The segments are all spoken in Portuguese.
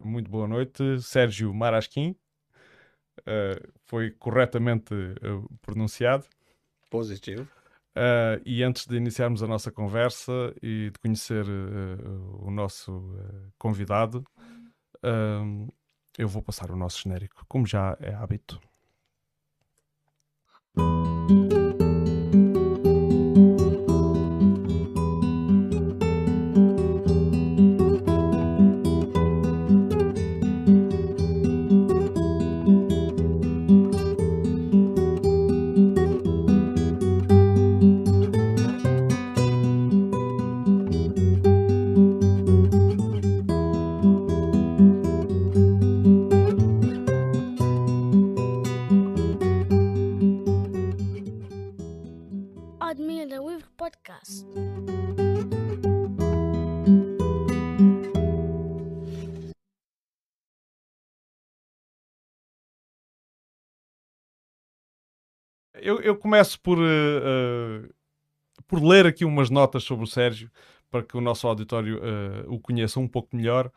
Muito boa noite, Sérgio Marasquim. Uh, foi corretamente uh, pronunciado. Positivo. Uh, e antes de iniciarmos a nossa conversa e de conhecer o nosso convidado, eu vou passar o nosso genérico, como já é hábito. Começo por, uh, uh, por ler aqui umas notas sobre o Sérgio, para que o nosso auditório uh, o conheça um pouco melhor.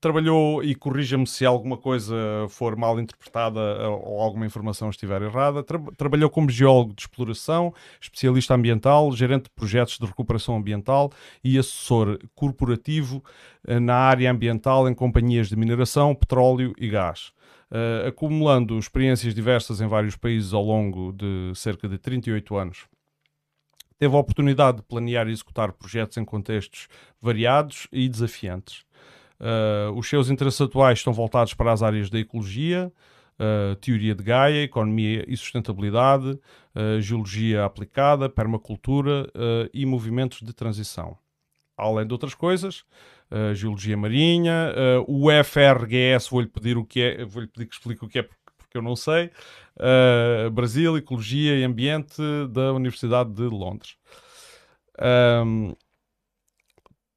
trabalhou, e corrija-me se alguma coisa for mal interpretada ou alguma informação estiver errada, tra trabalhou como geólogo de exploração, especialista ambiental, gerente de projetos de recuperação ambiental e assessor corporativo na área ambiental em companhias de mineração, petróleo e gás uh, acumulando experiências diversas em vários países ao longo de cerca de 38 anos. Teve a oportunidade de planear e executar projetos em contextos variados e desafiantes. Uh, os seus interesses atuais estão voltados para as áreas da ecologia, uh, teoria de Gaia, economia e sustentabilidade, uh, geologia aplicada, permacultura e movimentos de transição. Além de outras coisas, uh, Geologia Marinha, uh, o FRGS, vou-lhe pedir o que é, vou-lhe pedir que explique o que é porque eu não sei, uh, Brasil, Ecologia e Ambiente da Universidade de Londres. Um,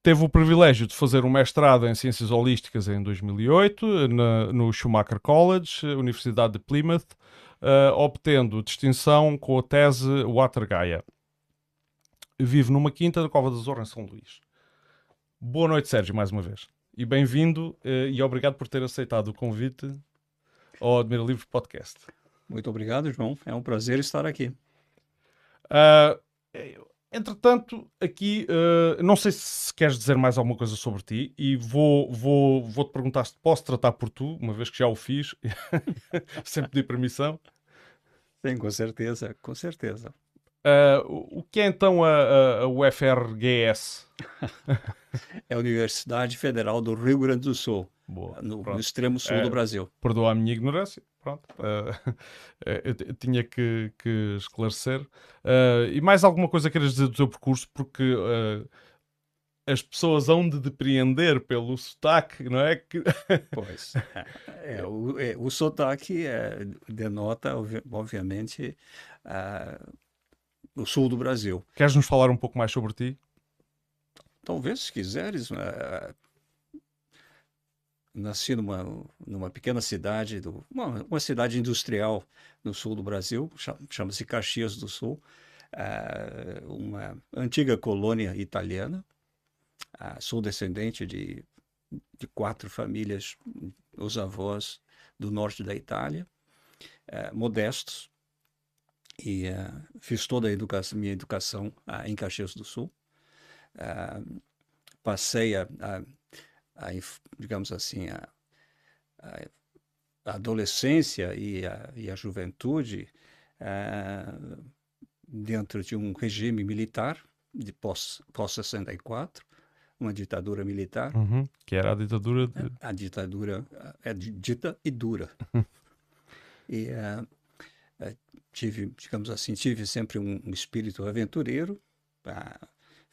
teve o privilégio de fazer um mestrado em Ciências Holísticas em 2008 na, no Schumacher College, Universidade de Plymouth, uh, obtendo distinção com a tese Water Gaia. Vive numa quinta da Cova da Zorra, em São Luís. Boa noite, Sérgio, mais uma vez. E bem-vindo uh, e obrigado por ter aceitado o convite ao Admira Livre Podcast. Muito obrigado, João. É um prazer estar aqui. Uh, entretanto, aqui, uh, não sei se queres dizer mais alguma coisa sobre ti e vou, vou, vou te perguntar se posso tratar por tu, uma vez que já o fiz, sem pedir permissão. Sim, com certeza, com certeza. Uh, o que é então a, a, a UFRGS? é a Universidade Federal do Rio Grande do Sul, Boa, no, no, extremo sul é, do Brasil. Perdoa a minha ignorância, pronto. Uh, eu, tinha que, que esclarecer. Uh, e mais alguma coisa queres dizer do teu percurso? Porque as pessoas hão de depreender pelo sotaque, não é? Que... pois. É, o, é, o sotaque é, denota, obviamente, uh, no sul do Brasil. Queres nos falar um pouco mais sobre ti? Talvez, se quiseres. Uh, nasci numa, numa pequena cidade, do, uma, uma, cidade industrial no sul do Brasil, chama-se Caxias do Sul, uh, uma antiga colônia italiana. Uh, sou descendente de, de quatro famílias, os avós do norte da Itália, uh, modestos, e uh, fiz toda a educação, minha educação uh, em Caxias do Sul. Uh, passei a, a, a, digamos assim, a, a adolescência e a, e a juventude dentro de um regime militar de pós-64, pós uma ditadura militar. Uhum, que era a ditadura... De... A, ditadura é dita e dura. e uh, tive, digamos assim, tive sempre um, um espírito aventureiro. Ah,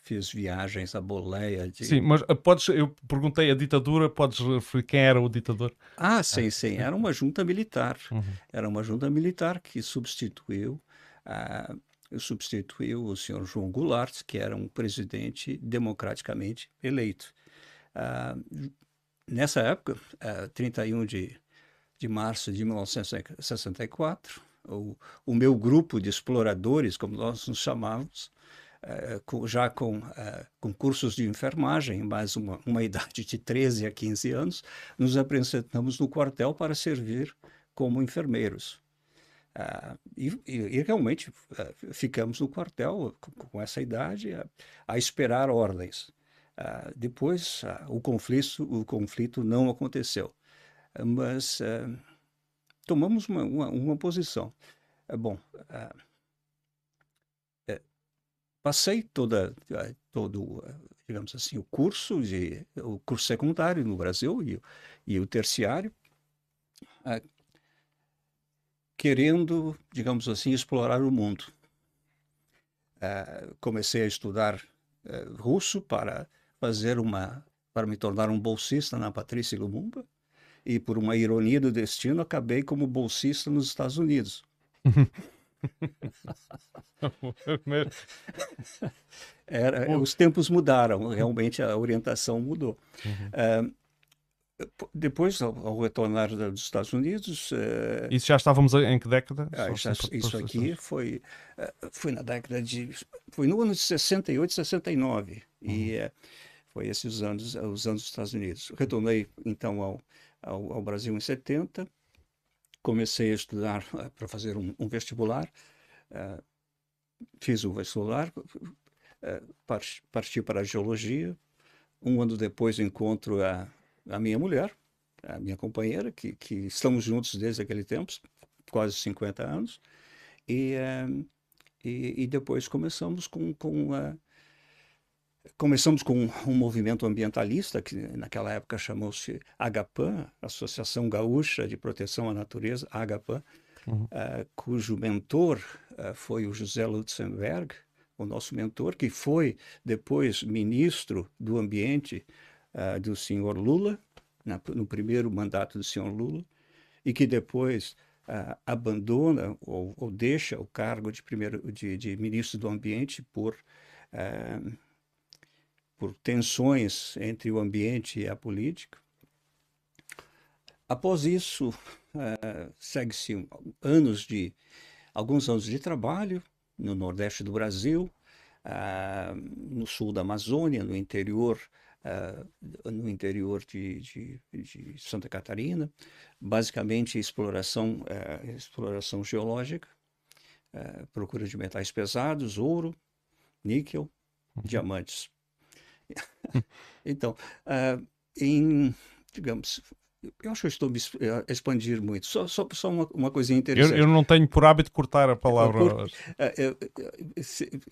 fiz viagens à boleia. De... Sim, mas ah, podes, eu perguntei a ditadura, podes referir quem era o ditador? Ah, sim, sim. Era uma junta militar. Uhum. Era uma junta militar que substituiu, substituiu o senhor João Goulart, que era um presidente democraticamente eleito. Ah, nessa época, ah, 31 de, de março de 1964, o, o meu grupo de exploradores, como nós nos chamávamos, com, já com, com cursos de enfermagem, mais uma, uma idade de 13 a 15 anos, nos apresentamos no quartel para servir como enfermeiros. Uh, e, e, realmente uh, ficamos no quartel com, com essa idade a, esperar ordens. Uh, depois o conflito o conflito não aconteceu, mas tomamos uma, uma, uma posição. bom, é, passei toda todo digamos assim o curso de o curso secundário no Brasil e, e o terciário querendo, digamos assim, explorar o mundo. Comecei a estudar russo para fazer uma, para me tornar um bolsista na Patrícia Lumumba e por uma ironia do destino acabei como bolsista nos Estados Unidos. Era, os tempos mudaram, realmente a orientação mudou. Uhum. Uh, depois, ao, ao, retornar dos Estados Unidos. Uh, isso já estávamos em que década? Ah, já, isso aqui foi, uh, foi na década de. Foi no ano de 68, 69. Uhum. E foi esses anos, os anos dos Estados Unidos. Retornei, então, ao, ao, ao Brasil em 70. Comecei a estudar para fazer um, um vestibular. fiz o vestibular, parti para a geologia. Um ano depois encontro a a minha mulher, a minha companheira, que, que estamos juntos desde aquele tempo, quase 50 anos, e, uh, e, e, depois começamos com, com uh, começamos com um movimento ambientalista que naquela época chamou-se AGAPAN, Associação Gaúcha de Proteção à Natureza, AGAPAN, uhum. uh, cujo mentor foi o José Lutzenberg, o nosso mentor, que foi depois ministro do Ambiente uh, do senhor Lula, na, no primeiro mandato do senhor Lula, e que depois uh, abandona ou, ou, deixa o cargo de, primeiro, de, de ministro do Ambiente por, uh, por tensões entre o ambiente e a política. Após isso, segue-se anos de alguns anos de trabalho no Nordeste do Brasil, no sul da Amazônia, no interior uh, no interior de, de, de, Santa Catarina, basicamente exploração, uh, exploração geológica, uh, procura de metais pesados, ouro, níquel, uhum. diamantes. então, em, digamos, eu acho que estou me expandir muito. Só, só, só uma, uma coisinha interessante. Eu, eu, não tenho por hábito cortar a palavra. Eu,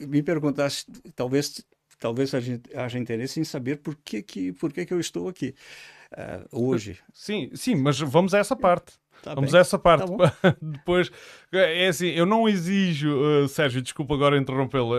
eu, me perguntasse, talvez talvez haja interesse em saber por que, que, por que, que eu estou aqui uh, hoje. Sim, sim, mas vamos a essa parte. Tá Vamos bem. a essa parte. Tá Depois, é assim, eu não exijo, uh, Sérgio, desculpa agora interrompê-lo,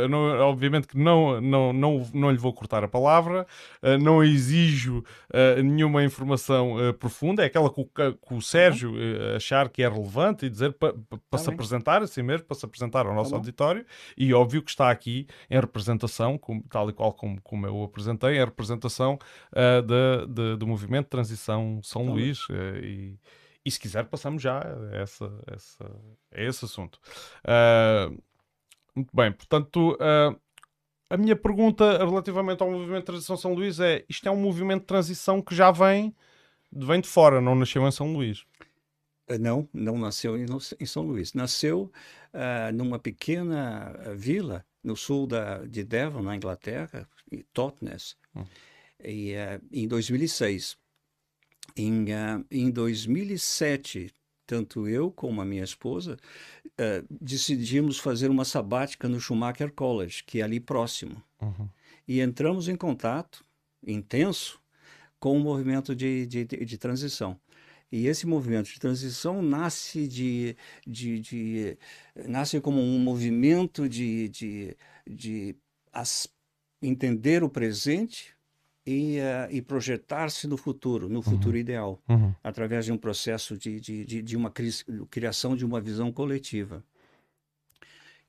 obviamente que não, não, não, não lhe vou cortar a palavra, uh, não exijo uh, nenhuma informação profunda, é aquela que o, que o Sérgio achar que é relevante e dizer para pa, pa tá se bem. apresentar, assim mesmo, para se apresentar ao nosso tá auditório, e óbvio que está aqui em representação, como, tal e qual como, como eu o apresentei, em representação de, de, do movimento de transição São tá Luís. e e se quiser, passamos já a, essa, essa, a esse assunto. Uh, muito bem, portanto, uh, a minha pergunta relativamente ao movimento de transição São Luís é: isto é um movimento de transição que já vem, vem de fora, não nasceu em São Luís? Ah, não, não nasceu em São Luís. Nasceu uh, numa pequena vila no sul da, de Devon, na Inglaterra, em Totnes, hum. e, uh, em 2006. Em, uh, em 2007, tanto eu como a minha esposa uh, decidimos fazer uma sabática no Schumacher College, que é ali próximo. Uhum. E entramos em contato intenso com o movimento de, de, de, de transição. E esse movimento de transição nasce de, de, de nasce como um movimento de, de, de as, entender o presente e, uh, e projetar-se no futuro, no futuro uhum. ideal, uhum. através de um processo de, de, de, de uma criação de uma visão coletiva.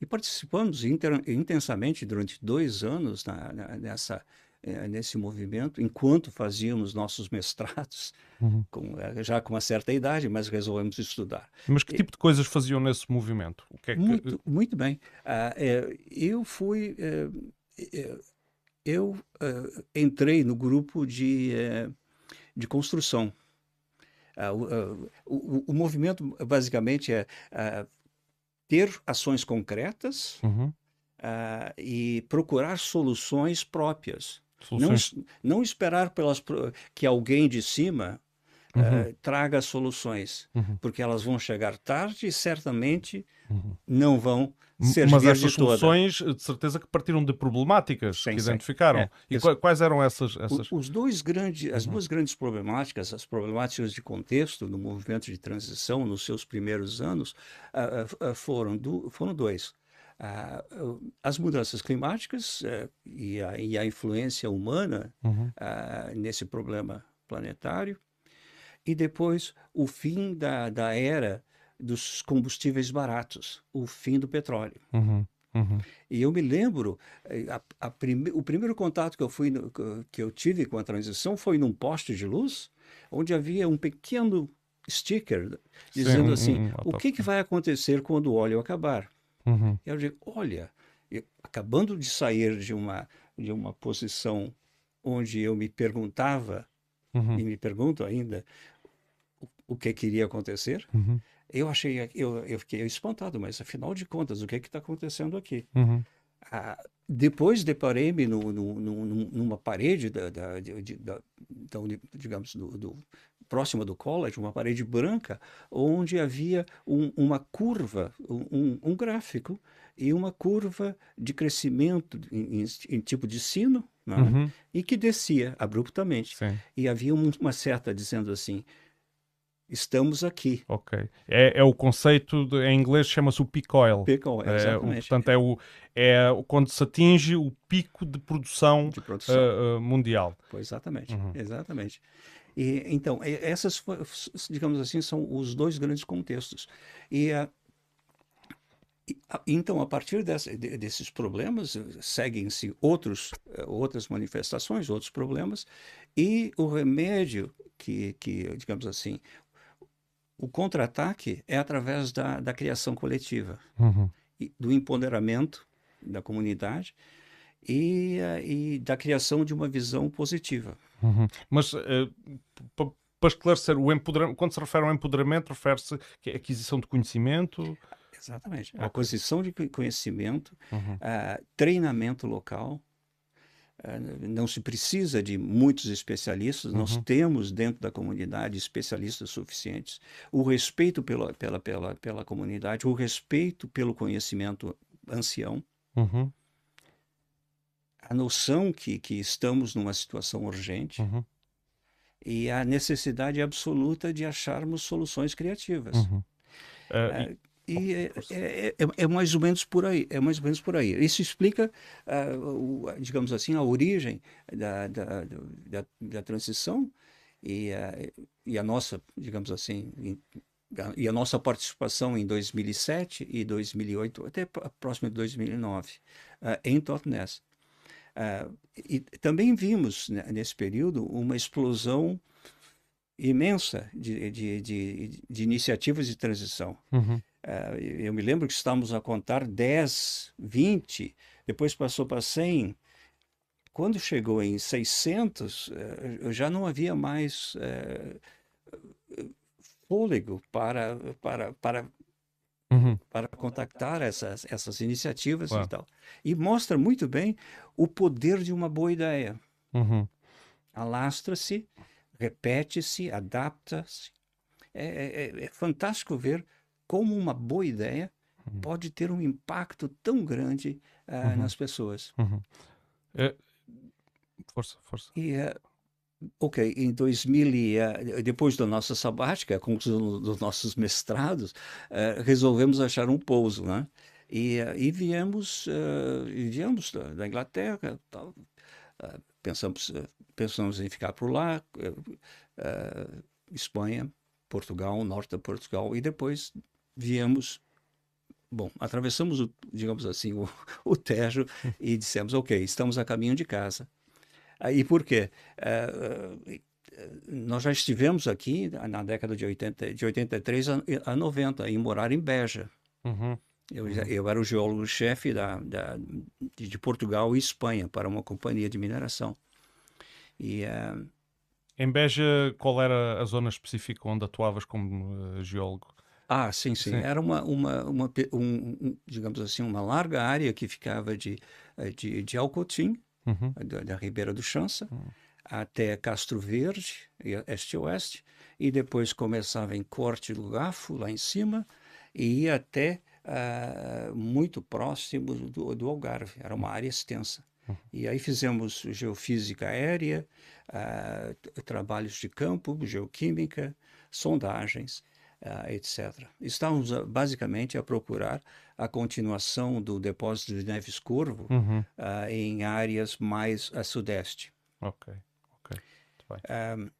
E participamos intensamente durante dois anos na, na, nessa, é, nesse movimento, enquanto fazíamos nossos mestrados, uhum. com, eh, já com uma certa idade, mas resolvemos estudar. Mas que tipo de coisas faziam nesse movimento? O que é que... muito, muito bem. Uh, é, eu fui. É, eu uh, entrei no grupo de, uh, de construção. Uh, o, o, movimento, basicamente, é ter ações concretas uhum. e procurar soluções próprias. Soluções... Não, não esperar pelas, que alguém de cima uhum. traga soluções, uhum. porque elas vão chegar tarde e certamente uhum. não vão ser Mas essas soluções, toda. de certeza que partiram de problemáticas sim, que sim. identificaram. É. E Esse... quais eram essas? essas... Os dois grandes, as uhum. duas grandes problemáticas, as problemáticas de contexto do movimento de transição nos seus primeiros anos, uh, uh, foram, do, foram dois. Uh, as mudanças climáticas e a, e, a, influência humana uhum. nesse problema planetário, e depois o fim da, da era dos combustíveis baratos, o fim do petróleo. Uhum, uhum. E eu me lembro, eh, a, a prime, o primeiro contato que eu, fui no, que eu tive com a transição foi num poste de luz, onde havia um pequeno sticker dizendo Sim, assim, o que, que vai acontecer quando o óleo acabar? Uhum. Eu digo, olha, eu, acabando de sair de uma, de uma posição onde eu me perguntava, uhum. e me pergunto ainda, o, que queria acontecer, uhum. Eu achei, eu, eu fiquei espantado, mas afinal de contas, o que é que está acontecendo aqui? Uhum. Ah, depois deparei-me no, no, no, numa parede da, da, de, da, da digamos, do, do, próxima do college, uma parede branca, onde havia um, uma curva, um, um, gráfico e uma curva de crescimento em, em, em tipo de sino, né? uhum. e que descia abruptamente. Sim. E havia uma seta dizendo assim, estamos aqui. Ok. É, é o conceito, de, em inglês chama-se o peak oil. Peak oil, exatamente. É, portanto, é, o, é quando se atinge o pico de produção, de produção. Uh, mundial. Pois, exatamente, uhum. exatamente. E, então, essas, digamos assim, são os dois grandes contextos. E, uh, então, a partir dessa, desses problemas, seguem-se outros, outras manifestações, outros problemas, e o remédio que, que digamos assim, o contra-ataque é através da, da criação coletiva, uhum. do empoderamento da comunidade e, uh, e, da criação de uma visão positiva. Uhum. Mas uh, para esclarecer, o empoderamento, quando se refere ao empoderamento, refere-se à aquisição de conhecimento? Exatamente. Okay. Aquisição de conhecimento, uhum. uh, treinamento local, eh, não se precisa de muitos especialistas, uhum. nós temos dentro da comunidade especialistas suficientes. O respeito pela, pela, pela, pela comunidade, o respeito pelo conhecimento ancião, uhum. a noção que, que estamos numa situação urgente uhum. e a necessidade absoluta de acharmos soluções criativas. Uh, e e é, é, é, é, mais ou menos por aí, é mais ou menos por aí. Isso explica, uh, o, digamos assim, a origem da, da, da, da transição e, uh, e a nossa, digamos assim, e a nossa participação em 2007 e 2008, até próximo de 2009, uh, em Totnes. Uh, e também vimos né, nesse período uma explosão imensa de, de, de, de iniciativas de transição. Uhum. Uh, eu me lembro que estávamos a contar 10, 20, depois passou para 100. Quando chegou em 600, uh, eh, já não havia mais uh, fôlego para, para, para, uhum. para contactar essas, essas iniciativas Uau. e tal. E mostra muito bem o poder de uma boa ideia. Uhum. Alastra-se, repete-se, adapta-se. É, é, é, fantástico ver como uma boa ideia uhum. pode ter um impacto tão grande uh, uhum. nas pessoas. Uhum. É... Força, força. E, uh, ok, em 2000, uh, depois da nossa sabática, a conclusão dos nossos mestrados, resolvemos achar um pouso, né? E, e viemos, viemos da, da Inglaterra, tal, pensamos, pensamos em ficar por lá, Espanha, Portugal, norte de Portugal, e depois viemos, bom, atravessamos, o, digamos assim, o, o Tejo e dissemos, ok, estamos a caminho de casa. E por quê? nós já estivemos aqui na década de, 80, de 83 a, a 90 em morar em Beja. Uhum. Eu, eu, era o geólogo-chefe da, da, de, de, Portugal e Espanha para uma companhia de mineração. E, uh... Em Beja, qual era a zona específica onde atuavas como uh, geólogo? Ah, sim, sim, sim. Era uma, uma, uma um, digamos assim, uma larga área que ficava de, eh, de, de Alcotim, uhum. da, da, Ribeira do Chança, uhum. até Castro Verde, este-oeste, e depois começava em Corte do Gafo, lá em cima, e ia até uh, muito próximo do, do, Algarve. Era uma área extensa. Uhum. E aí fizemos geofísica aérea, uh, trabalhos de campo, geoquímica, sondagens, uh, etc. Estávamos basicamente a procurar a continuação do depósito de Neves Corvo uhum. em áreas mais a sudeste. Ok, ok. Um,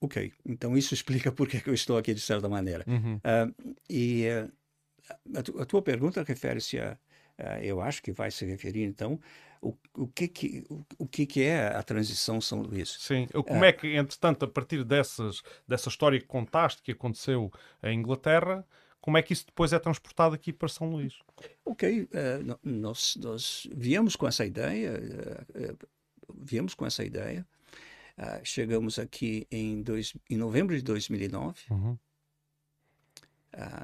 ok, então isso explica por que eu estou aqui de certa maneira. Uhum. e a, tu, a tua pergunta refere-se a, eu acho que vai se referir então o, o, que, que, o, o que, que é a transição São Luís. Sim, como é, é que, entretanto, a partir dessas, dessa história que contaste que aconteceu em Inglaterra, como é que isso depois é transportado aqui para São Luís? Ok, uh, nós, nós viemos com essa ideia, uh, uh, viemos com essa ideia, chegamos aqui em, dois, em novembro de 2009, uhum.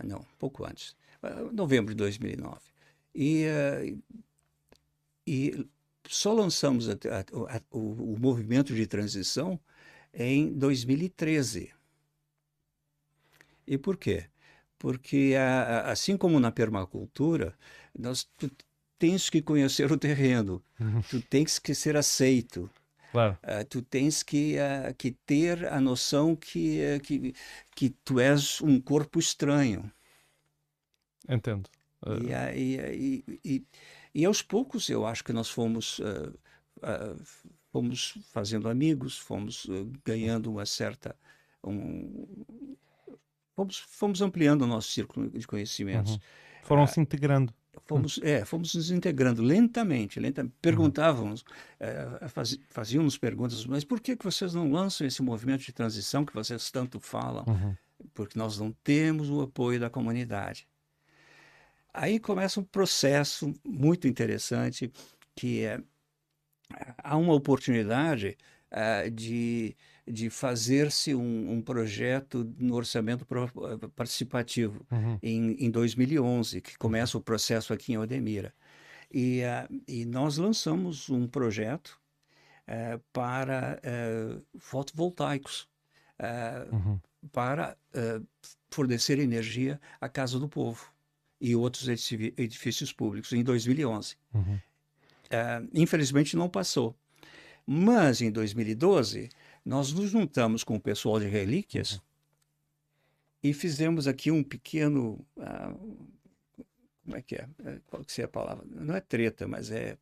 não, pouco antes, uh, novembro de 2009. E, e só lançamos a, a, a, o, o, movimento de transição em 2013. E por quê? Porque, assim como na permacultura, nós, tu tens que conhecer o terreno, uhum. tu tens que ser aceito, Claro. Uh, tu tens que, uh, que ter a noção que, uh, que, que tu és um corpo estranho. Entendo. E, e, e, e, aos poucos eu acho que nós fomos, fomos fazendo amigos, fomos ganhando uma certa. Um, fomos, fomos ampliando o nosso círculo de conhecimentos. Uhum. Foram se integrando. Fomos, é, fomos nos integrando lentamente, lentamente. Perguntávamos, é, faz, fazíamos perguntas, mas por que, que vocês não lançam esse movimento de transição que vocês tanto falam? Uhum. Porque nós não temos o apoio da comunidade. Aí começa um processo muito interessante, que é há uma oportunidade uh, de de fazer-se um, um, projeto no orçamento participativo uhum. em, em 2011, que começa o processo aqui em Odemira. E, uh, e nós lançamos um projeto uh, para uh, fotovoltaicos, uhum. para fornecer energia à Casa do Povo e outros edifícios públicos, em 2011. Uhum. infelizmente não passou. Mas em 2012 nós nos juntamos com o pessoal de relíquias uhum. e fizemos aqui um pequeno. Uh, como é que é? é? Qual que é a palavra? Não é treta, mas é.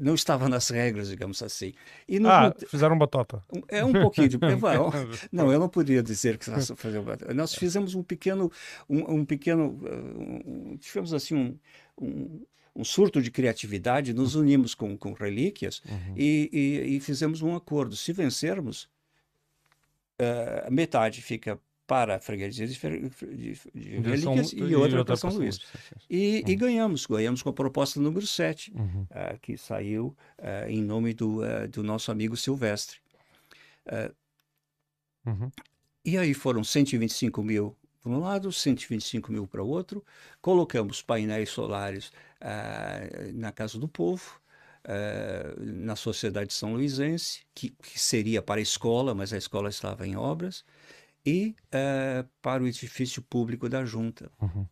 Não estava nas regras, digamos assim. E no, ah, fizeram batota. É um pouquinho de. não, eu não podia dizer que nós batota. Nós fizemos um pequeno. Um, um pequeno. Um, tivemos assim um, um um surto de criatividade, nos unimos com, com relíquias uhum. e, e, e, fizemos um acordo. Se vencermos, uh, metade fica para a freguesia de, de, de relíquias e, outra para São Luís. E, uhum. e, ganhamos, ganhamos com a proposta número 7, uhum. uh, que saiu uh, em nome do, do nosso amigo Silvestre. Uhum. E aí foram 125 mil para um lado, 125 mil para o outro. Colocamos painéis solares na Casa do Povo, ah, na Sociedade São Luisense, que, que, seria para a escola, mas a escola estava em obras, e ah, para o edifício público da Junta. Uhum.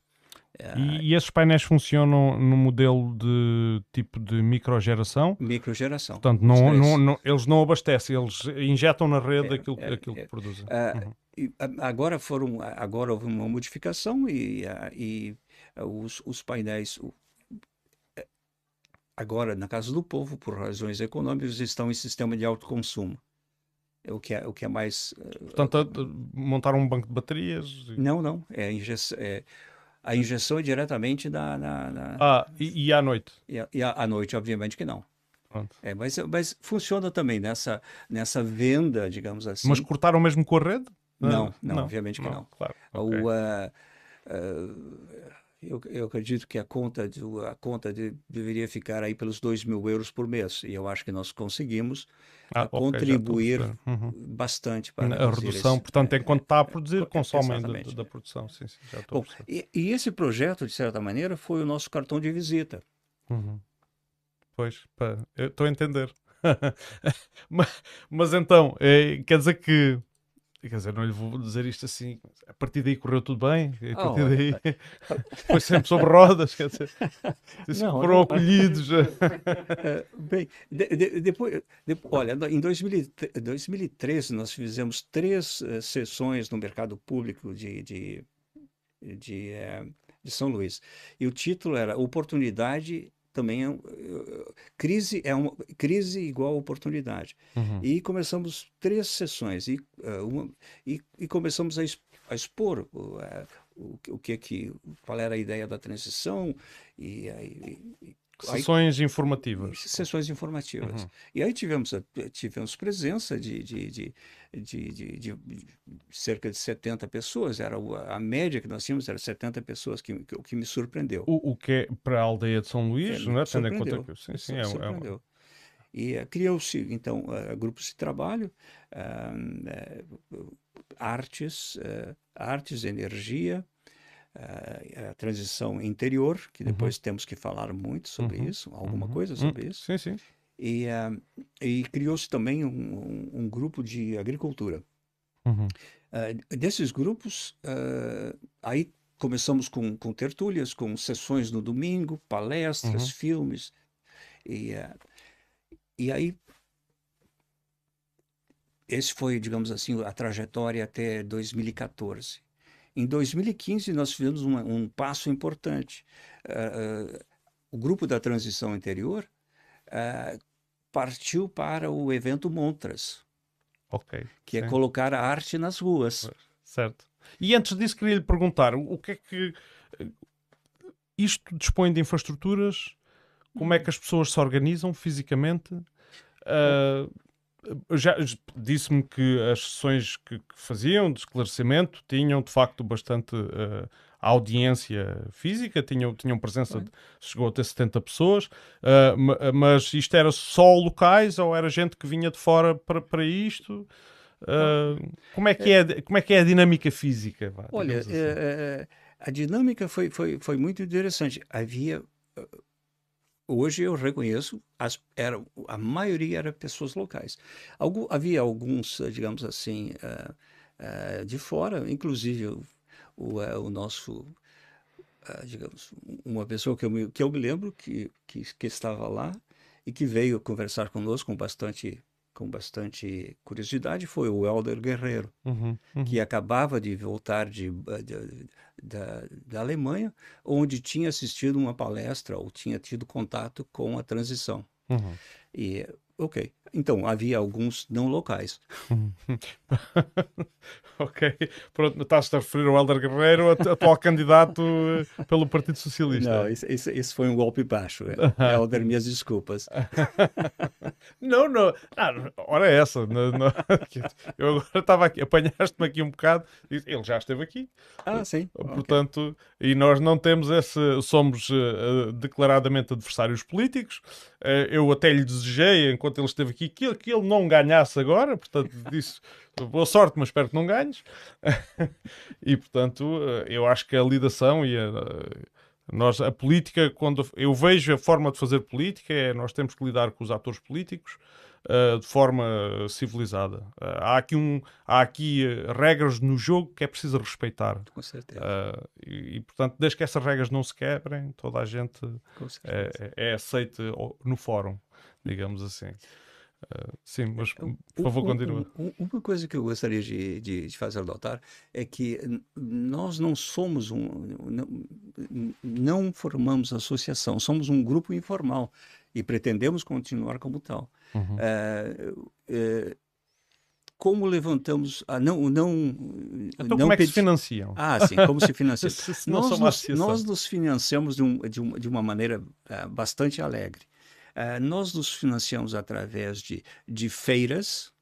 E, e, esses painéis funcionam no modelo de tipo de microgeração? Microgeração. Portanto, não, não, não, eles não abastecem, eles injetam na rede é, aquilo, é, aquilo é, que produzem. Uh, uhum. Agora foram, agora houve uma modificação e, e os, os painéis, agora na casa do povo, por razões econômicas, estão em sistema de autoconsumo. É o que é, o que é mais. Eh, Portanto, montar um banco de baterias? Não, não. É, é a injeção é diretamente da. Ah, e, e, à noite? E, e à, à, noite, obviamente que não. É, mas, mas funciona também nessa, nessa venda, digamos assim. Mas cortaram mesmo com a rede? Não, não, não obviamente que não. não. Claro. Okay. O, uh, uh, eu, eu, acredito que a conta, de, a conta de, deveria ficar aí pelos 2 mil euros por mês. E eu acho que nós conseguimos ah, okay, contribuir uhum. bastante para a redução. Esse, portanto, é, enquanto está a produzir, é, consomem da, da, produção. Sim, sim, Bom, e, e, esse projeto, de certa maneira, foi o nosso cartão de visita. Uhum. Pois, pá, eu estou a entender. mas, mas, então, é, quer dizer que Quer dizer, não lhe vou dizer isto assim. A partir daí correu tudo bem. A partir oh, daí foi sempre sobre rodas. Quer dizer, não, foram não, acolhidos. Eh, bem, de, de, depois, de, olha, em 2013 nós fizemos três uh, sessões no mercado público de, de, de, uh, de São Luís. E o título era Oportunidade também é crise é uma crise igual oportunidade uhum. e começamos três sessões e, uh, uma, e, e, começamos a, a expor uh, o, o que é que qual era a ideia da transição e, e Sessões aí, informativas. Sessões informativas. Uhum. E aí tivemos, tivemos presença de, de, de, de, de cerca de 70 pessoas. Era a, a média que nós tínhamos era 70 pessoas, que, que, que me surpreendeu. O, o que é para a aldeia de São Luís, é, né? tendo em conta que... Sim, sim, é, surpreendeu. É... E uh, criou-se, então, uh, grupos de trabalho, uh, artes, artes, energia, a, a transição interior, que uhum. depois uhum. temos que falar muito sobre uhum. isso, alguma uhum. coisa sobre uhum. isso. Sim, sim. E, uh, e criou-se também um, um, um, grupo de agricultura. Uh, desses grupos, uh, aí começamos com, com tertúlias, com sessões no domingo, palestras, filmes. E, e aí esse foi, digamos assim, a trajetória até 2014. Em 2015, nós fizemos uma, um passo importante. Uh, uh, o grupo da transição interior uh, partiu para o evento Montras, okay, que é sim. é colocar a arte nas ruas. Certo. E antes disso, queria lhe perguntar: o que é que isto dispõe de infraestruturas? Como é que as pessoas se organizam fisicamente? Uh, já disse-me que as sessões que, que, faziam de esclarecimento tinham de facto bastante uh, audiência física, tinham, tinham presença, de, chegou a ter 70 pessoas, uh, mas isto era só locais ou era gente que vinha de fora para, para isto? Uh, como, é que é, como é que é a dinâmica física? Vá, Olha, assim. a dinâmica foi, foi, foi muito interessante. Havia hoje eu reconheço, as, era, a maioria era pessoas locais. Algum, havia alguns, digamos assim, uh, uh, de fora, inclusive o, o, uh, o nosso, digamos, uma pessoa que eu me, que eu me lembro que, que, que estava lá e que veio conversar conosco com bastante com bastante curiosidade foi o Helder Guerreiro, uhum, uhum. que acabava de voltar de, de, da, da Alemanha, onde tinha assistido uma palestra ou tinha tido contato com a transição. Uhum. E, ok, então havia alguns não locais. ok, pronto, estás a referir ao Helder Guerreiro, atual candidato eh, pelo Partido Socialista. Não, isso, isso, isso foi um golpe baixo. É. Helder, minhas desculpas. não, não, não, ora é essa. Não, não. Eu agora estava aqui, apanhaste-me aqui um bocado, ele já esteve aqui. Ah, sim. Portanto, okay. e nós não temos esse, somos uh, declaradamente adversários políticos. Uh, eu até lhe desejei, enquanto ele esteve aqui, que, que ele não ganhasse agora, portanto, disse boa sorte, mas espero que não ganhes. e portanto, eu acho que a lidação e a, nós, a política, quando eu vejo a forma de fazer política, é nós temos que lidar com os atores políticos uh, de forma civilizada. Uh, há aqui, um, há aqui uh, regras no jogo que é preciso respeitar. Com certeza. E, e, portanto, desde que essas regras não se quebrem, toda a gente é, é aceite no fórum, digamos assim. Uh, sim, mas por favor, continua. Uma coisa que eu gostaria de, de, de, fazer notar é que nós não somos um. Não, não, formamos associação, somos um grupo informal e pretendemos continuar como tal. Uhum. Uh, uh, como levantamos ah, não não então não como é que se financiam ah sim como se financiam nós, nos, nós nos financiamos de, um, de, uma, de uma maneira uh, bastante alegre Uh, nós nos financiamos através de, de feiras.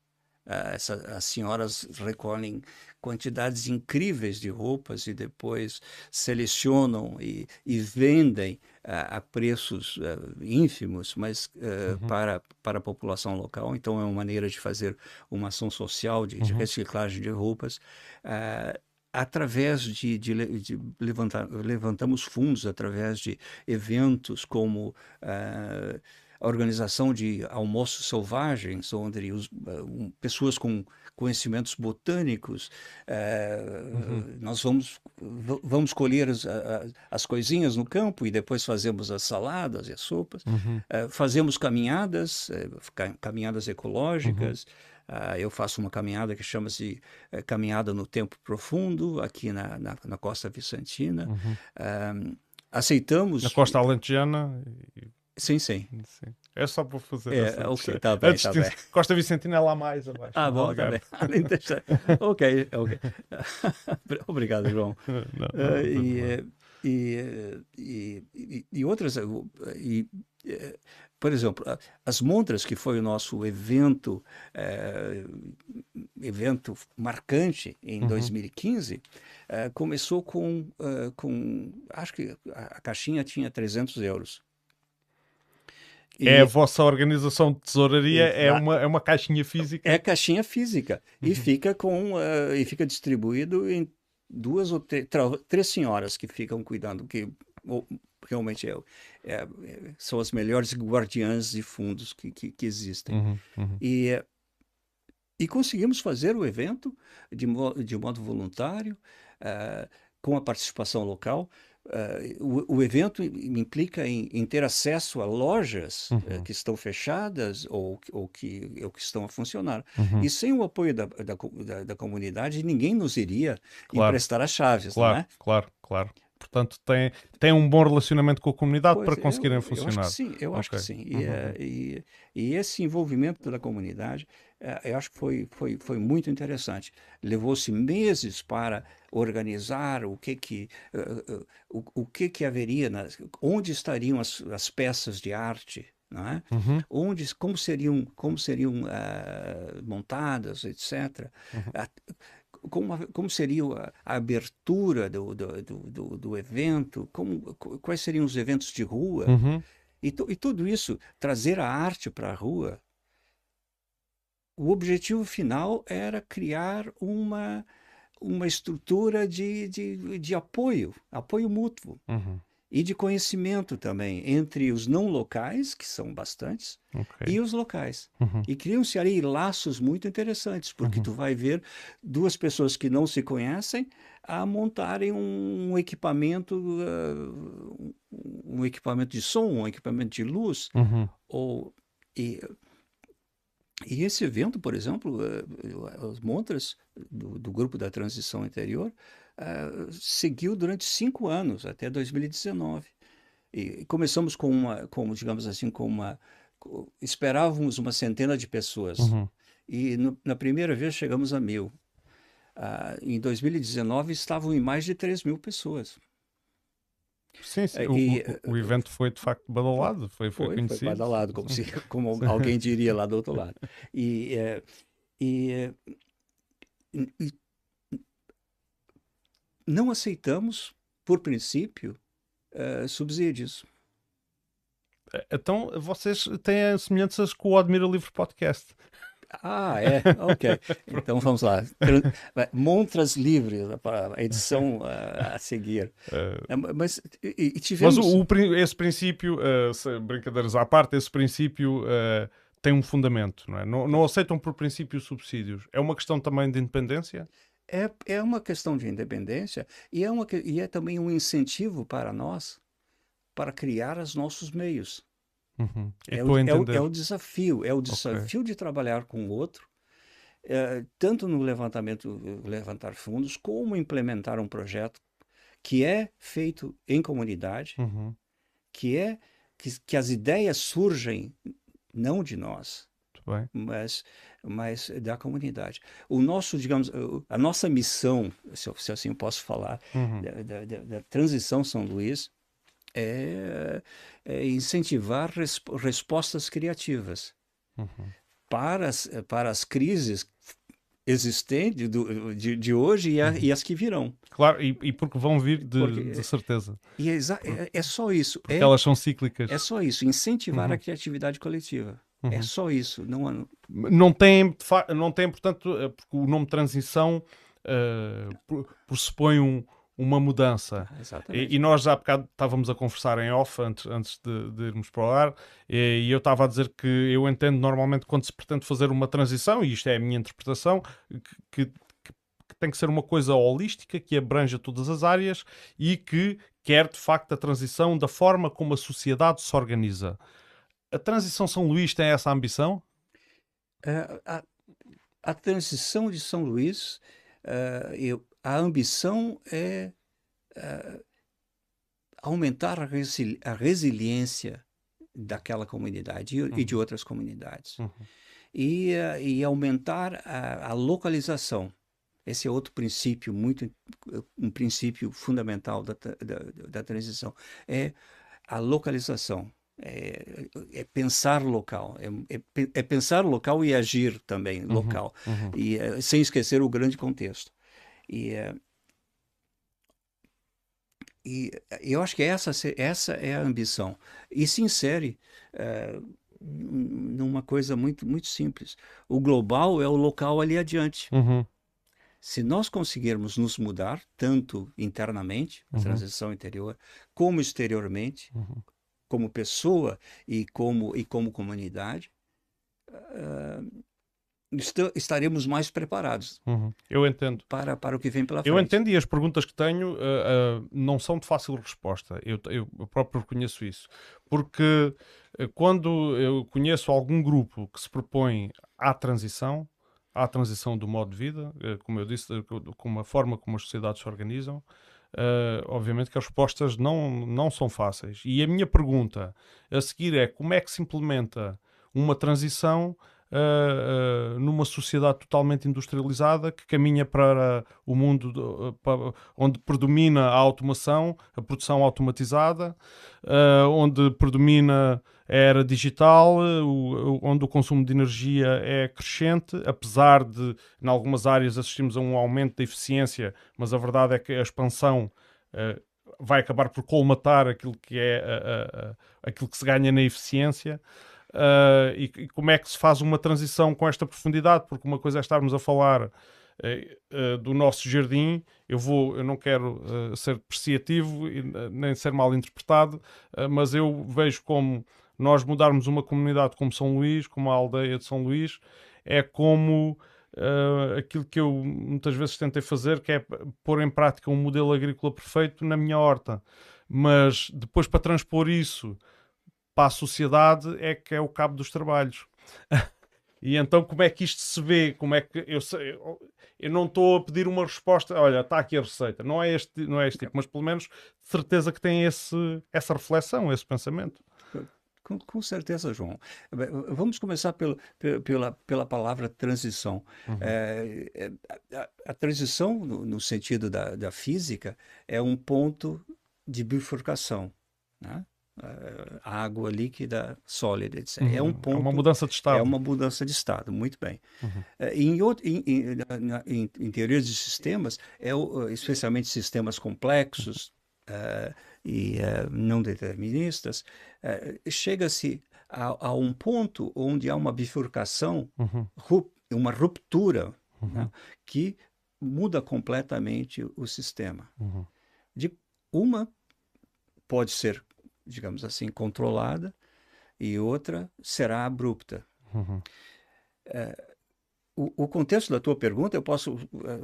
Uh, essa, as senhoras recolhem quantidades incríveis de roupas e depois selecionam e, e vendem uh, a preços ínfimos, mas uhum. para, para a população local. Então, é uma maneira de fazer uma ação social de, uhum. de reciclagem de roupas através de, de, de, levantar levantamos fundos através de eventos como uh, a organização de almoços selvagens onde os, uh, um, pessoas com conhecimentos botânicos uh, uhum. nós vamos vamos colher as, as, coisinhas no campo e depois fazemos as saladas e as sopas uhum. fazemos caminhadas caminhadas ecológicas uhum Uh, eu faço uma caminhada que chama-se uh, Caminhada no Tempo Profundo, aqui na, na, na Costa Vicentina. Uhum. Uh, aceitamos. Na Costa Alentejana. Sim, sim, sim. É só para fazer é, essa ok, tá bem, tá bem. Costa Vicentina é lá mais abaixo. Ah, bom, tá bem. ok, ok. Obrigado, João. Não, não, não, e, e, e, e, e, outras. E, por exemplo, as montras, que foi o nosso evento, evento marcante em uhum. 2015, é, começou com, com, acho que a, caixinha tinha 300 euros. E... É a vossa organização de tesouraria, é uma, é uma caixinha física? É caixinha física. Uhum. E, fica com, uh, e fica distribuído em duas ou três senhoras que ficam cuidando, que realmente é, é, são as melhores guardiãs de fundos que, que, que existem. Uhum, uhum. E, e conseguimos fazer o evento de, de modo voluntário, uh, com a participação local. Uh, o, o, evento implica em, em, ter acesso a lojas uhum. uh, que estão fechadas ou, ou, que, ou que estão a funcionar. Uhum. E sem o apoio da, da, da, da comunidade, ninguém nos iria claro. emprestar as chaves. Claro, não é? claro, claro. Portanto, tem, tem um bom relacionamento com a comunidade pois, para conseguirem eu, funcionar. Eu acho que sim, eu okay. acho que sim. E, uhum. Eh, e, e, esse envolvimento da comunidade, eu acho que foi, foi, foi muito interessante. Levou-se meses para organizar o que que, uh, o, o que, que haveria, onde estariam as, as peças de arte, não é? Uhum. Onde, como seriam, como seriam uh, montadas, etc. Uhum como, como seria a, a abertura do, do, do, do, evento, como, quais seriam os eventos de rua. Uhum. E, e tudo isso, trazer a arte para a rua. O objetivo final era criar uma, uma estrutura de, de, de apoio, apoio mútuo. Uhum e de conhecimento também entre os não locais, que são bastantes, okay. e os locais. Uhum. E criam-se ali laços muito interessantes, porque uhum. tu vai ver duas pessoas que não se conhecem a montarem um, equipamento, uh, um equipamento de som, um equipamento de luz, uhum. ou e, e esse evento, por exemplo, uh, as montras do, do grupo da transição interior, uh, seguiu durante cinco anos, até 2019. E começamos com uma, com, digamos assim, com uma. Esperávamos uma centena de pessoas. Uhum. E no, na primeira vez chegamos a mil. Uh, em 2019 estavam em mais de 3 mil pessoas. Sim, sim. O, e, o, o, evento foi de facto badalado, foi, foi, foi conhecido. Foi badalado, como, se, como alguém diria lá do outro lado. E, é, e, e, não aceitamos, por princípio, uh, subsídios. Então, vocês têm semelhanças com o Admira Livre Podcast. Ah, é? Ok. Então vamos lá. Montras livres, a edição uh, a seguir. Uh, mas e, e tivemos... Mas o, o, esse princípio, uh, brincadeiras à parte, esse princípio tem um fundamento, não é? Não, não aceitam por princípio subsídios. É uma questão também de independência? é, é uma questão de independência e é, uma, e é também um incentivo para nós para criar os nossos meios. Uhum. É, o, é, o, é, o, desafio, é o desafio okay. de trabalhar com o outro, é, tanto no levantamento, levantar fundos, como implementar um projeto que é feito em comunidade, uhum. que é que, que as ideias surgem não de nós, mas mas da comunidade. O nosso, digamos, a nossa missão, se, se assim posso falar, uhum. da, da, da, transição São Luís, é, é incentivar resp respostas criativas uhum. para, as, para as crises existentes do, de, de hoje e, a, uhum. e, as que virão. Claro, e, e porque vão vir de, porque, de certeza. E é, é, é, só isso. Porque é, elas são cíclicas. É só isso, incentivar uhum. a criatividade coletiva. É uhum. É só isso. Não, não, tem, não tem, portanto, eh, porque o nome transição uh, pressupõe um, uma mudança. E, e, nós já há bocado estávamos a conversar em off antes, antes de, de irmos para o ar, e, e, eu estava a dizer que eu entendo normalmente quando se pretende fazer uma transição, e isto é a minha interpretação, que, que, que tem que ser uma coisa holística, que abranja todas as áreas e que quer de facto a transição da forma como a sociedade se organiza. A transição São Luís tem essa ambição? Uh, a, a, transição de São Luís, uh, eu, a ambição é uh, aumentar a, resili a, resiliência daquela comunidade e, uhum. e de uhum. outras comunidades. Uhum. E, e, aumentar a, a, localização. Esse é outro princípio, muito um princípio fundamental da, da, da transição. É a localização é, é, pensar local, é, é, é, pensar local e agir também uhum, local, uhum. e é, sem esquecer o grande contexto. E, é, e eu acho que essa, essa é a ambição. E se insere numa coisa muito, muito simples. O global é o local ali adiante. Uhum. Se nós conseguirmos nos mudar, tanto internamente, uhum. transição interior, como exteriormente, uhum como pessoa e como, e como comunidade, uh, estaremos mais preparados. Uhum. Eu entendo. Para, para o que vem pela frente. Eu entendo e as perguntas que tenho uh, uh, não são de fácil resposta. Eu, eu, próprio reconheço isso. Porque quando eu conheço algum grupo que se propõe à transição, à transição do modo de vida, como eu disse, com a forma como as sociedades se organizam, Uh, obviamente que as respostas não, não são fáceis. E a minha pergunta a seguir é como é que se implementa uma transição uh, uh, numa sociedade totalmente industrializada que caminha para o mundo de, para, onde predomina a automação, a produção automatizada, onde predomina a era digital, o, onde o consumo de energia é crescente, apesar de, em algumas áreas, assistimos a um aumento da eficiência, mas a verdade é que a expansão uh, vai acabar por colmatar aquilo que é uh, uh, aquilo que se ganha na eficiência. E, e, como é que se faz uma transição com esta profundidade? Porque uma coisa é estarmos a falar do nosso jardim, eu vou, eu não quero ser depreciativo nem ser mal interpretado, mas eu vejo como nós mudarmos uma comunidade como São Luís, como a aldeia de São Luís, é como uh, aquilo que eu muitas vezes tentei fazer, que é pôr em prática um modelo agrícola perfeito na minha horta. Mas depois, para transpor isso para a sociedade, é que é o cabo dos trabalhos. E então, como é que isto se vê? Como é que eu, eu, eu não estou a pedir uma resposta, olha, está aqui a receita, não é este, não é este tipo, mas pelo menos certeza que tem esse, essa reflexão, esse pensamento. Com, com, certeza, João. Vamos começar pelo, pela, pela palavra transição. Uhum. É, a, a, transição, no, no sentido da, da, física, é um ponto de bifurcação. Né? Água líquida, sólida, etc. Uhum. É um ponto. É uma mudança de estado. É uma mudança de estado, muito bem. Uhum. Em, outro, em, em, em, em, teorias de sistemas, é, especialmente sistemas complexos, uh, e uh, não deterministas, uh, chega-se a, a, um ponto onde há uma bifurcação, uhum. uma ruptura, uhum. né, que muda completamente o sistema. Uhum. De uma pode ser, digamos assim, controlada e outra será abrupta. Uh, o, o, contexto da tua pergunta eu posso,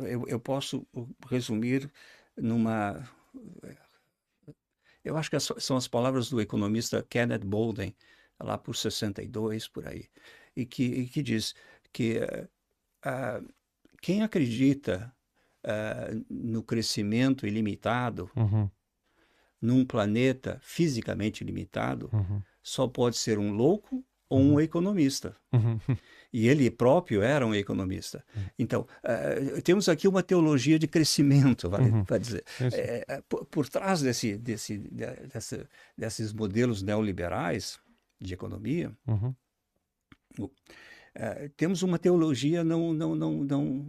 eu, eu posso resumir numa eu acho que são as palavras do economista Kenneth Bolden, lá por 62, por aí, e que, e que diz que uh, quem acredita uh, no crescimento ilimitado, uhum. Num planeta fisicamente limitado, uhum. só pode ser um louco um Uhum. economista. Uhum. E ele próprio era um economista. Então, eh, temos aqui uma teologia de crescimento, vale, Uhum. vai dizer. É, é, por, por trás desse, desse, desses modelos neoliberais de economia, Uhum. eh, temos uma teologia não, não, não, não,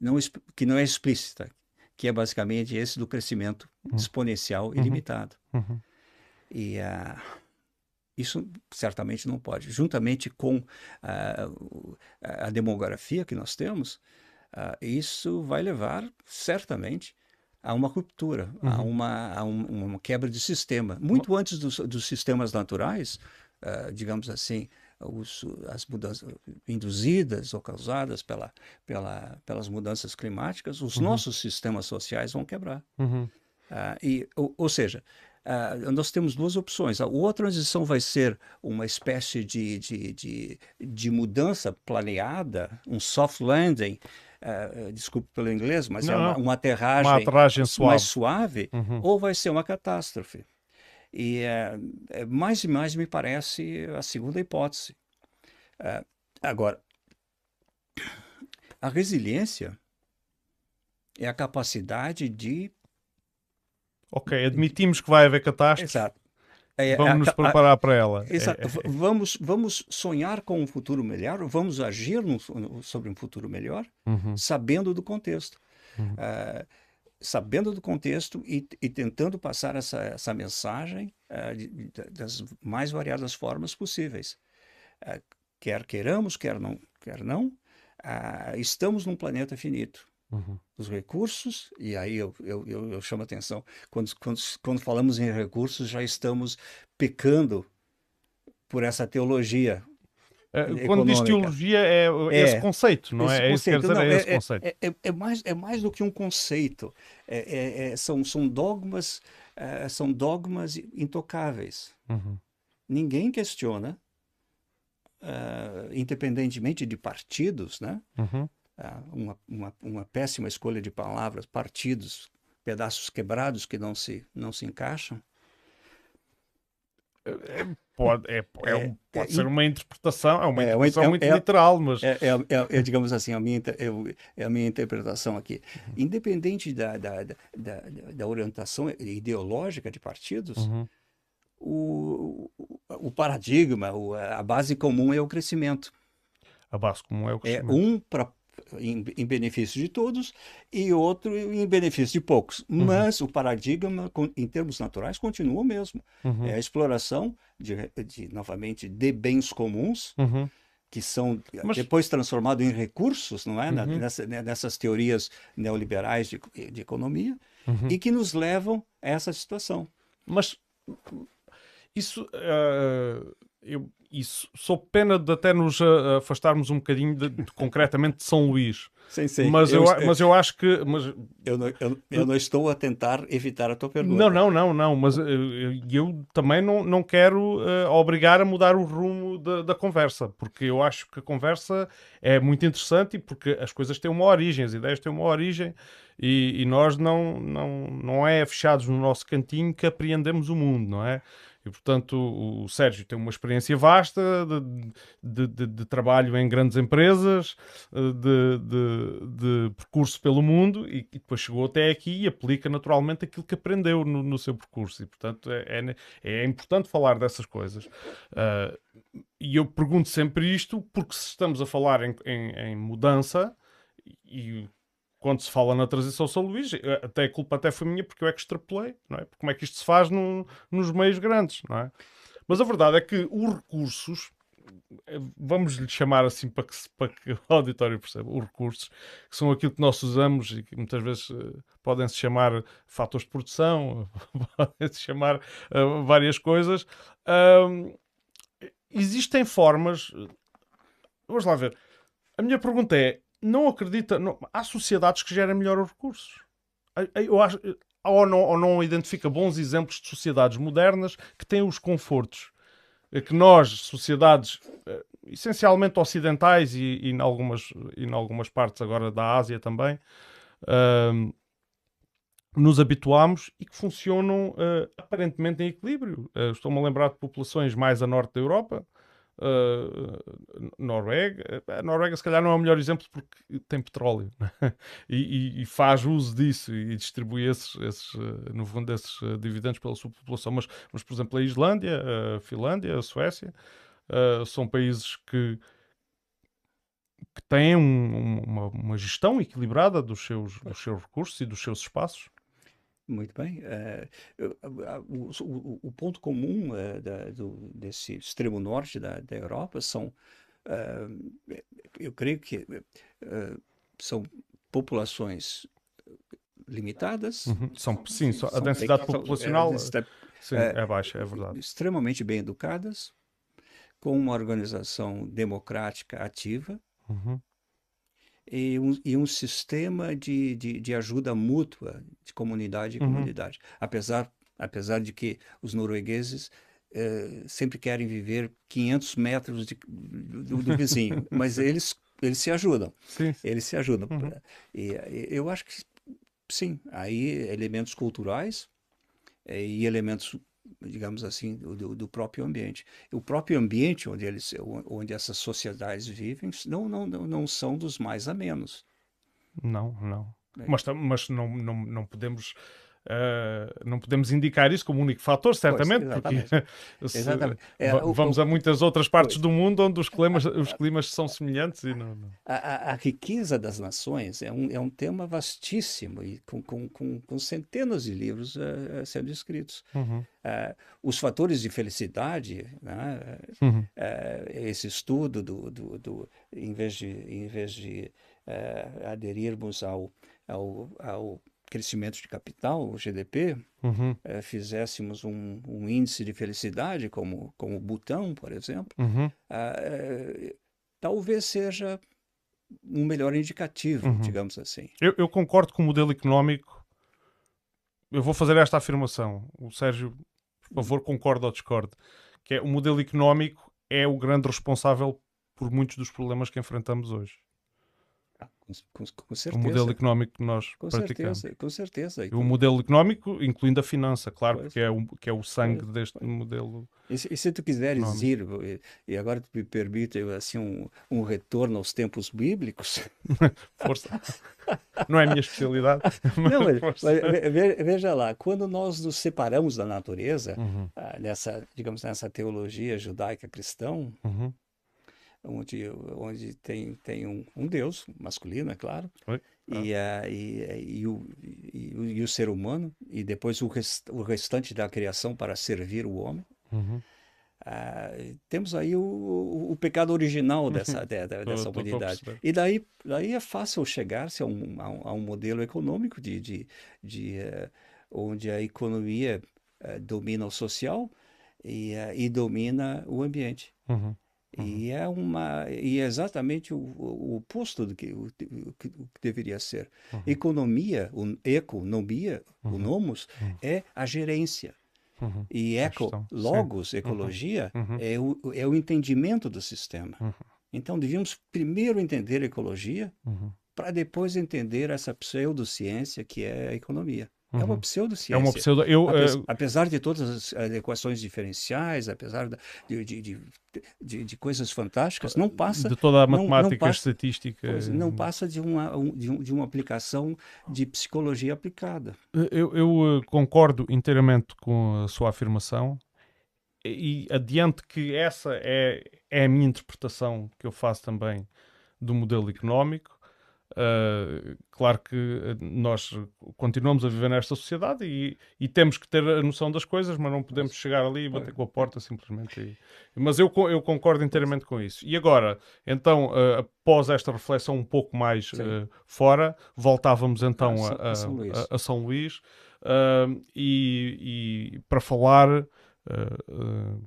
não, que não é explícita, que é basicamente esse do crescimento exponencial ilimitado. Uhum. E ah, isso certamente não pode. Juntamente com o- a demografia que nós temos, ah, isso vai levar certamente a uma ruptura, a, Uhum. uma, a um- uma quebra de sistema. Muito antes dos, dos sistemas naturais, digamos assim, os- as mudanças induzidas ou causadas pela, pela, pelas mudanças climáticas, os Uhum. nossos sistemas sociais vão quebrar. Uhum. Ah, e, ou, ou seja, ah, nós temos duas opções. A- Ou a transição vai ser uma espécie de, de, de, de mudança planeada, um soft landing, ah, desculpe pelo inglês, mas é Não, uma, não. uma aterragem Uma aterragem suave. mais suave, Uhum. ou vai ser uma catástrofe. E eh, eh, mais e mais me parece a segunda hipótese. Ah, agora, a resiliência é a capacidade de Ok, admitimos que vai haver catástrofe. Exato. É, Vamos a- nos a- preparar para ela. É- Exato. é- Vamos, vamos sonhar com um futuro melhor, vamos agir no- sobre um futuro melhor, Uhum. sabendo do contexto. Uhum. Ah, sabendo do contexto e, e tentando passar essa, essa mensagem ah, de- de- das mais variadas formas possíveis. Ah, quer queiramos, quer não, quer não, ah, estamos num planeta finito Uhum. os recursos, e aí eu, eu, eu, eu chamo atenção, quando, quando, quando falamos em recursos, já estamos pecando por essa teologia. Eh, Quando diz teologia, é É, esse conceito, não é? É conceito, não, é esse conceito. é- é- é mais, é mais do que um conceito. É, é- é- são, são dogmas, são dogmas intocáveis. Uhum. Ninguém questiona, ah, independentemente de partidos, né? Uhum. Uma, uma, uma péssima escolha de palavras, partidos, pedaços quebrados que não se, não se encaixam. Pode, é, é É, um- pode é ser uma interpretação, é uma É, interpretação é- muito é- literal, mas É, é, é- é, digamos assim, a minha, é a minha interpretação aqui. Independente da, da, da, da, orientação ideológica de partidos, Uhum. o, o- paradigma, o- a base comum é o crescimento. a base comum é o É crescimento. um pra, em, em benefício de todos e outro em benefício de poucos. Uhum. Mas o paradigma, em termos naturais, continua o mesmo. Uhum. É a exploração, de, de, novamente, de bens comuns, Uhum. que são Mas- depois transformados em recursos, não é? Na- Uhum. nessa- né, nessas teorias neoliberais de, de economia, Uhum. e que nos levam a essa situação. Mas isso, eh, eu, isso sou pena de até nos eh, afastarmos um bocadinho de- de- concretamente de São Luís. Sim, sim. Mas eu, eu, mas eu acho que. Mas, eu não, eu- eu não estou a tentar evitar a tua pergunta. não, não, não, não. Mas eh, eu, eu também não, não quero eh, obrigar a mudar o rumo da, da conversa, porque eu acho que a conversa é muito interessante e porque as coisas têm uma origem, as ideias têm uma origem e, e nós não, não, não é fechados no nosso cantinho que apreendemos o mundo, não é? E, portanto, o Sérgio tem uma experiência vasta de, de, de- de trabalho em grandes empresas, eh, de, percurso pelo mundo e, e depois chegou até aqui e aplica naturalmente aquilo que aprendeu no, no seu percurso. E, portanto, é, é, é importante falar dessas coisas. Ah, e eu pergunto sempre isto porque se estamos a falar em, em- em mudança e quando se fala na transição São Luís, eh, até a culpa até foi minha porque eu é que extrapolei, não é? Como é que isto se faz num- nos meios grandes, não é? Mas a verdade é que os recursos, eh, vamos lhe chamar assim para que, se- para que o auditório perceba, os recursos, que são aquilo que nós usamos e que muitas vezes eh, podem-se chamar fatores de produção, podem-se chamar eh, várias coisas. Ahm, existem formas. Vamos lá ver. A minha pergunta é: não acredita. não- há sociedades que gerem melhor os recursos? Eu- acho. Ou não, ou não identifica bons exemplos de sociedades modernas que têm os confortos que nós, sociedades eh, essencialmente ocidentais e, e, em algumas, e em algumas partes agora da Ásia também, ahm, nos habituamos e que funcionam eh, aparentemente em equilíbrio. Eh, Estou-me a lembrar de populações mais a norte da Europa, Uh, Noruega, a Noruega se calhar não é o melhor exemplo porque tem petróleo né? e, e, e, faz uso disso e distribui esses, esses no fundo esses dividendos pela sua população, mas, mas por exemplo a Islândia, a Finlândia, a Suécia uh, são países que que têm um, uma, uma, gestão equilibrada dos seus, dos seus recursos e dos seus espaços. Muito bem. É, o, o, o, ponto comum é, da, do, desse extremo norte da, da Europa são, é, eu creio que são populações limitadas. Uhum. São, sim, são, a densidade populacional sim, é, baixa, é verdade. Extremamente bem educadas, com uma organização democrática ativa, Uhum. E, um, e um sistema de, de, de, ajuda mútua de comunidade e uhum. comunidade. Apesar, apesar de que os noruegueses eh, sempre querem viver 500 metros de, do, do, vizinho, mas eles, eles se ajudam. Sim. Eles se ajudam. Uhum. E, e, eu acho que, sim, aí elementos culturais eh, e elementos digamos assim, do, do, próprio ambiente. O próprio ambiente onde, eles, onde essas sociedades vivem não, não, não são dos mais a menos. Não, não. É. Mas, mas não, não, não podemos Uh, não podemos indicar isso como único fator, certamente, pois, exatamente. porque se, exatamente. É, vamos o, a muitas outras partes pois. do mundo onde os climas, os climas são semelhantes. E não, não... A, a, a, riqueza das nações é um, é um tema vastíssimo e com, com, com, com centenas de livros uh, sendo escritos. Uhum. Uh, os fatores de felicidade, né? uhum. esse estudo do, do, do, em vez de, em vez de aderirmos ao, ao, ao crescimento de capital, o GDP, uhum. é, fizéssemos um, um, índice de felicidade, como, como o Butão, por exemplo, uhum. é, talvez seja um melhor indicativo, uhum. digamos assim. Eu, eu, concordo com o modelo económico. Eu vou fazer esta afirmação. O Sérgio, por favor, concorda ou discorde. Que é o modelo económico é o grande responsável por muitos dos problemas que enfrentamos hoje. Com, com, certeza. O modelo económico que nós com praticamos. Certeza, com certeza. o modelo económico, incluindo a finança, claro, pois. porque é o, que é o sangue pois. deste pois. modelo. E se, e se, tu quiseres económico. ir, e, e, agora tu me permite assim, um, um retorno aos tempos bíblicos. Força. Não é a minha especialidade. Não, mas, mas, veja lá, quando nós nos separamos da natureza, uhum. ah, nessa, digamos, nessa teologia judaica cristã, uhum onde, onde tem, tem um, um Deus masculino, é claro, ah. e, uh, e, e, o, e, e, o ser humano, e depois o, rest, o restante da criação para servir o homem. Uhum. Uh, temos aí o, o, pecado original dessa, de, de, dessa humanidade. E daí, daí é fácil chegar-se a um, a, um, a um modelo econômico de, de, de uh, onde a economia uh, domina o social e, e domina o ambiente. Uhum. Uhum. E é uma e é exatamente o, o oposto do que o, o, que deveria ser. Uhum. Economia, o economia, uhum. o nomos uhum. é a gerência. Uhum. E eco, logos, Sim. Uhum. ecologia é o, é o entendimento do sistema. Então devíamos primeiro entender ecologia para depois entender essa pseudociência que é a economia. É uma uhum. pseudociência. É uma pseudo... Eu, apesar, uh... apesar de todas as equações diferenciais, apesar de, de, de, de, de coisas fantásticas, não passa... De toda a matemática, não, não passa, estatística... Não passa de uma, de, de uma aplicação de psicologia aplicada. Eu, eu eh, concordo inteiramente com a sua afirmação e adiante que essa é, é a minha interpretação que eu faço também do modelo económico Uh, claro que eh, nós continuamos a viver nesta sociedade e, e, temos que ter a noção das coisas, mas não podemos chegar ali e bater com a porta simplesmente. E... Mas eu, eu concordo inteiramente com isso. E agora, então, uh, após esta reflexão um pouco mais uh, fora, voltávamos então a, a, a, São Luís, a, a São Luís e, e, para falar,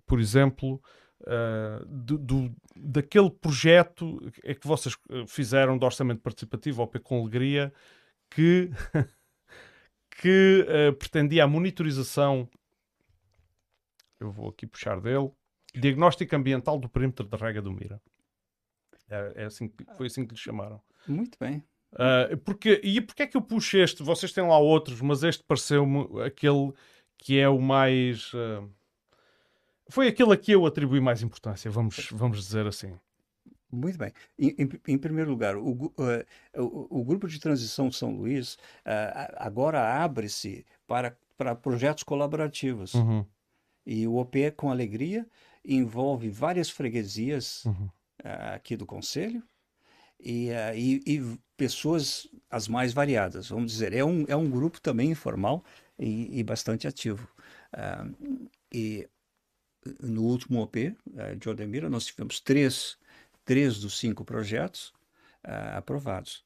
por exemplo, uh, do, do, daquele projeto é que vocês eh, fizeram de orçamento participativo ao P com Alegria que, que uh, pretendia a monitorização eu vou aqui puxar dele diagnóstico ambiental do perímetro da rega do Mira é, é assim, foi assim que lhe chamaram muito bem Uh, porque, e porquê é que eu puxo este? Vocês têm lá outros, mas este pareceu-me aquele que é o mais. Uh, foi aquele a que eu atribuí mais importância, vamos, vamos dizer assim. Muito bem. Em, em, em primeiro lugar, o, uh, o, o, Grupo de Transição São Luís uh, agora abre-se para, para projetos colaborativos. Uhum. E o OP, com alegria, envolve várias freguesias uhum. uh, aqui do Conselho e, e, e, pessoas as mais variadas, vamos dizer. É um, é um grupo também informal e, e bastante ativo. e no último OP de Odemira, nós tivemos três três dos cinco projetos uh, aprovados.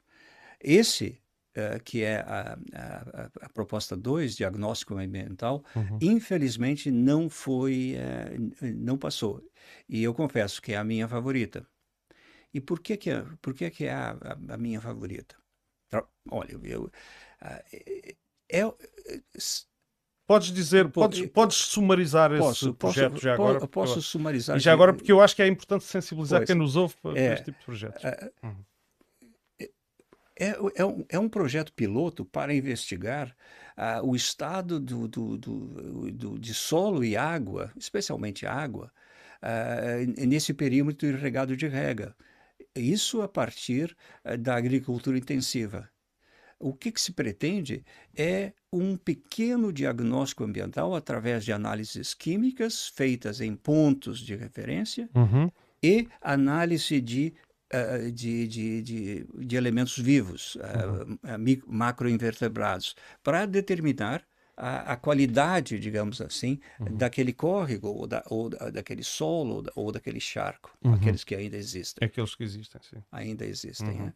Esse, uh, que é a, a, a proposta 2, diagnóstico ambiental, uhum. infelizmente não foi, uh, não passou. E eu confesso que é a minha favorita. E por que, que, é, por que, que é a, a, a minha favorita? Olha, eu, é, é, Podes dizer, podes, podes sumarizar posso, esse projeto posso, já agora? Posso eu, sumarizar. E já agora, porque eu acho que é importante sensibilizar pois, quem nos ouve para é, este tipo de projetos. É, uhum. é, é, um, é um projeto piloto para investigar uh, o estado do, do, do, do, de solo e água, especialmente água, uh, nesse perímetro irrigado de rega. Isso a partir uh, da agricultura intensiva. O que, que se pretende é um pequeno diagnóstico ambiental através de análises químicas feitas em pontos de referência uhum. e análise de Uh, de, de, de, de, elementos vivos, uh, uhum. macroinvertebrados, para determinar a, a, qualidade, digamos assim, uhum. daquele córrego, ou, da, ou daquele solo, ou, da, ou daquele charco, uhum. aqueles que ainda existem. Aqueles que existem, sim. Ainda existem. Uhum. Né?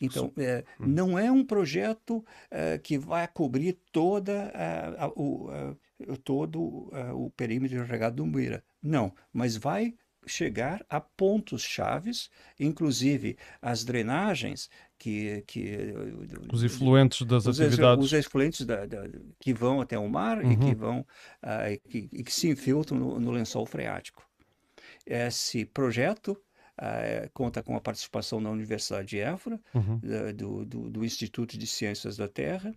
Então, é, uhum. não é um projeto é, que vai cobrir toda a, a, o, a, todo o perímetro regado do Umbuíra. Não, mas vai chegar a pontos chaves, inclusive as drenagens que, que os influentes das os, atividades, os influentes da, da, que vão até o mar uhum. e que vão uh, que, e que se infiltram no, no lençol freático. Esse projeto uh, conta com a participação da Universidade de Évora, uhum. do, do, do, Instituto de Ciências da Terra,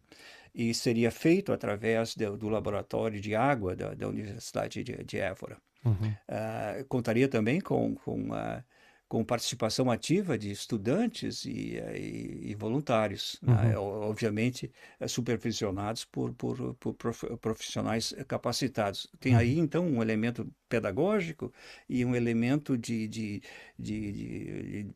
e seria feito através de, do laboratório de água da, da Universidade de, de Évora. Uhum. Uh, contaria também com, com, uh, com participação ativa de estudantes e, e, e voluntários, né? uhum. né? obviamente eh, supervisionados por, por, por, profissionais capacitados. Tem uhum. aí, então, um elemento pedagógico e um elemento de, de, de, de,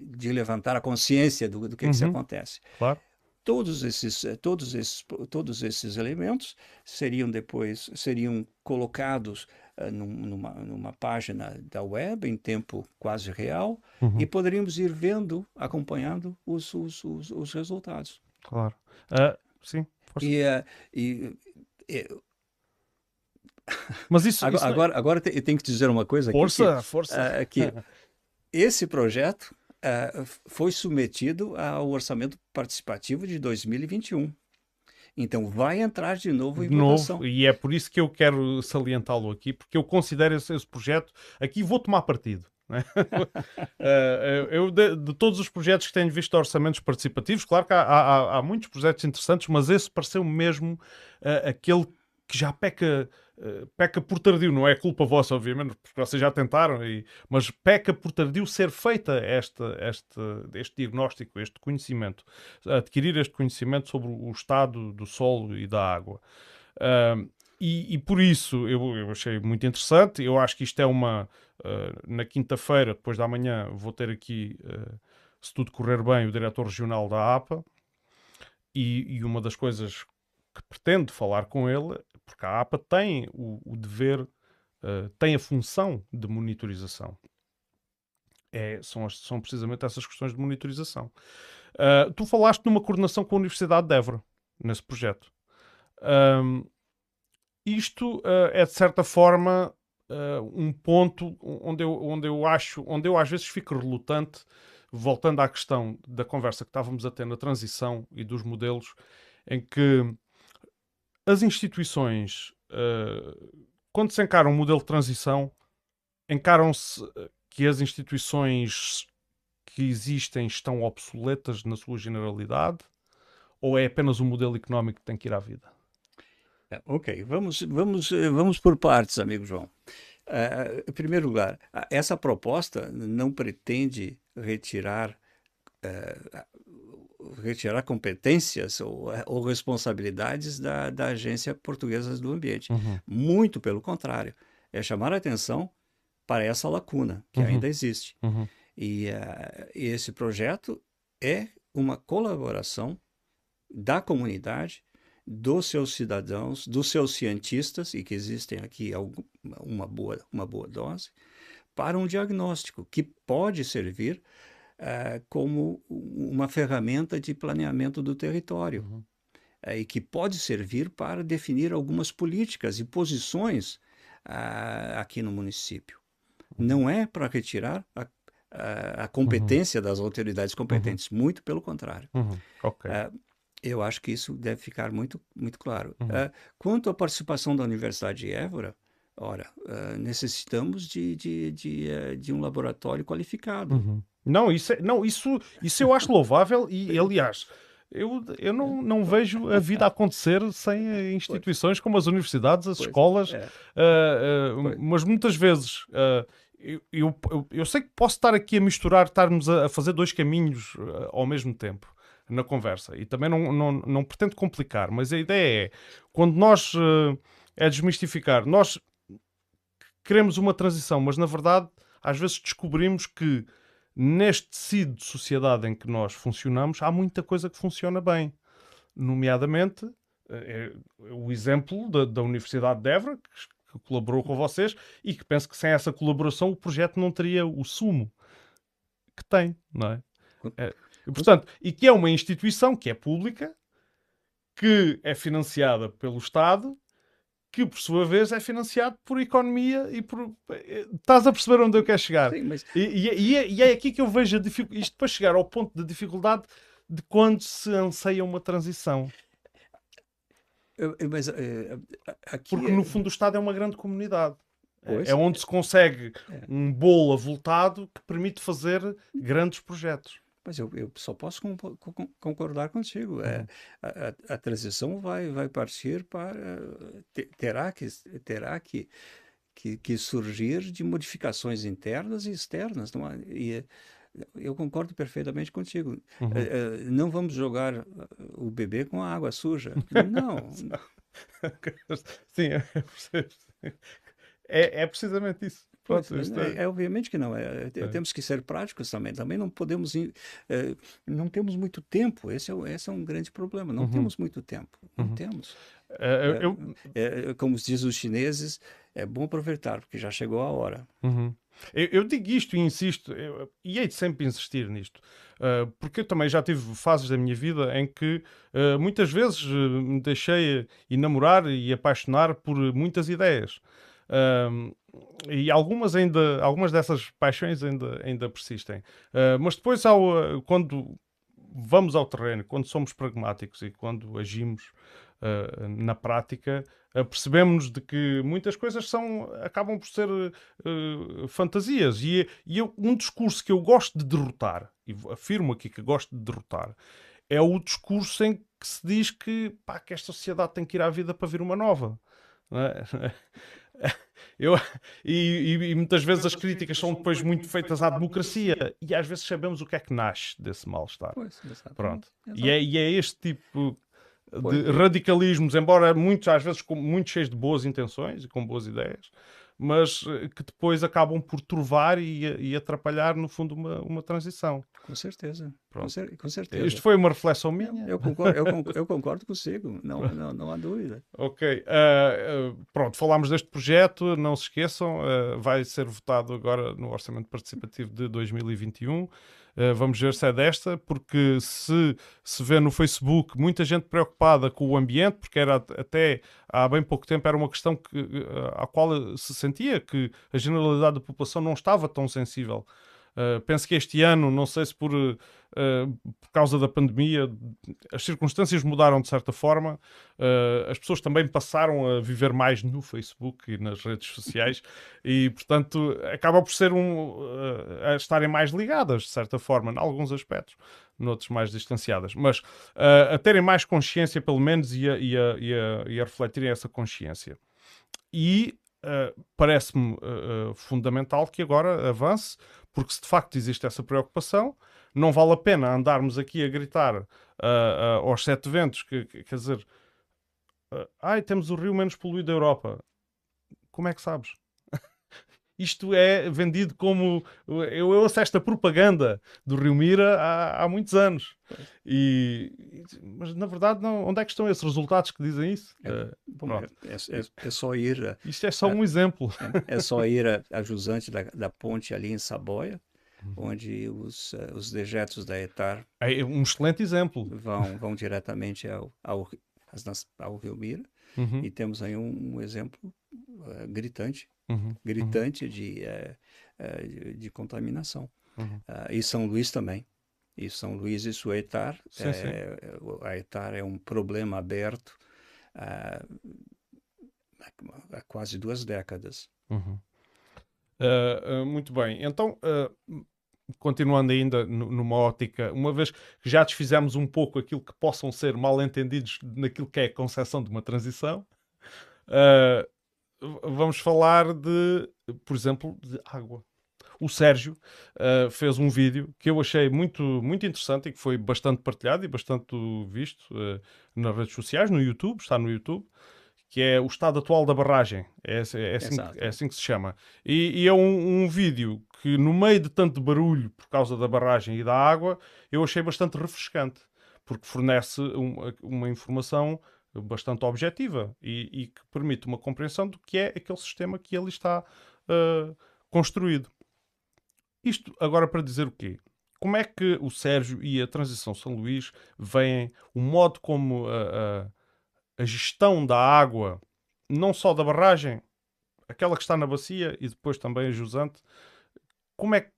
de levantar a consciência do, do que, que se uhum. acontece. Claro. Todos esses, eh, todos, esses, todos esses elementos seriam depois seriam colocados numa, numa página da web em tempo quase real uhum. e poderíamos ir vendo, acompanhando os, os, os, os resultados. Claro. Uh, sim. E, uh, e, e, Mas isso. Agora, isso... agora, agora eu tenho que dizer uma coisa. Força, aqui, que, força. que esse projeto uh, foi submetido ao orçamento participativo de 2021. Então vai entrar de novo em de votação. Novo, e é por isso que eu quero salientá-lo aqui, porque eu considero esse, esse projeto. Aqui vou tomar partido. uh, eu, de, de, todos os projetos que tenho visto orçamentos participativos, claro que há, há, há muitos projetos interessantes, mas esse pareceu mesmo uh, aquele que já peca eh, peca por tardio, não é culpa vossa, obviamente, porque vocês já tentaram, e, mas peca por tardio ser feita esta, esta, este diagnóstico, este conhecimento, adquirir este conhecimento sobre o estado do solo e da água. Uh, e, e, por isso eu, eu, achei muito interessante. Eu acho que isto é uma. Uh, na quinta-feira, depois da manhã, vou ter aqui, uh, se tudo correr bem, o diretor regional da APA. E, e, uma das coisas que pretendo falar com ele porque a APA tem o, o dever, uh, tem a função de monitorização. É, são, as, são precisamente essas questões de monitorização. Uh, tu falaste numa coordenação com a Universidade de Évora, nesse projeto. Um, isto uh, é, de certa forma, um ponto onde eu, onde eu acho, onde eu às vezes fico relutante, voltando à questão da conversa que estávamos a ter na transição e dos modelos, em que as instituições, uh, quando se encara um modelo de transição, encaram-se eh, que as instituições que existem estão obsoletas na sua generalidade ou é apenas um modelo económico que tem que ir à vida? É, ok, vamos, vamos, eh, vamos por partes, amigo João. Uh, em primeiro lugar, essa proposta não pretende retirar retirar competências ou, ou responsabilidades da, da, Agência Portuguesa do Ambiente. Uhum. Muito pelo contrário, é chamar a atenção para essa lacuna que uhum. ainda existe. Uhum. E, uh, e esse projeto é uma colaboração da comunidade dos seus cidadãos, dos seus cientistas, e que existem aqui uma boa, uma boa dose, para um diagnóstico que pode servir uh, como uma ferramenta de planeamento do território. Uhum. Uh, e que pode servir para definir algumas políticas e posições uh, aqui no município. Uhum. Não é para retirar a, a, a competência uhum. das autoridades competentes, uhum. muito pelo contrário. Uhum. Okay. Eu acho que isso deve ficar muito, muito claro. Uhum. Quanto à participação da Universidade de Évora, ora, necessitamos de, de, de, de, um laboratório qualificado. Não, isso, é, não isso, isso eu acho louvável e, aliás, eu, eu não, não vejo a vida acontecer sem instituições como as universidades, as pois, escolas, é. mas muitas vezes eu, eu, eu, sei que posso estar aqui a misturar, estarmos a, a fazer dois caminhos ao mesmo tempo na conversa. E também não, não, não pretendo complicar, mas a ideia é, quando nós uh, é desmistificar, nós queremos uma transição, mas na verdade às vezes descobrimos que neste tecido de sociedade em que nós funcionamos há muita coisa que funciona bem. Nomeadamente, é, é o exemplo da, da Universidade de Évora, que, que colaborou com vocês e que penso que sem essa colaboração o projeto não teria o sumo que tem, não é? é portanto, e que é uma instituição que é pública, que é financiada pelo Estado, que por sua vez é financiado por economia e por. Estás a perceber onde eu quero chegar? Sim, mas... e, e, e, é, e, é, aqui que eu vejo a dificuldade, isto para chegar ao ponto de dificuldade de quando se anseia uma transição. Mas, uh, Porque no fundo o Estado é uma grande comunidade. Pois, é onde se consegue é. um bolo avultado que permite fazer grandes projetos. Mas eu, eu só posso concordar contigo. É, uhum. a, a, transição vai, vai partir para. terá que, terá que, que, que surgir de modificações internas e externas. Não é? E eu concordo perfeitamente contigo. Uhum. É, é, não vamos jogar o bebê com a água suja. Não. Sim, é, é precisamente isso. Pronto, é, é, obviamente que não. É, é, Temos que ser práticos também. Também não podemos. É, não temos muito tempo. Esse é, esse é um grande problema. Não uhum. temos muito tempo. Não uhum. temos. É, eu... É, como dizem os chineses, é bom aproveitar, porque já chegou a hora. Uhum. Eu, eu, digo isto e insisto, eu, e hei de sempre insistir nisto, uh, porque eu também já tive fases da minha vida em que uh, muitas vezes uh, me deixei enamorar e apaixonar por muitas ideias. E algumas ainda, algumas dessas paixões ainda, ainda persistem. Uh, mas depois, ao, quando vamos ao terreno, quando somos pragmáticos e quando agimos uh, na prática, uh, percebemos de que muitas coisas são, acabam por ser fantasias. E, e eu, um discurso que eu gosto de derrotar, e afirmo aqui que gosto de derrotar, é o discurso em que se diz que, pá, que esta sociedade tem que ir à vida para vir uma nova. É? Eu, e, e, muitas vezes as críticas são depois muito feitas à democracia e às vezes sabemos o que é que nasce desse mal-estar. Pronto. E é, e é este tipo de radicalismos, embora muitos às vezes com, muito cheios de boas intenções e com boas ideias, mas eh, que depois acabam por turvar e, e atrapalhar, no fundo, uma, uma transição. Com certeza. Com, cer com, certeza. Isto foi uma reflexão minha. Eu concordo, eu concordo, eu concordo consigo, não, não, não, há dúvida. Ok. Uh, uh, pronto, falámos deste projeto, não se esqueçam, uh, vai ser votado agora no Orçamento Participativo de 2021. Uh, vamos ver se é desta, porque se se vê no Facebook muita gente preocupada com o ambiente, porque era até há bem pouco tempo era uma questão que, uh, à qual se sentia que a generalidade da população não estava tão sensível Uh, penso que este ano, não sei se por, uh, por causa da pandemia, as circunstâncias mudaram de certa forma. Uh, as pessoas também passaram a viver mais no Facebook e nas redes sociais e, portanto, acaba por ser um, a estarem mais ligadas, de certa forma, em alguns aspectos, noutros mais distanciadas. Mas a terem mais consciência, pelo menos, e a, e a, e a, e a refletirem essa consciência. E uh, parece-me uh, fundamental que agora avance, porque se de facto existe essa preocupação, não vale a pena andarmos aqui a gritar aos sete ventos, que, que, quer dizer, ai, temos o rio menos poluído da Europa. Como é que sabes? Isto é vendido como. Eu, eu ouço esta propaganda do Rio Mira há, há muitos anos. E, mas na verdade, não, onde é que estão esses resultados que dizem isso? É, uh, bom, é, é, é, só ir. Isto é só um exemplo. É, só ir a, a jusante da, da ponte ali em Saboia, uhum. onde os, uh, os dejetos da ETAR. É um excelente exemplo. Vão, vão diretamente ao, ao, ao Rio Mira. Uhum. E temos aí um, um exemplo uh, gritante uhum, uhum. gritante De, é, é, de, de, contaminação. Uhum. Uh, e São Luís também. E São Luís e sua ETAR, sim, é, sim. a ETAR é um problema aberto uh, há quase duas décadas. Uhum. Uh, muito bem, então continuando ainda numa ótica, uma vez que já desfizemos um pouco aquilo que possam ser mal entendidos naquilo que é a concepção de uma transição, uh, vamos falar de, por exemplo, de água. O Sérgio uh, fez um vídeo que eu achei muito, muito interessante e que foi bastante partilhado e bastante visto uh, nas redes sociais, no YouTube, está no YouTube, que é o estado atual da barragem. É, é, assim, é assim, que se chama. E, e é um, um, vídeo que, no meio de tanto barulho por causa da barragem e da água, eu achei bastante refrescante, porque fornece um, uma informação bastante objetiva e, e, que permite uma compreensão do que é aquele sistema que ali está uh, construído. Isto agora para dizer o quê? Como é que o Sérgio e a Transição São Luís veem o modo como a, a, a gestão da água, não só da barragem, aquela que está na bacia e depois também a jusante, como é que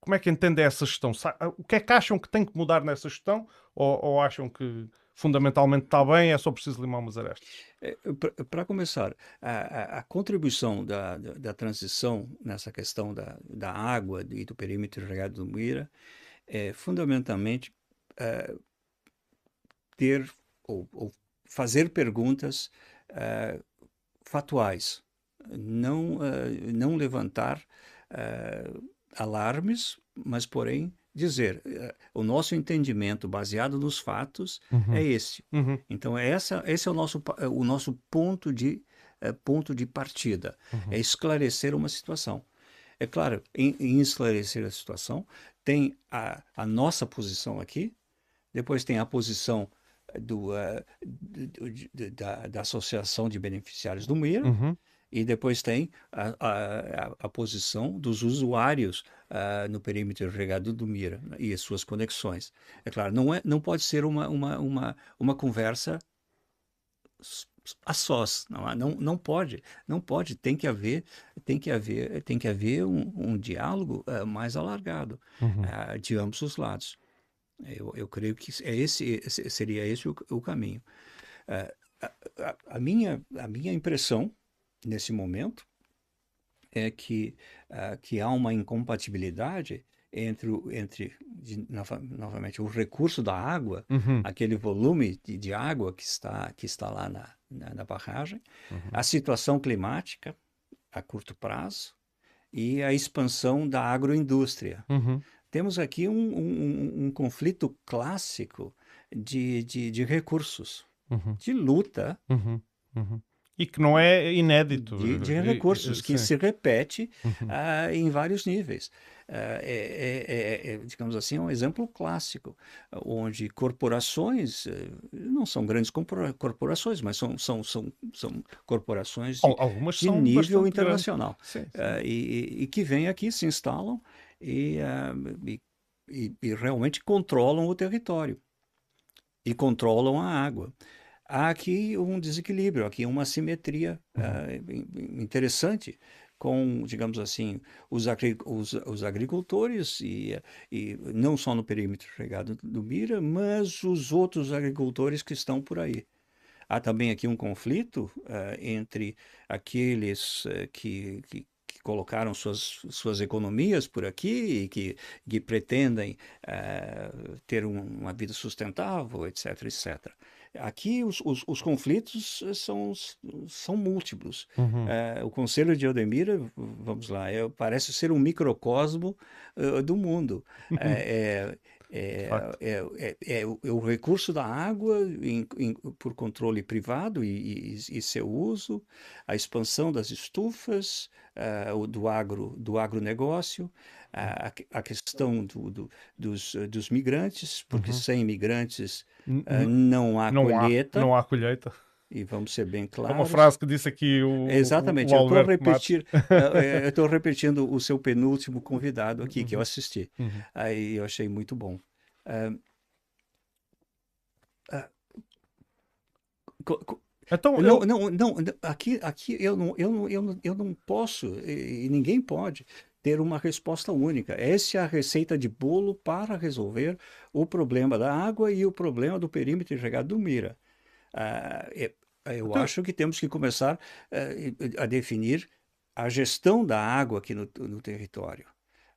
como é que entende essa gestão? O que é que acham que tem que mudar nessa gestão? Ou, ou acham que fundamentalmente está bem, é só preciso limar umas arestas? É, Para começar, a, a, a contribuição da, da, da, transição nessa questão da, da água e do perímetro regado do Muira é fundamentalmente é, ter ou, ou, fazer perguntas é, fatuais, não, é, não levantar é, alarmes, mas porém dizer, eh, o nosso entendimento baseado nos fatos uhum. é esse. Uhum. Então essa, esse é o nosso, eh, o nosso ponto de é, ponto de partida, uhum. é esclarecer uma situação. É claro, em, em esclarecer a situação tem a, a, nossa posição aqui, depois tem a posição do, uh, do, do, da, da, Associação de Beneficiários do MIR, uhum. E depois tem a, a, a posição dos usuários uh, no perímetro regado do Mira né, e as suas conexões. É claro, não, é, não pode ser uma, uma, uma, uma conversa a sós, não, não, não pode, não pode, tem que haver, tem que haver, tem que haver um, um diálogo uh, mais alargado uhum. uh, de ambos os lados. Eu, eu creio que é esse, seria esse o, o caminho. Uh, a, a, a, minha, a minha impressão nesse momento é que, uh, que há uma incompatibilidade entre, entre de, nova, novamente, o recurso da água, uhum. aquele volume de, de, água que está, que está lá na, na, na barragem, uhum. a situação climática a curto prazo e a expansão da agroindústria. Uhum. Temos aqui um, um, um, conflito clássico de, de, de recursos, uhum. de luta uhum. Uhum e que não é inédito. De, de recursos, e, que se repete uh, em vários níveis. Uh, é, é, é, digamos assim, um exemplo clássico, onde corporações, uh, não são grandes corporações, mas são, são, são, são corporações de, Algumas de nível internacional. Sim, sim. E, e, que vêm aqui, se instalam e, e, e realmente controlam o território e controlam a água há aqui um desequilíbrio, aqui uma simetria uhum. uh, interessante com, digamos assim, os, agri os, os agricultores e, e, não só no perímetro regado do Mira, mas os outros agricultores que estão por aí. Há também aqui um conflito uh, entre aqueles uh, que, que, que, colocaram suas, suas economias por aqui e que, que pretendem ter um, uma vida sustentável, etc, etc. aqui os, os, os conflitos são, são múltiplos. Uhum. Uh, o Conselho de Odemira, vamos lá, é, parece ser um microcosmo uh, do mundo. é, é, é, é, é, o recurso da água em, em, por controle privado e, e, e, seu uso, a expansão das estufas, uh, do, agro, do agronegócio, a, a questão do, do, dos, dos migrantes, porque uhum. sem imigrantes uh, não há não colheita. Há, não há colheita. E vamos ser bem claros. É uma frase que disse aqui o. Exatamente, o, eu estou repetir, eu estou repetindo o seu penúltimo convidado aqui, uhum. que eu assisti. Uhum. Aí eu achei muito bom. Uh, uh, então, não, eu... não, não, aqui, aqui eu, não, eu, não, eu, não, eu não posso, e ninguém pode, ter uma resposta única. Essa é a receita de bolo para resolver o problema da água e o problema do perímetro irrigado do Mira. Uh, eu então... acho que temos que começar uh, a definir a gestão da água aqui no, no território.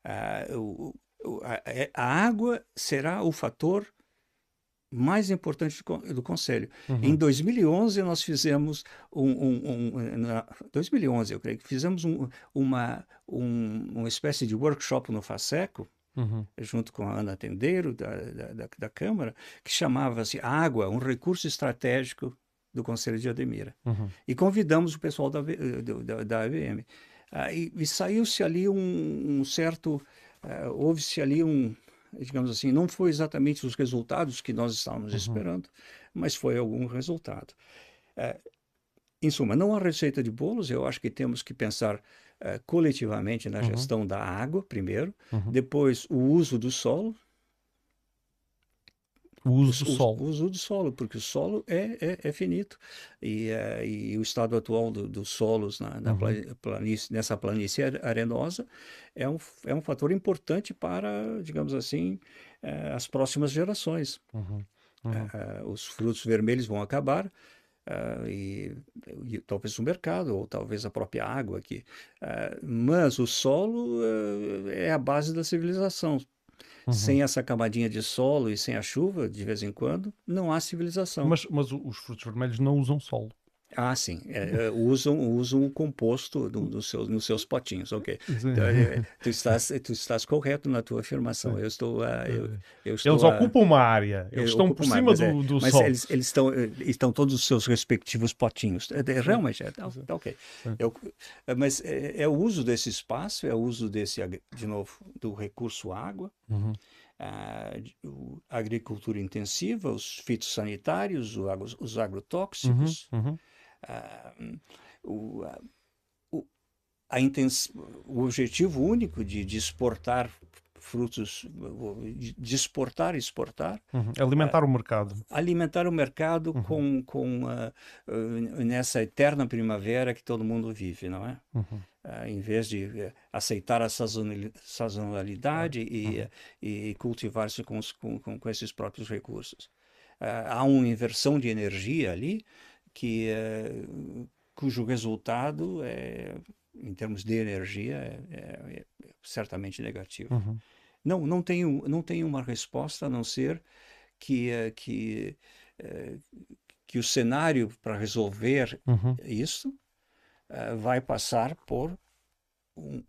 Uh, o, a, é, a, água será o fator mais importante do, Conselho. Uhum. Em 2011, nós fizemos um, um, um, na, 2011, eu creio que fizemos um, uma, um, uma espécie de workshop no FASECO, uhum. junto com a Ana Tendeiro, da, da, da Câmara, que chamava-se Água, um recurso estratégico do Conselho de Ademira. Uhum. E convidamos o pessoal da, da, da AVM. Ah, e, e saiu-se ali um, um certo... Uh, houve-se ali um, digamos assim, não foi exatamente os resultados que nós estávamos uhum. esperando, mas foi algum resultado. É, em suma, não há receita de bolos, eu acho que temos que pensar é, coletivamente na uhum. gestão da água, primeiro, uhum. depois o uso do solo, o uso do solo. O uso do solo, porque o solo é, é, é finito. E, é, e o estado atual do, dos solos na, na uhum. planície, nessa planície arenosa é um, é um fator importante para, digamos assim, é, as próximas gerações. Uhum. Uhum. os frutos vermelhos vão acabar. Uh, e, e, talvez o mercado, ou talvez a própria água aqui. Uh, mas o solo uh, é a base da civilização. Uhum. Sem essa camadinha de solo e sem a chuva, de vez em quando, não há civilização. Mas, mas os frutos vermelhos não usam solo. Ah, sim. É, é usam, usam o composto do, do seu, nos seus potinhos, ok. Então, é, tu, estás, tu estás correto na tua afirmação. Eu estou, uh, eu, eu estou Eles ocupam uma área. Eles estão por cima área, do, é, do mas sol. Eles, eles estão, eh, estão todos os seus respectivos potinhos. É, realmente, é, tá, tá ok. Eu, mas é, é, o uso desse espaço, é o uso desse, de novo, do recurso água. Uhum. A, a agricultura intensiva, os fitossanitários, os agrotóxicos, uhum, uhum uh, o, o, a intens... o objetivo único de, de exportar frutos, de exportar exportar. Uhum. Alimentar uh, o mercado. Alimentar o mercado uhum. com, com uh, uh, nessa eterna primavera que todo mundo vive, não é? Uhum. em vez de aceitar a sazonalidade e, uhum. e cultivar-se com, com, com, esses próprios recursos. há uma inversão de energia ali que, uh, cujo resultado, é, em termos de energia, é, é, é certamente negativo. Uhum. Não, não tenho, não tenho uma resposta a não ser que, uh, que, uh, que o cenário para resolver uhum. isso vai passar por um,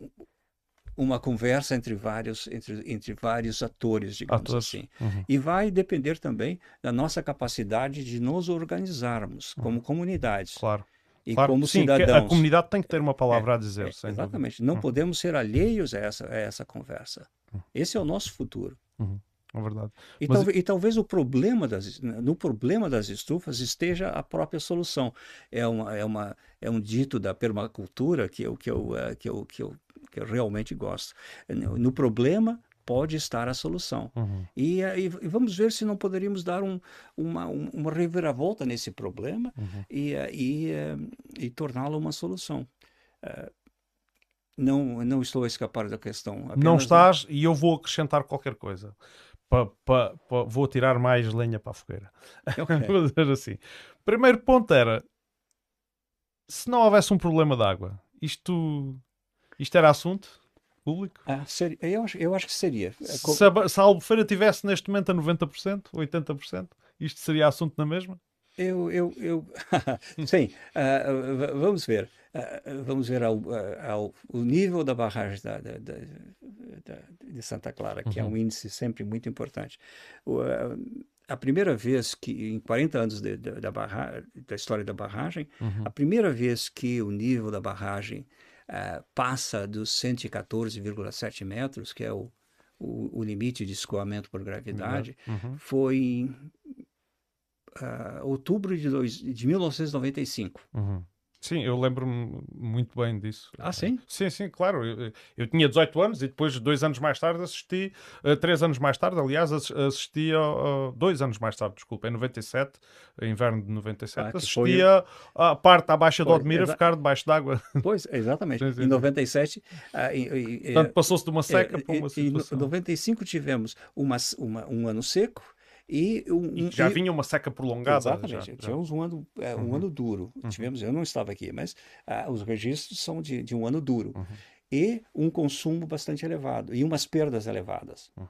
uma conversa entre vários, entre, entre vários atores, digamos atores. assim. Uhum. E vai depender também da nossa capacidade de nos organizarmos uhum. como comunidades. Claro. E claro, como sim, cidadãos. A comunidade tem que ter uma palavra é, a dizer. É, exatamente. Dúvida. Não uhum. podemos ser alheios a essa, a essa conversa. Uhum. Esse é o nosso futuro. Uhum. É verdade. E, Mas... talvez, e, talvez, o problema das, no problema das estufas esteja a própria solução. É, uma, é, uma, é um dito da permacultura que eu, que eu, eh, que eu, que eu que eu realmente gosto. No problema pode estar a solução. Uhum. E, e, vamos ver se não poderíamos dar um, uma, uma reviravolta nesse problema uhum. e, e, e torná-lo uma solução. Uh, não, não estou a escapar da questão. Não estás, e eu vou acrescentar qualquer coisa. Pa, pa, pa, vou tirar mais lenha para a fogueira. Okay. vou dizer assim. Primeiro ponto era: se não houvesse um problema de água, isto isto era assunto público? Ah, seria, eu, acho, eu acho que seria. Se a, se a Albufeira tivesse neste momento a 90%, 80%, isto seria assunto na mesma? Eu, eu, eu... sim, uh, vamos ver. Uh, vamos ver ao, ao, o nível da barragem da, da, da, de Santa Clara, que uhum. é um índice sempre muito importante. O, a primeira vez que, em 40 anos de, de, da, barra, da história da barragem, uhum. a primeira vez que o nível da barragem uh, passa dos 114,7 metros, que é o, o, o, limite de escoamento por gravidade, uhum. foi em uh, outubro de, dois, de 1995. Uhum. Sim, eu lembro-me muito bem disso. Ah, sim? Sim, sim, claro. Eu, eu, tinha 18 anos e depois, dois anos mais tarde, assisti, uh, três anos mais tarde, aliás, assisti, uh, dois anos mais tarde, desculpa, em 97, inverno de 97, ah, assisti a, a parte à Baixa de Odmira ficar debaixo d'água. Pois, exatamente. Sim, sim, em 97... Uh, e, e, Portanto, passou-se de uma seca é, para uma situação. Em 95 tivemos uma, uma, um ano seco, e, um, e já e, vinha uma seca prolongada. Exatamente. Já, Tivemos um ano, é, um uhum. ano duro. Uhum. Tivemos, eu não estava aqui, mas ah, os registros são de, de um ano duro. Uhum. E um consumo bastante elevado. E umas perdas elevadas. Uhum.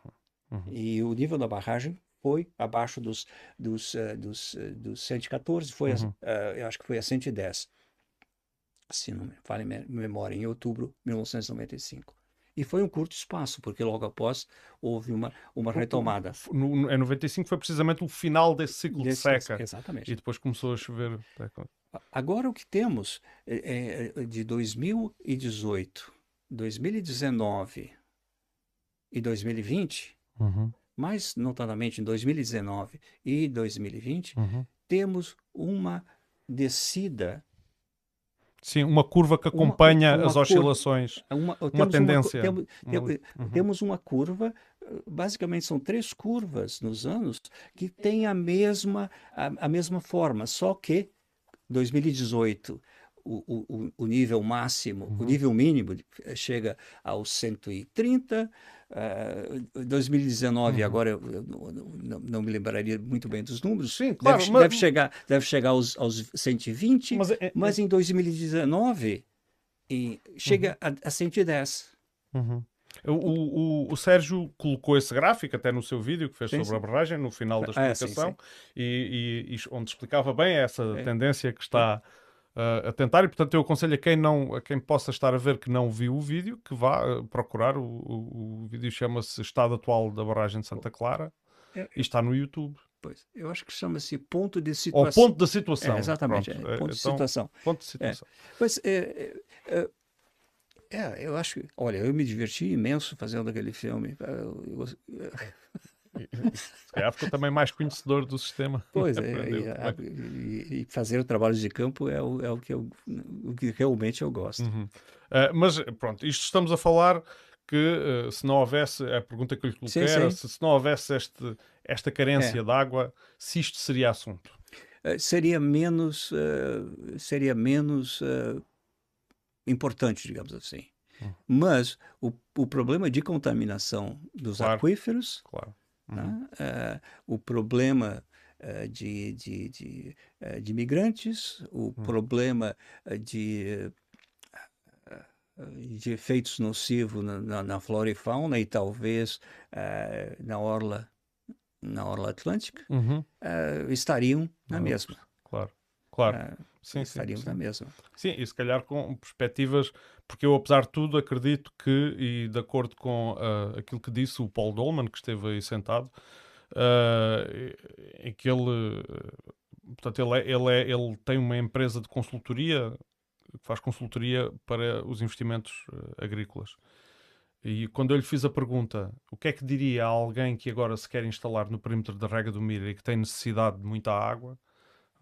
Uhum. E o nível da barragem foi abaixo dos, dos, uh, dos, uh, dos 114, foi a, uh, eu acho que foi a 110. Se não me falha memória, em outubro de 1995. E foi um curto espaço, porque logo após houve uma, uma retomada. No, em 95 foi precisamente o final desse ciclo desse, de seca. Exatamente. E depois começou a chover. Agora o que temos é, é de 2018, 2019 e 2020, uhum. mais notadamente em 2019 e 2020, uhum. temos uma descida Sim, uma curva que acompanha uma, uma as oscilações. Uma, uma tendência. Temos, uhum. temos uma curva, basicamente são três curvas nos anos que têm a mesma, a, a mesma forma, só que 2018 o, o, o nível máximo, uhum. o nível mínimo chega aos 130. Uh, 2019, uhum. agora eu, eu não, não, me lembraria muito bem dos números. Sim, claro, deve, mas... deve chegar, deve chegar aos, aos 120, mas, é, é... mas em 2019 e chega uhum. a, a 110. Uhum. O, o, o, Sérgio colocou esse gráfico até no seu vídeo que fez sim, sobre sim. a barragem, no final da explicação, ah, sim, e, e, e, onde explicava bem essa é. tendência que está uh, a tentar. E, portanto, eu aconselho a quem, não, a quem possa estar a ver que não viu o vídeo, que vá uh, procurar. O, o, o vídeo chama-se Estado Atual da Barragem de Santa Clara é, e está no YouTube. Pois, eu acho que chama-se ponto de situação. Ou ponto da situação. É, exatamente, é, ponto de então, situação. Ponto de situação. Pois, é, é, é, eu acho que, olha, eu me diverti imenso fazendo aquele filme. Eu, eu, se calhar ficou também mais conhecedor do sistema. Pois é, e, e, fazer o trabalho de campo é o, é o, que, eu, o que realmente eu gosto. Uhum. Uh, mas pronto, isto estamos a falar que uh, se não houvesse, a pergunta que eu lhe coloquei sim, era sim. Se, se, não houvesse este, esta carência é. de água, se isto seria assunto. Uh, seria menos, seria menos importante, digamos assim. Hum. Mas o, o problema de contaminação dos claro, aquíferos claro. Uhum. Uh, o problema uh, de, de, de, uh, de imigrantes, o uhum. problema de, de efeitos nocivos na, na, na, flora e fauna e talvez na orla na orla atlântica uhum. estariam na mesma. Claro, claro. sim, estariam sim, na mesma. Sim, e se calhar com perspectivas porque eu, apesar de tudo, acredito que, e de acordo com uh, aquilo que disse o Paul Dolman, que esteve aí sentado, uh, que ele, portanto, ele, é, ele, é, ele tem uma empresa de consultoria, que faz consultoria para os investimentos uh, agrícolas. E quando eu lhe fiz a pergunta, o que é que diria a alguém que agora se quer instalar no perímetro da rega do Mira e que tem necessidade de muita água,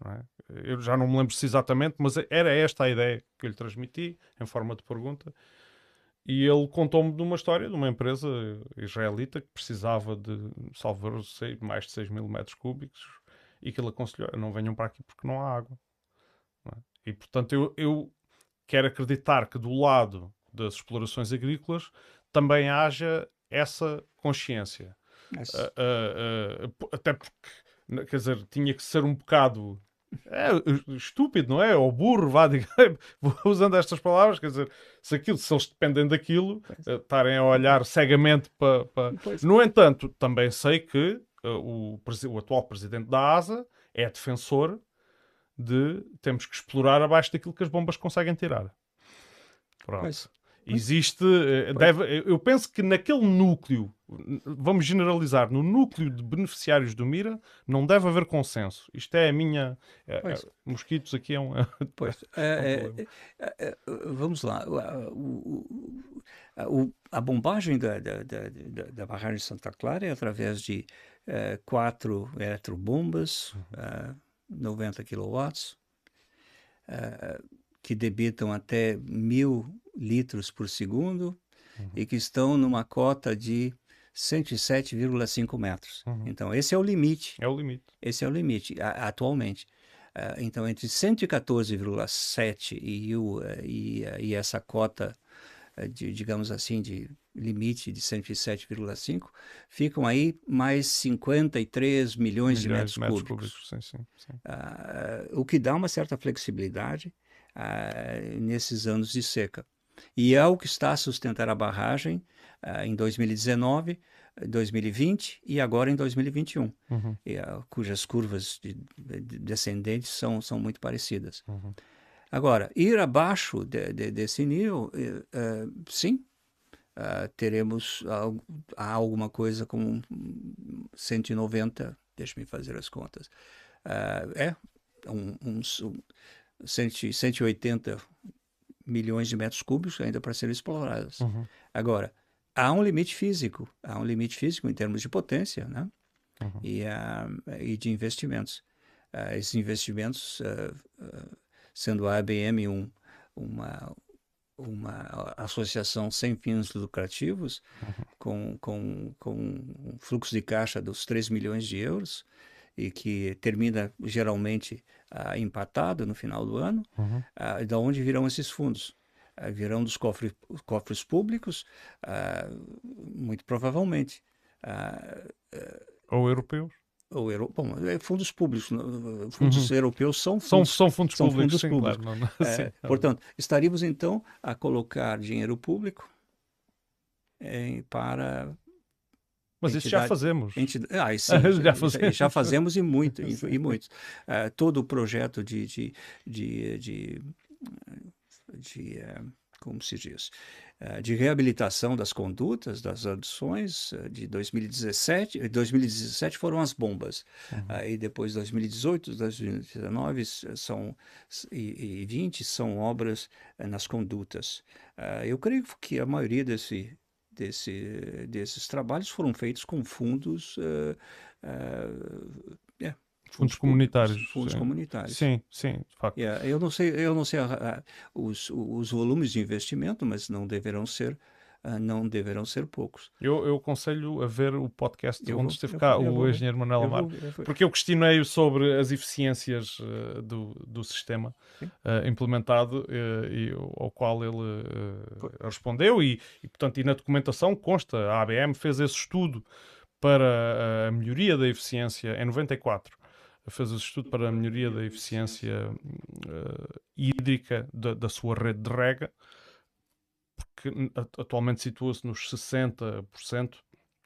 é? Eu já não me lembro se exatamente, mas era esta a ideia que eu lhe transmiti, em forma de pergunta. E ele contou-me de uma história de uma empresa israelita que precisava de, salvar mais de 6 mil metros cúbicos e que ele aconselhou: não venham para aqui porque não há água. Não é? E portanto, eu, eu quero acreditar que do lado das explorações agrícolas também haja essa consciência. Uh, uh, uh, até porque, quer dizer, tinha que ser um bocado é estúpido, não é? Ou burro, vá, diga, usando estas palavras, quer dizer, se, aquilo, se eles dependem daquilo, eh, estarem a olhar cegamente para. para... No entanto, também sei que uh, o, o atual presidente da ASA é defensor de temos que explorar abaixo daquilo que as bombas conseguem tirar. Pronto. Pois. Existe, eh, deve, eu penso que naquele núcleo, vamos generalizar, no núcleo de beneficiários do Mira, não deve haver consenso. Isto é a minha. É, é, mosquitos aqui é um. Pois, é, um é, vamos lá. O, o, a bombagem da, da, da, da, barragem de Santa Clara é através de quatro eletrobombas, uhum. 90 quilowatts, que debitam até mil litros por segundo uhum. e que estão numa cota de 107,5 metros. Uhum. Então, esse é o limite. É o limite. Esse é o limite, a, atualmente. Uh, então, entre 114,7 e, uh, e, uh, e, essa cota, de, digamos assim, de limite de 107,5, ficam aí mais 53 milhões, milhões de metros, metros cúbicos. cúbicos. Sim, sim, sim. o que dá uma certa flexibilidade nesses anos de seca. E é o que está a sustentar a barragem uh, em 2019, 2020 e agora em 2021, uhum. e, uh, cujas curvas de, de descendentes são, são muito parecidas. Uhum. Agora, ir abaixo de, de, desse nível, uh, sim, teremos alguma coisa como 190, deixe-me fazer as contas, é um, um, um 180 milhões de metros cúbicos ainda para serem exploradas. Uhum. Agora, há um limite físico, há um limite físico em termos de potência, né? Uhum. E, uh, e de investimentos. Uh, esses investimentos, uh, sendo a ABM um, uma, uma associação sem fins lucrativos, uhum. com, com, com um fluxo de caixa dos 3 milhões de euros, e que termina geralmente empatado no final do ano, uhum. uh, da onde virão esses fundos? Virão dos cofres, cofres públicos, muito provavelmente. Ou europeus? Ou euro... Bom, é fundos públicos, fundos uhum. europeus são fundos, são, são fundos são públicos. Fundos sim, públicos. Claro, não, não. É, portanto, estaríamos então a colocar dinheiro público em, para mas isso já fazemos. Entidade, ah, sim, já, fazemos. já fazemos e muito, e, e muitos. Uh, todo o projeto de, de, de, de, de como se diz, uh, de reabilitação das condutas, das adições de 2017, 2017 foram as bombas, uhum. aí depois 2018, 2019 são, e, e 20 são obras nas condutas. eu creio que a maioria desse desse, desses trabalhos foram feitos com fundos. Uh, uh, fundos, comunitários. Fundos sim. comunitários. Sim, sim, de facto. Yeah, eu não sei, eu não sei a, a, os, os volumes de investimento, mas não deverão ser uh, não deverão ser poucos. Eu, eu aconselho a ver o podcast eu onde vou, esteve cá o engenheiro Manuel Amar, porque eu questionei sobre as eficiências uh, do, do sistema uh, implementado e ao qual ele respondeu e, e, portanto, e na documentação consta, a ABM fez esse estudo para a melhoria da eficiência em 94 fez esse estudo para a melhoria da eficiência uh, hídrica da, da, sua rede de rega porque atualmente situa-se nos 60%,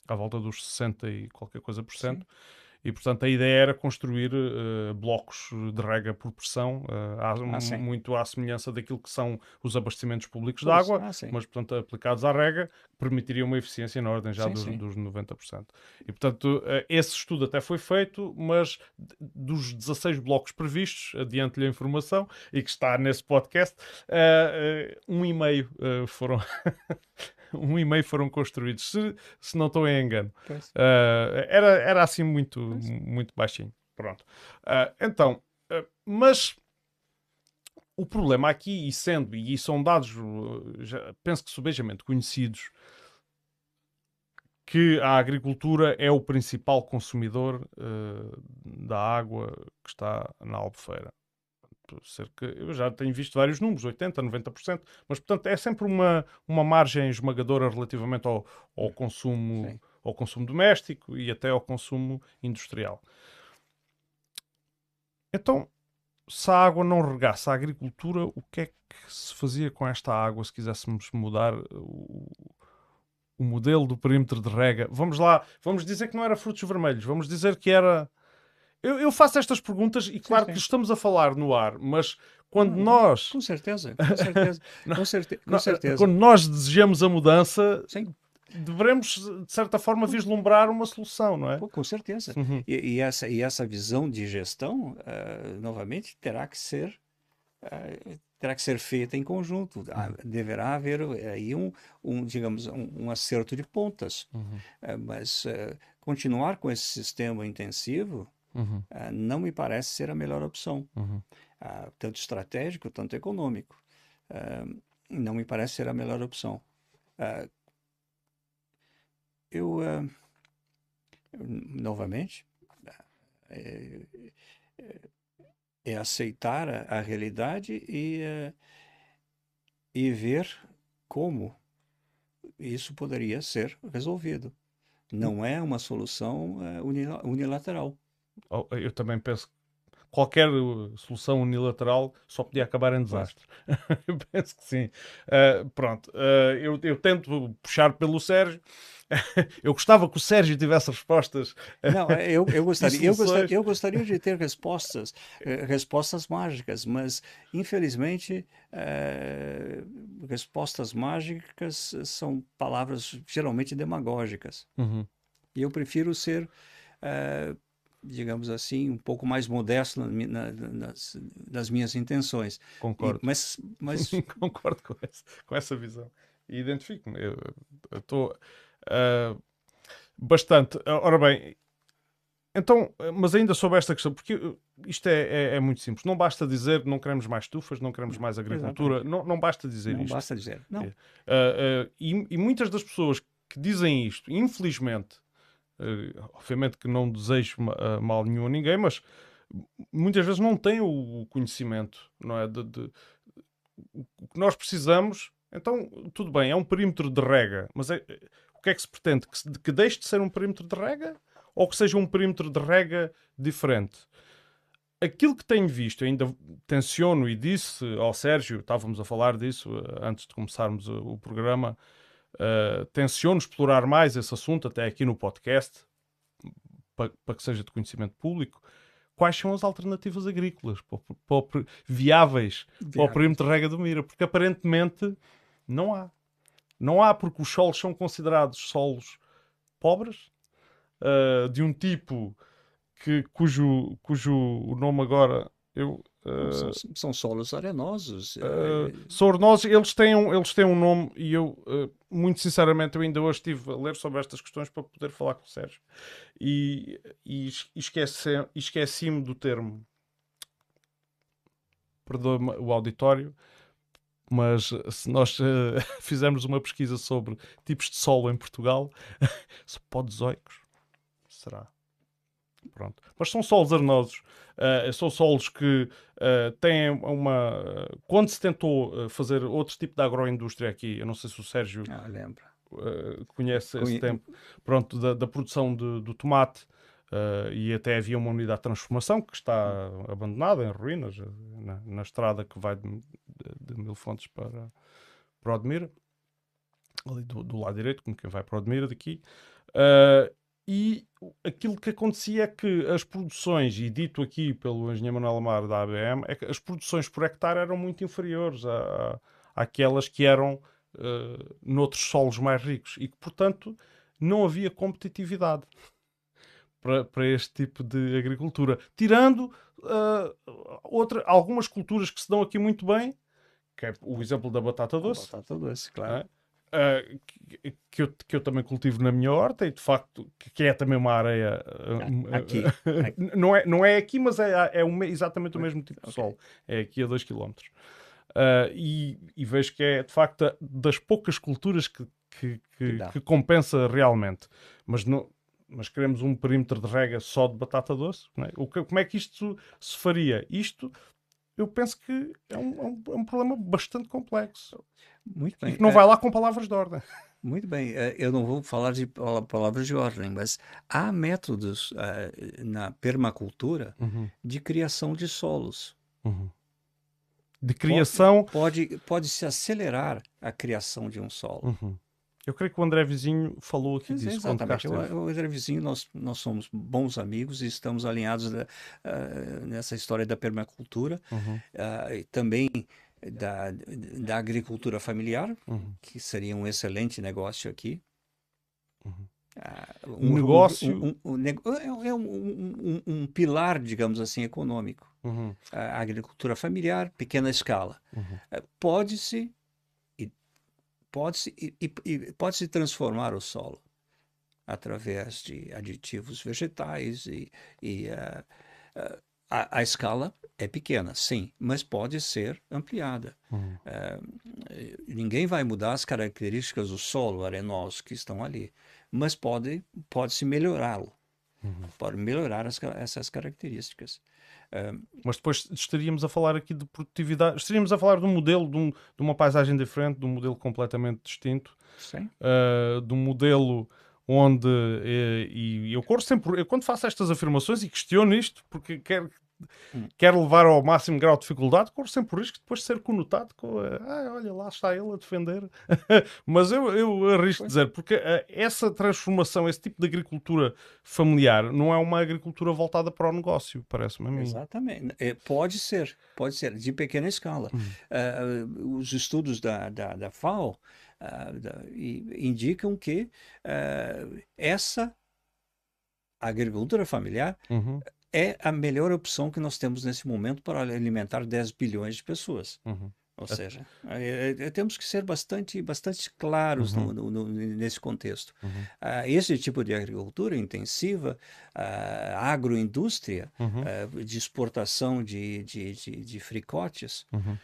à volta dos 60 e qualquer coisa por cento. Sim. E, portanto, a ideia era construir uh, blocos de rega por pressão, uh, ah, muito à semelhança daquilo que são os abastecimentos públicos pois, de água, ah, mas, portanto, aplicados à rega, permitiria uma eficiência na ordem já sim, dos, sim. dos 90%. E, portanto, uh, esse estudo até foi feito, mas dos 16 blocos previstos, adiante-lhe a informação, e que está nesse podcast, um e meio foram um e meio foram construídos, se, se não estou em engano. Uh, era, era assim muito, muito baixinho. Pronto. Uh, então, uh, mas o problema aqui, e sendo, e são dados, já, penso que subejamente conhecidos, que a agricultura é o principal consumidor da água que está na Albufeira cerca, eu já tenho visto vários números, 80%, 90%, mas portanto é sempre uma, uma margem esmagadora relativamente ao, ao, consumo, ao consumo doméstico e até ao consumo industrial. Então, se a água não regasse a agricultura, o que é que se fazia com esta água se quiséssemos mudar o, o modelo do perímetro de rega? Vamos lá, vamos dizer que não era frutos vermelhos, vamos dizer que era Eu, eu faço estas perguntas e claro sim. que estamos a falar no ar, mas quando nós. Com certeza, com certeza. com, certe com Não, certeza. Quando nós desejamos a mudança, Sim, devemos, de certa forma, vislumbrar uma solução, não é? pô, com certeza. Uhum. E, e essa, e essa visão de gestão, eh, novamente, terá que ser eh, terá que ser feita em conjunto. Ah, Deverá haver eh, aí um, um digamos, um, um acerto de pontas. Uhum. Mas eh, continuar com esse sistema intensivo Uhum. eh, não me parece ser a melhor opção. Uhum. ah, tanto estratégico, tanto econômico. Ah, não me parece ser a melhor opção. Ah, eu, ah, novamente, ah, é, é- é aceitar a, a realidade e, ah, e ver como isso poderia ser resolvido. Não é uma solução ah, unila- unilateral. Oh, Eu também penso que qualquer uh, solução unilateral só podia acabar em desastre. eu penso que sim. Uh, pronto, uh, eu, eu tento puxar pelo Sérgio. eu gostava que o Sérgio tivesse respostas. Não, eu, eu, gostaria, eu, gostaria, eu gostaria de ter respostas, eh, respostas mágicas, mas infelizmente eh, respostas mágicas são palavras geralmente demagógicas. Uhum. E eu prefiro ser, eh, digamos assim, um pouco mais modesto na na- nas, nas minhas intenções. E- Concordo. mas, mas Concordo com essa, com essa visão. E identifico-me. Eu estou ah, bastante. Ah, Ora bem, então, mas ainda sobre esta questão, porque uh, isto é, é- é muito simples. Não basta dizer não queremos mais estufas, não queremos mais agricultura. Não, não basta dizer não isto. basta dizer. Não. Ah, ah, e, e muitas das pessoas que dizem isto, infelizmente, obviamente que não desejo ah, mal nenhum a ninguém, mas muitas vezes não têm o conhecimento, não é? De, de- o que nós precisamos, então tudo bem, é um perímetro de rega, mas é- o que é que se pretende? Que, se- que deixe de ser um perímetro de rega ou que seja um perímetro de rega diferente? Aquilo que tenho visto, ainda tenciono e disse ao Sérgio, estávamos a falar disso eh, antes de começarmos o, o programa, eh, tenciono explorar mais esse assunto, até aqui no podcast, para, para que seja de conhecimento público. Quais são as alternativas agrícolas para para per- viáveis para o Viáveis. perímetro de rega do Mira? Porque aparentemente não há. Não há, porque os solos são considerados solos pobres, ah, de um tipo que, cujo, cujo o nome agora eu. ah, são, são solos arenosos. Uh, Sornosos, eles têm, um, eles têm um nome e eu, uh, muito sinceramente, eu ainda hoje estive a ler sobre estas questões para poder falar com o Sérgio e, e esqueci-me do termo. Perdoa-me o auditório, mas se nós uh, fizermos uma pesquisa sobre tipos de solo em Portugal, podzoicos, será? Pronto. Mas são solos arenosos. Uh, são solos que uh, têm uma. quando se tentou uh, fazer outro tipo de agroindústria aqui, eu não sei se o Sérgio Ah, lembra. uh, conhece esse Conhe- tempo, pronto, da, da produção de- do tomate. e até havia uma unidade de transformação que está abandonada em ruínas na, na estrada que vai de, de, de Mil Fontes para, para Odmira, ali do, do lado direito, como quem vai para Odmira daqui. Uh, e aquilo que acontecia é que as produções, e dito aqui pelo engenheiro Manuel Amar da ABM, é que as produções por hectare eram muito inferiores a, a- àquelas que eram uh, noutros solos mais ricos e que, portanto, não havia competitividade para, para este tipo de agricultura. Tirando uh, outra, algumas culturas que se dão aqui muito bem, que é o exemplo da batata doce, Batata doce, claro. Uh, que, que eu, que eu também cultivo na minha horta e de facto que, que é também uma areia uh, Aqui. uh, não, é, não é aqui, mas é, é me- exatamente o mesmo tipo de Ok. solo. É aqui a 2 km. e, e vejo que é de facto das poucas culturas que, que, Que que, compensa realmente. Mas, não, mas queremos um perímetro de rega só de batata doce. é? O que- como é que isto se faria? Isto eu penso que é um, é um- é um problema bastante complexo. Muito E bem. que não É, vai lá com palavras de ordem. Muito bem. É, Eu não vou falar de pala- palavras de ordem, mas há métodos eh, na permacultura de criação de solos. Uhum. De criação. Pode, pode se acelerar a criação de um solo. Uhum. Eu creio que o André Vizinho falou aqui Mas, disso. Exatamente. O, o André Vizinho, nós, nós somos bons amigos e estamos alinhados da, uh, nessa história da permacultura. Uhum. Uh, também da, da agricultura familiar, Uhum. que seria um excelente negócio aqui. Uhum. Uh, Um negócio- um- um- um nego- é um, um- um- um pilar, digamos assim, econômico. Uhum. A agricultura familiar, pequena escala. Uhum. Pode-se pode-se e, e- e pode-se transformar o solo através de aditivos vegetais e, e, eh, eh, a, a escala é pequena, sim, mas pode ser ampliada. Uhum. Eh, ninguém vai mudar as características do solo arenoso que estão ali, mas pode pode-se melhorá-lo, Uhum. pode melhorar as essas características. Mas depois estaríamos a falar aqui de produtividade, estaríamos a falar de um modelo, de, um- de uma paisagem diferente, de um modelo completamente distinto, sim. uh, de um modelo onde, eh, e eu corro sempre, eu quando faço estas afirmações e questiono isto, porque quero, Hum. quero levar ao máximo grau de dificuldade, corro sempre o risco de depois ser conotado com, ah, olha lá está ele a defender. Mas eu, eu arrisco Pois. dizer, porque eh, essa transformação, esse tipo de agricultura familiar, não é uma agricultura voltada para o negócio, parece-me a mim. Exatamente. É, pode ser, pode ser, de pequena escala. Uhum. Ah, os estudos da, da, da FAO ah, da- indicam que ah, essa agricultura familiar Uhum, é a melhor opção que nós temos nesse momento para alimentar 10 bilhões de pessoas. uhum. Ou seja, é, é, temos que ser bastante, bastante claros no- no- no- nesse contexto. Uhum. Ah, esse tipo de agricultura intensiva, ah, agroindústria, Uhum. ah, de exportação de, de, de, de fricotes, Uhum.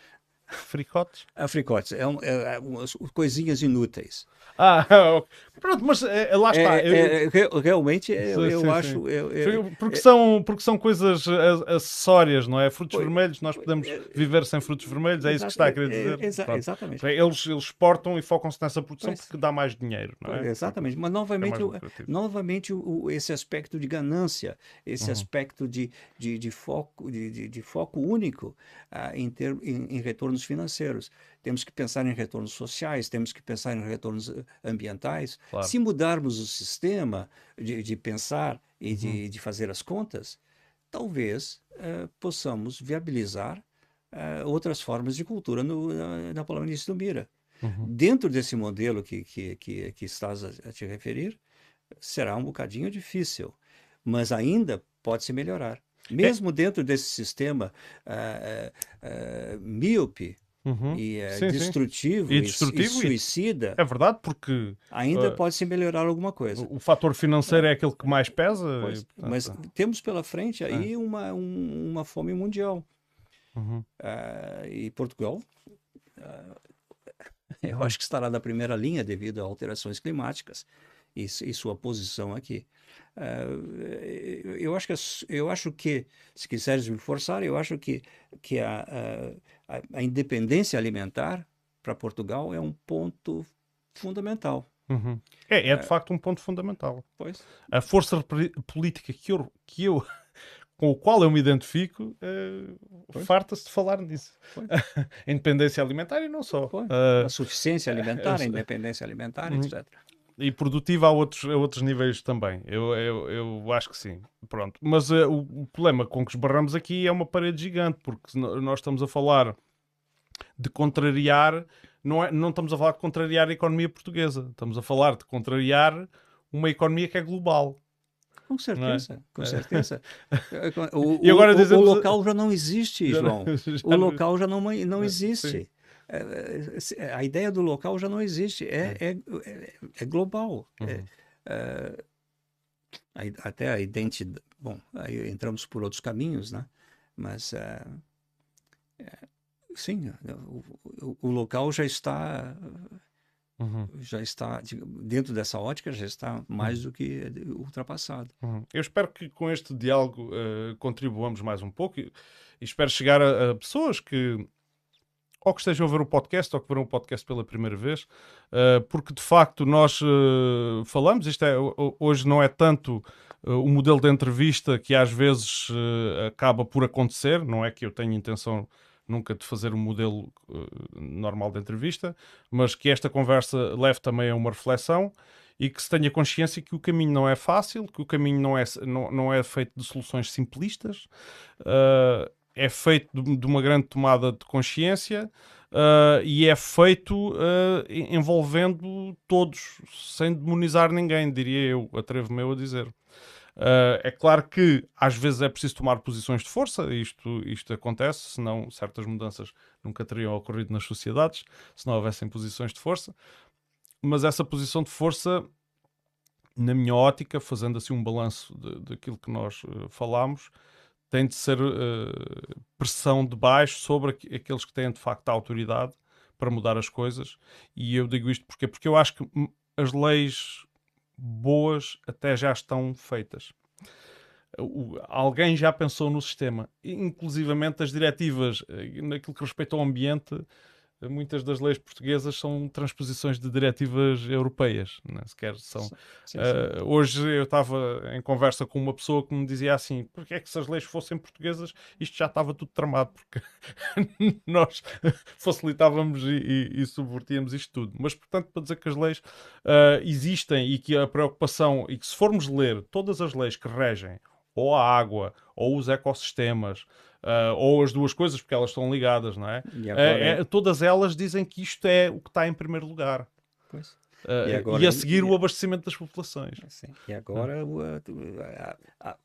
Fricotes? ah, fricotes, é, um- é, é umas coisinhas inúteis. Ah, pronto, mas eh, lá está. É, eu- é, re- realmente eu, eu sim, acho. sim. eu- Foi- Porque são, porque são coisas acessórias, não é? Frutos Pois, vermelhos, nós podemos viver sem frutos vermelhos, é isso que está a querer dizer. é, exa- Pronto. exatamente. Eles, eles exportam e focam-se nessa produção Pois. porque dá mais dinheiro, não é? Exatamente, mas É novamente, o- novamente o- esse aspecto de ganância, esse Uhum. aspecto de, de, de foco, de, de- de foco único ah, em, ter, em, em retornos financeiros. Temos que pensar em retornos sociais, temos que pensar em retornos eh, ambientais. Claro. Se mudarmos o sistema de, de pensar e Uhum. de, de fazer as contas, talvez eh, possamos viabilizar eh, outras formas de cultura no, na, na Polônia do Mira. Uhum. Dentro desse modelo que, que, que, que estás a, te referir, será um bocadinho difícil, mas ainda pode se melhorar. Mesmo dentro desse sistema ah, míope Uhum. e ah, Sim, sim. destrutivo, E e- destrutivo e e- suicida, É verdade, porque ainda ah, pode se melhorar alguma coisa. o, o fator financeiro é aquele que mais pesa. Pois, e, portanto, mas temos pela frente aí uma, um- uma fome mundial. uhum. Ah, e Portugal, ah, eu acho que estará na primeira linha devido a alterações climáticas e, e sua posição aqui. Ah, eu acho que eu acho que se quiseres me forçar, eu acho que que a, a, a- independência alimentar para Portugal é um ponto fundamental. Uhum. É, é de facto um ponto fundamental. Pois. A força política que eu, que eu com o qual eu me identifico eh, farta-se de falar nisso. A independência alimentar e não só. Ah, A suficiência alimentar, a independência alimentar, Uhum. etc. e produtiva a outros, a outros níveis também. Eu, eu, eu acho que sim. Pronto. Mas eh, o, o problema com que esbarramos aqui é uma parede gigante, porque nós estamos a falar de contrariar, não, é, não estamos a falar de contrariar a economia portuguesa, estamos a falar de contrariar uma economia que é global. Com certeza, com certeza. O, É. E agora o- o- o local já não existe, João. O local já não, não É, existe. É, é, A ideia do local já não existe. É, é, é, é global. É, Uhum. é, a- até a identidade. Bom, aí entramos por outros caminhos, né? Mas. é, é, sim, o, o- o local já está. Uhum, Já está, dentro dessa ótica, já está mais do que ultrapassado. uhum. Eu espero que com este diálogo eh, contribuamos mais um pouco e, e espero chegar a, a pessoas que ou que estejam a ver o podcast ou que verão o podcast pela primeira vez, eh, porque de facto nós eh, falamos, isto é, ho- hoje não é tanto eh, o modelo de entrevista que às vezes acaba por acontecer, não é que eu tenha intenção nunca de fazer um modelo normal de entrevista, mas que esta conversa leve também a uma reflexão e que se tenha consciência que o caminho não é fácil, que o caminho não é, não, não é feito de soluções simplistas, uh, é feito de, uma grande tomada de consciência uh, e é feito uh, envolvendo todos, sem demonizar ninguém, diria eu, atrevo-me eu a dizer. Uh, é claro que às vezes é preciso tomar posições de força, isto, isto acontece, senão certas mudanças nunca teriam ocorrido nas sociedades, se não houvessem posições de força mas essa posição de força, na minha ótica, fazendo assim um balanço daquilo que nós falámos, tem de ser uh, pressão de baixo sobre aqueles que têm de facto a autoridade para mudar as coisas. E eu digo isto porque porque eu acho que as leis boas até já estão feitas. O, alguém já pensou no sistema, inclusivamente as diretivas eh, naquilo que respeita ao ambiente muitas das leis portuguesas são transposições de diretivas europeias, não é? sequer são. Sim, sim. Uh, hoje eu estava em conversa com uma pessoa que me dizia assim: porque é que se as leis fossem portuguesas isto já estava tudo tramado, porque nós facilitávamos e, e, e, subvertíamos isto tudo. Mas, portanto, para dizer que as leis uh, existem e que a preocupação, e que se formos ler todas as leis que regem ou a água, ou os ecossistemas, Uh, ou as duas coisas, porque elas estão ligadas, não é? E agora... é, é todas elas dizem que isto é o que está em primeiro lugar. Pois. Uh, e, agora, e, a seguir e, o abastecimento das populações. Sim. E agora a, a,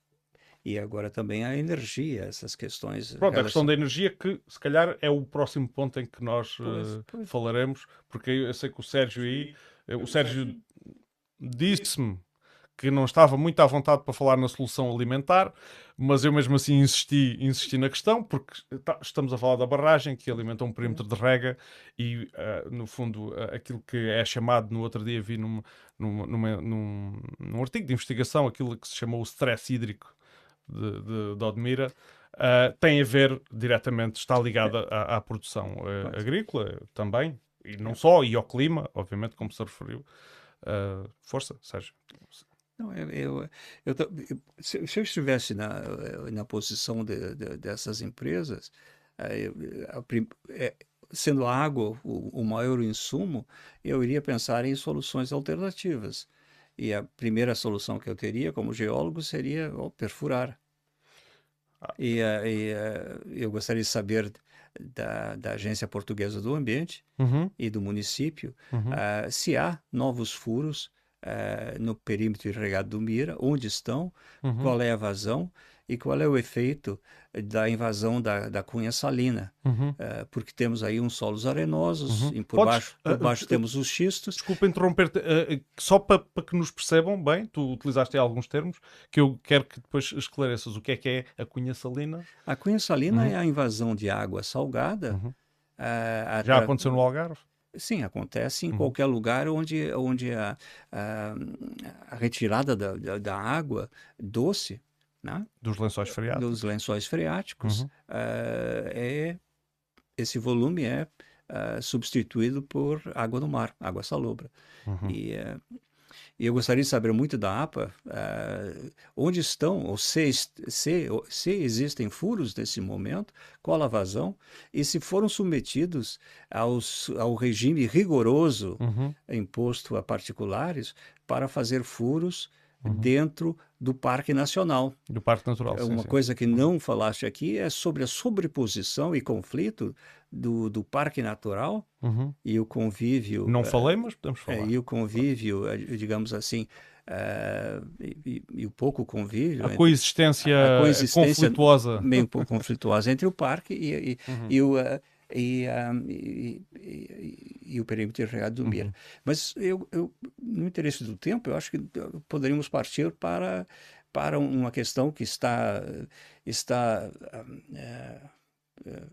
e agora também a energia, essas questões. Pronto, a questão da energia que se calhar é o próximo ponto em que nós pois, uh, pois. falaremos, porque eu sei que o Sérgio aí, o Sérgio disse-me que não estava muito à vontade para falar na solução alimentar, mas eu mesmo assim insisti, insisti na questão, porque tá, estamos a falar da barragem que alimenta um perímetro de rega e, uh, no fundo, uh, aquilo que é chamado, no outro dia vi num, num, num, num, artigo de investigação, aquilo que se chamou o stress hídrico de, de, de Odmira, uh, tem a ver diretamente, está ligada à, à produção agrícola também, e não só, e ao clima, obviamente, como se referiu. força, Sérgio. Não, eu, eu, eu, se, eu estivesse na, na posição de, de, dessas empresas, eh, a, é, sendo a água o, o, maior insumo, eu iria pensar em soluções alternativas. E a primeira solução que eu teria como geólogo seria oh, perfurar. Ah. E, eh, e, eh, eu gostaria de saber da, da Agência Portuguesa do Ambiente uhum. e do município uhum. uh, se há novos furos uh, no perímetro irrigado do Mira, onde estão, uhum. qual é a vazão e qual é o efeito da invasão da, da cunha salina, uhum. uh, porque temos aí uns solos arenosos, uhum. e por Podes, baixo, por baixo uh, temos os xistos. Desculpa interromper-te, uh, só para pa que nos percebam bem, tu utilizaste alguns termos, que eu quero que depois esclareças o que é que é a cunha salina. A cunha salina uhum. é a invasão de água salgada. Uhum. Já aconteceu no Algarve? Sim, acontece em uhum. qualquer lugar onde, onde a, a, a retirada da, da, da, água doce, né? dos lençóis freáticos, dos lençóis freáticos, uhum. uh, é esse volume é uh, substituído por água do mar, água salobra. Uhum. E uh, e eu gostaria de saber muito da APA uh, onde estão, ou se, se, se existem furos nesse momento, qual a vazão, e se foram submetidos aos, ao regime rigoroso uhum. imposto a particulares para fazer furos uhum. dentro do Parque Nacional. Do Parque Natural. É uma sim, coisa que não falaste aqui é sobre a sobreposição e conflito do, do Parque Natural uhum. e o convívio. Não uh, falei, mas podemos falar. e o convívio, eh, digamos assim, Uh, e, e, o pouco convívio. A coexistência, a coexistência conflituosa. Meio pouco conflituosa entre o parque e, e, uhum. e o. Uh, e, um, e, e, e, o perímetro irrigado do Mira. Uhum. Mas eu, eu, no interesse do tempo, eu acho que poderíamos partir para, para uma questão que está, está é, é,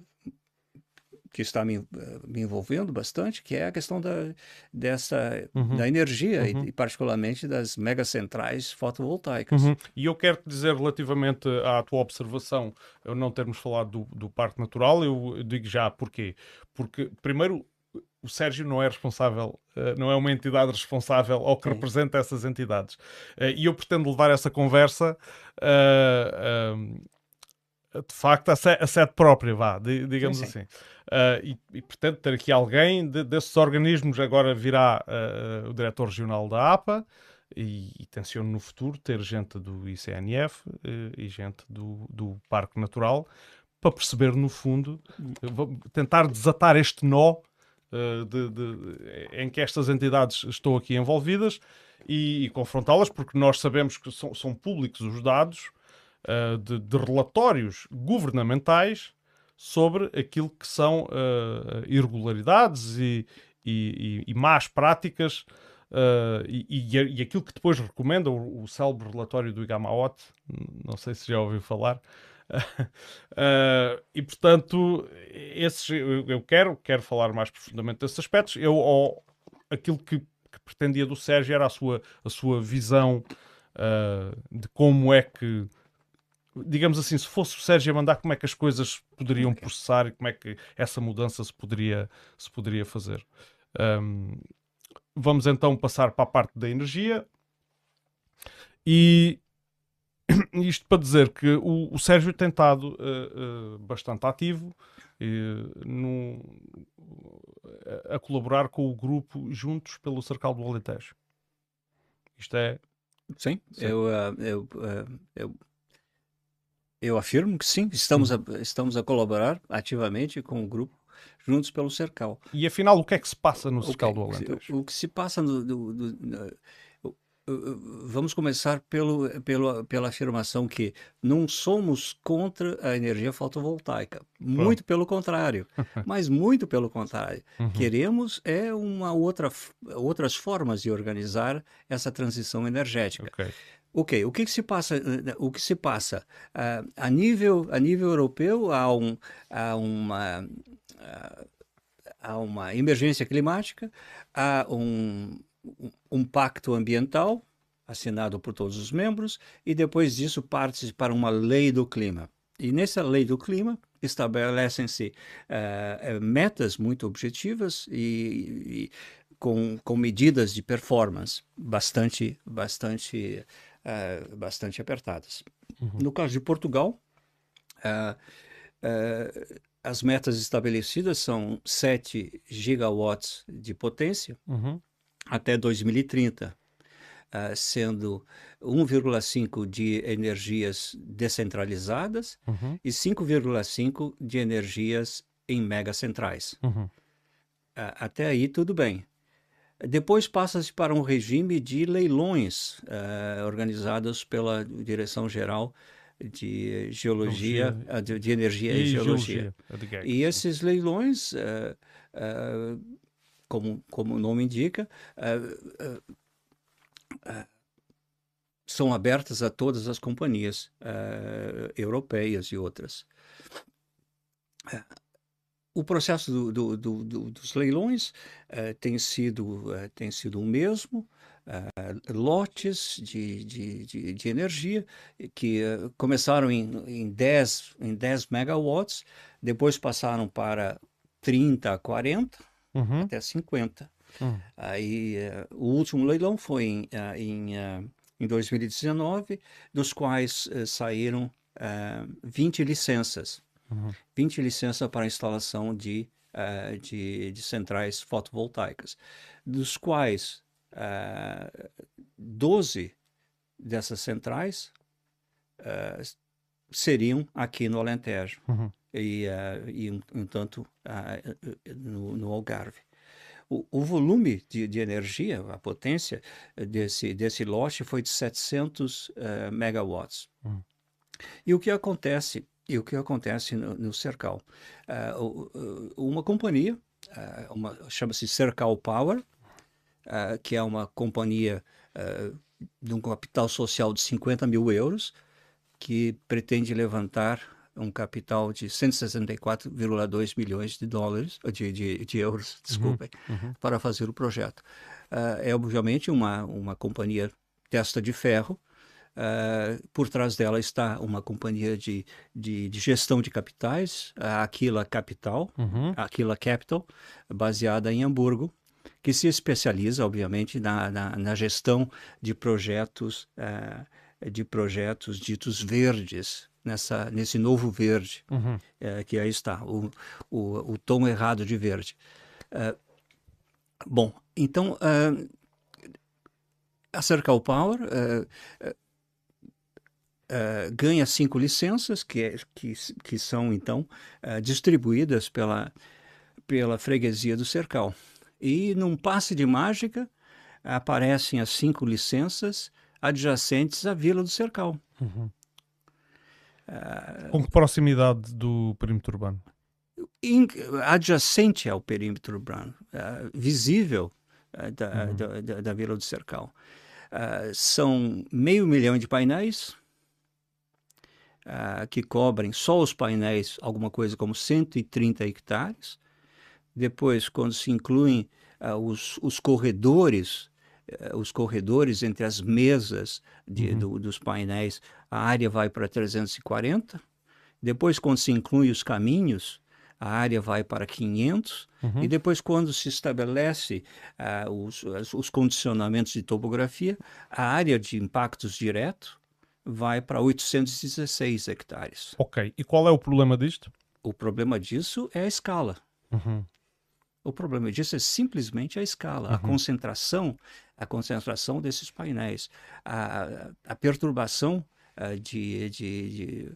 que está me, me, envolvendo bastante, que é a questão da, dessa, uhum. da energia uhum. e, e, particularmente das megacentrais fotovoltaicas. Uhum. E eu quero te dizer relativamente à tua observação, eu não termos falado do, do Parque Natural, eu, eu digo já porquê. Porque, primeiro, o Sérgio não é responsável, eh, não é uma entidade responsável ou que Sim. representa essas entidades. Eh, e eu pretendo levar essa conversa uh, uh, de facto, a sede própria, vá, digamos sim, sim. assim. Uh, e, e, portanto, ter aqui alguém de, desses organismos, agora virá uh, o diretor regional da APA, e, e tenciono no futuro ter gente do ICNF uh, e gente do, do Parque Natural, para perceber, no fundo, tentar desatar este nó de, de, em que estas entidades estão aqui envolvidas e, e confrontá-las, porque nós sabemos que são, são públicos os dados uh, de, de, relatórios governamentais sobre aquilo que são uh, irregularidades e, e, e, más práticas uh, e, e, aquilo que depois recomenda o, o célebre relatório do Igamaot, não sei se já ouviu falar. uh, e portanto, esses, eu, quero, quero falar mais profundamente desses aspectos. Eu, ou, aquilo que, que, pretendia do Sérgio era a sua, a sua visão uh, de como é que digamos assim, se fosse o Sérgio a mandar, como é que as coisas poderiam okay. processar e como é que essa mudança se poderia, se poderia fazer. Um, vamos então passar para a parte da energia. E isto para dizer que o, o Sérgio tem estado uh, uh, bastante ativo uh, no, a colaborar com o grupo Juntos pelo Cercal do Alentejo. Isto é. Sim, sim. Eu, eu, eu eu afirmo que sim, estamos a, estamos a colaborar ativamente com o grupo Juntos pelo Cercal. E afinal, o que é que se passa no Cercal do Alentejo? O, que se passa no, do, do, do, Vamos começar pelo, pelo, pela afirmação que não somos contra a energia fotovoltaica. Muito pelo contrário. mas muito pelo contrário. Uhum. Queremos é uma outra, outras formas de organizar essa transição energética. Okay. Ok, o que, que se passa? Eh, o que se passa uh, a nível a nível europeu há, um, há uma uh, há uma emergência climática, há um, um pacto ambiental assinado por todos os membros e depois disso parte para uma lei do clima. E nessa lei do clima estabelecem-se uh, metas muito objetivas e, e com, com medidas de performance bastante bastante uh, bastante apertadas. Uhum. No caso de Portugal, uh, uh, as metas estabelecidas são 7 gigawatts de potência uhum. até 2030, sendo 1,5 de energias descentralizadas uhum. e 5,5 de energias em megacentrais. Uhum. até aí, tudo bem. Depois passa-se para um regime de leilões uh, organizados pela Direção-Geral de Geologia, uh, de, de, Energia e, e Geologia. geologia. E esses leilões, uh, como, como o nome indica, são abertos a todas as companhias europeias e outras o processo do, do, do, dos leilões uh, tem, sido, uh, tem sido o mesmo. Uh, lotes de, de, de, de, energia que começaram em, em, 10, em 10 megawatts, depois passaram para 30, 40, uhum. até 50. Uhum. Aí, o último leilão foi em, em, em 2019, dos quais saíram 20 licenças uhum. 20 licenças para instalação de, uh, de, de, centrais fotovoltaicas, dos quais uh, eh, 12 dessas centrais uh, seriam aqui no Alentejo uhum. e, uh, e um, um tanto uh, no, no, Algarve. O, o volume de, de, energia, a potência desse, desse lote foi de 700 megawatts. Uhum. E o que acontece e o que acontece no, no Cercal? Uh, uma companhia, uh, chama-se Cercal Power, uh, que é uma companhia de um capital social de 50 mil euros, que pretende levantar um capital de 164,2 milhões de dólares, de, de, de euros, uhum, desculpem, uhum, uhum. para fazer o projeto. é obviamente uma, uma companhia testa de ferro, Uh, por trás dela está uma companhia de, de, de gestão de capitais, a Aquila Capital, uhum. Aquila Capital, baseada em Hamburgo, que se especializa, obviamente, na, na, na gestão de projetos, uh, de projetos ditos verdes, nessa, nesse novo verde, Uhum. é, que aí está, o, o, o tom errado de verde. É, bom, então, é, a Cercal Power é, ganha cinco licenças, que, é- que, que são, então, é, distribuídas pela, pela freguesia do Cercal. E, num passe de mágica, aparecem as cinco licenças adjacentes à Vila do Cercal. Uhum. Com que proximidade do perímetro urbano? in- adjacente ao perímetro urbano, eh, visível da, Uhum. da, da- da Vila do Cercal. São meio milhão de painéis ah, que cobrem só os painéis alguma coisa como 130 hectares. Depois, quando se incluem ah, os, os corredores, eh, os corredores entre as mesas de- Uhum. do- dos painéis, a área vai para 340. Depois, quando se inclui os caminhos, a área vai para 500. Uhum. E depois, quando se estabelece ah, os, os condicionamentos de topografia, a área de impactos direto vai para 816 hectares. Ok. E qual é o problema disto? O problema disso é a escala. Uhum. O problema disso é simplesmente a escala, a Uhum. concentração, a concentração desses painéis, a, a perturbação ah, de, de- de-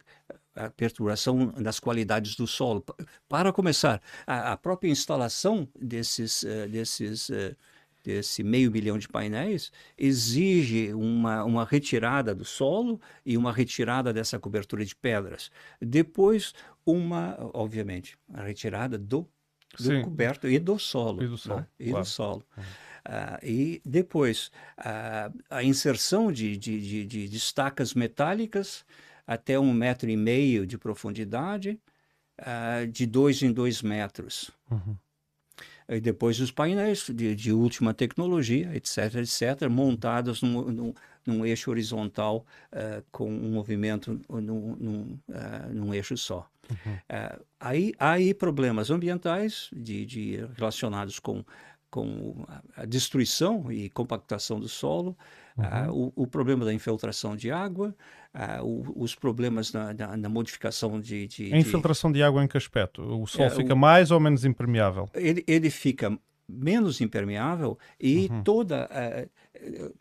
a perturbação das qualidades do solo. Pa- Para começar, a, a própria instalação desses, eh, desses eh, desse meio milhão de painéis exige uma, uma retirada do solo e uma retirada dessa cobertura de pedras. Depois, uma, obviamente, a retirada do do Sim. coberto e do solo. E do solo, né? E claro. do solo. Ah, e depois, ah, a inserção de, de, de, de- de estacas metálicas até um metro e meio de profundidade, ah, de dois em dois metros. Uhum. E depois os painéis de, de última tecnologia, etc., etc., montados num, num, num eixo horizontal ah, com um movimento num, num, ah, num eixo só. Ah, aí há aí problemas ambientais de, de relacionados com, com a- destruição e compactação do solo, ah, o, o problema da infiltração de água, o- os problemas na, na- na modificação de, de- A de- infiltração de água em que aspecto? O sol É, fica o- mais ou menos impermeável? ele, ele fica menos impermeável e Uhum. toda eh,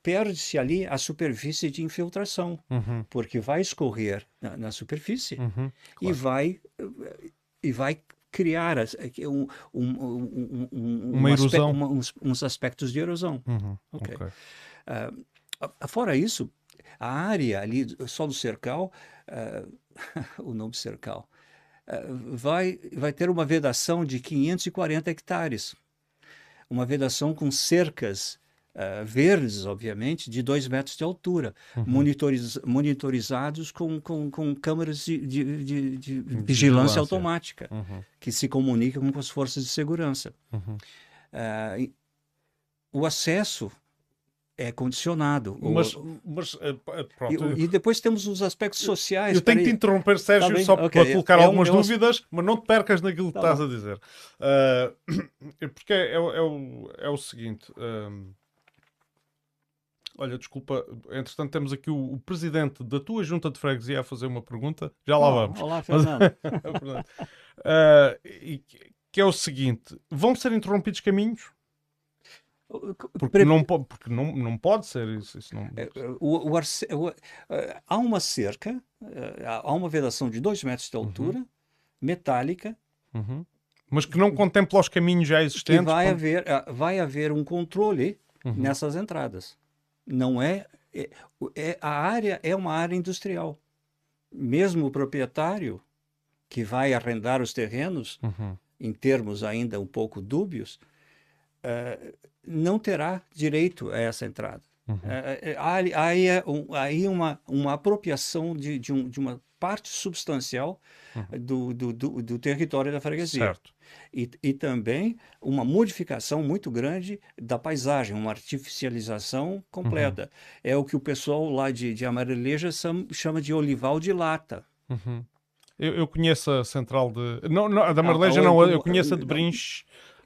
perde-se ali a superfície de infiltração, Uhum. porque vai escorrer na, na superfície Uhum. e Claro. vai eh, e vai criar eh, um, um, um, um- um- Uma um erosão. uma- uns, uns aspectos de erosão. Uhum. Ok. Ok. Ah, a- fora isso, a área ali só do cercal, ah, o nome cercal, ah, vai, vai ter uma vedação de 540 hectares. Uma vedação com cercas ah, verdes, obviamente, de 2 metros de altura, Uhum. monitoriz- monitorizados com, com, com câmeras de, de, de- de vigilância. automática, Uhum. que se comunicam com as forças de segurança. Uhum. E o acesso é condicionado. Mas, mas eh, p- pronto. e, e depois temos os aspectos sociais. Eu tenho que te interromper, Sérgio, Tá só ok. para colocar É um- algumas é um- dúvidas, mas não te percas naquilo que Tá estás bom. a dizer. Ah, porque é, é o- é o, é o seguinte. ahm, olha, desculpa, entretanto temos aqui o, o presidente da tua junta de freguesia a fazer uma pergunta. Já lá Oh, vamos. Olá, Fernando. É. Ah, e que- que é o seguinte: vão ser interrompidos caminhos? Porque, não, po- porque não, não pode ser isso. isso não... É, O, o arce- o- há uma cerca, há uma vedação de 2 metros de altura, metálica, Uhum. Mas que não contempla os caminhos já existentes. vai portanto- haver, vai haver um controle Uhum. nessas entradas. Não é, é, é- A área é uma área industrial. Mesmo o proprietário que vai arrendar os terrenos, Uhum. em termos ainda um pouco dúbios, eh, não terá direito a essa entrada. Uhum. Há ali- há aí é um- aí uma, uma apropriação de, de, um- de uma parte substancial do, do, do, do território da freguesia. Uhum. Certo. E, e também uma modificação muito grande da paisagem, uma artificialização completa. Uhum. É o que o pessoal lá de, de Amareleja chama de olival de lata. Uhum. Eu, eu conheço a central de. Não, não, a da Ah, Marleja ah, não, eu conheço a de não.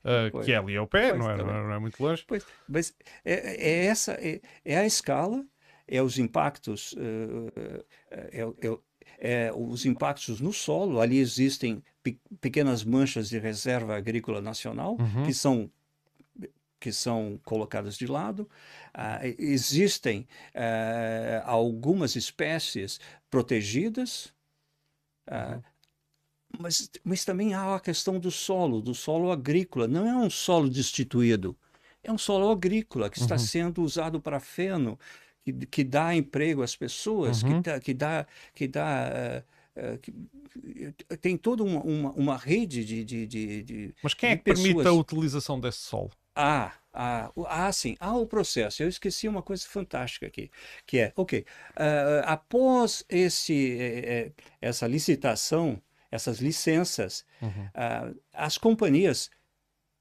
Uh, que é ali ao pé, não é, tá não, é, não é muito longe. Pois, mas é, é essa, é, é a escala, é os impactos, eh, é, é é, os impactos no solo. Ali existem pe pequenas manchas de reserva agrícola nacional Uhum. que são que são colocadas de lado. Ah, existem eh, algumas espécies protegidas, ah, mas, mas também há a questão do solo, do solo agrícola. Não é um solo destituído, é um solo agrícola que está Uhum. sendo usado para feno, que, que dá emprego às pessoas, Uhum. que dá, que dá, que dá eh, eh, que- tem toda uma, uma, uma rede de, de, de, de- Mas quem é que permite a pessoas. utilização desse solo? ah, ah, ah, sim, há o processo. Eu esqueci uma coisa fantástica aqui, que é, ok, ah, após esse, eh, eh, essa licitação, essas licenças, Uhum. ah, as companhias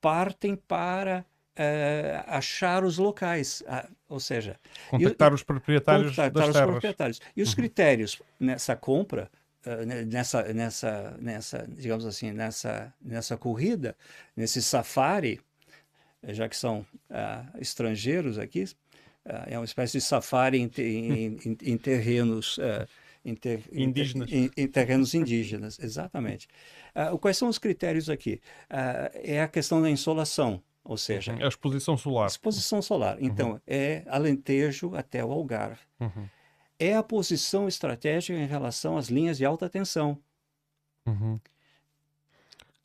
partem para eh, achar os locais, ah, ou seja, Contactar os proprietários contactar das os terras. proprietários. E os critérios nessa compra, ne- nessa, nessa, nessa, digamos assim, nessa, nessa corrida, nesse safari, já que são estrangeiros aqui, é uma espécie de safari em, em- em- em terrenos em ter- Indígenas. em- em terrenos indígenas, exatamente. Ah, quais são os critérios aqui? Ah, é a questão da insolação, ou seja, A exposição solar. exposição solar. Então, é Alentejo até o Algarve. Uhum. É a posição estratégica em relação às linhas de alta tensão. Uhum.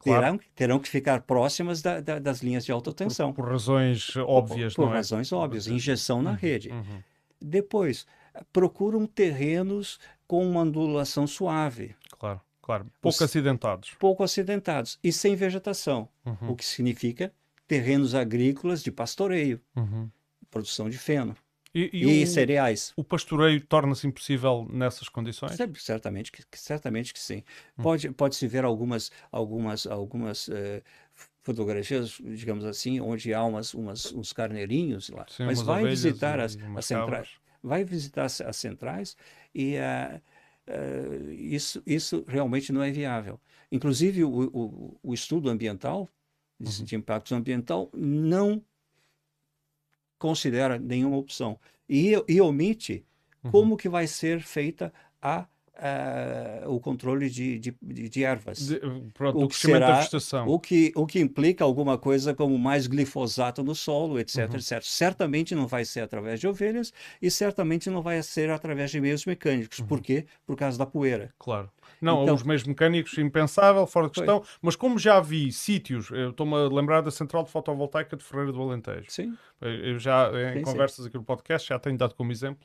Claro. Terão, terão que ficar próximas da- da- das linhas de alta tensão. Por razões óbvias, por não é? razões óbvias, injeção na rede. Uhum. Depois, procuram terrenos com uma ondulação suave, Claro, claro. Pouco Os- acidentados. pouco acidentados e sem vegetação, Uhum. o que significa terrenos agrícolas de pastoreio, Uhum. produção de feno E, e, e o, cereais. o pastoreio torna-se impossível nessas condições? Cer- Certamente que, certamente que sim. Hum. Pode, pode-se ver algumas, algumas, algumas eh, fotografias, digamos assim, onde há umas, umas, uns carneirinhos lá. Sim, Mas vai visitar as, as centrais. Vai visitar as, centrais e ah, ah, isso, isso realmente não é viável. Inclusive, o, o, o estudo ambiental, de, Uhum. de impacto ambiental, não considera nenhuma opção. E, e omite Uhum. como que vai ser feita a, a- o controle de, de, de, ervas. De- pronto, O que crescimento da será- vegetação. O que, o que implica alguma coisa como mais glifosato no solo, etc, Uhum. etc. Certamente não vai ser através de ovelhas e certamente não vai ser através de meios mecânicos. Uhum. Por quê? Por causa da poeira. Claro. Não, Então- os meios mecânicos, impensável, fora de questão. Mas como já vi sítios, eu estou-me a lembrar da central de fotovoltaica de Ferreira do Alentejo. Sim, Eu já, em Sim, sim. conversas aqui no podcast, já tenho dado como exemplo,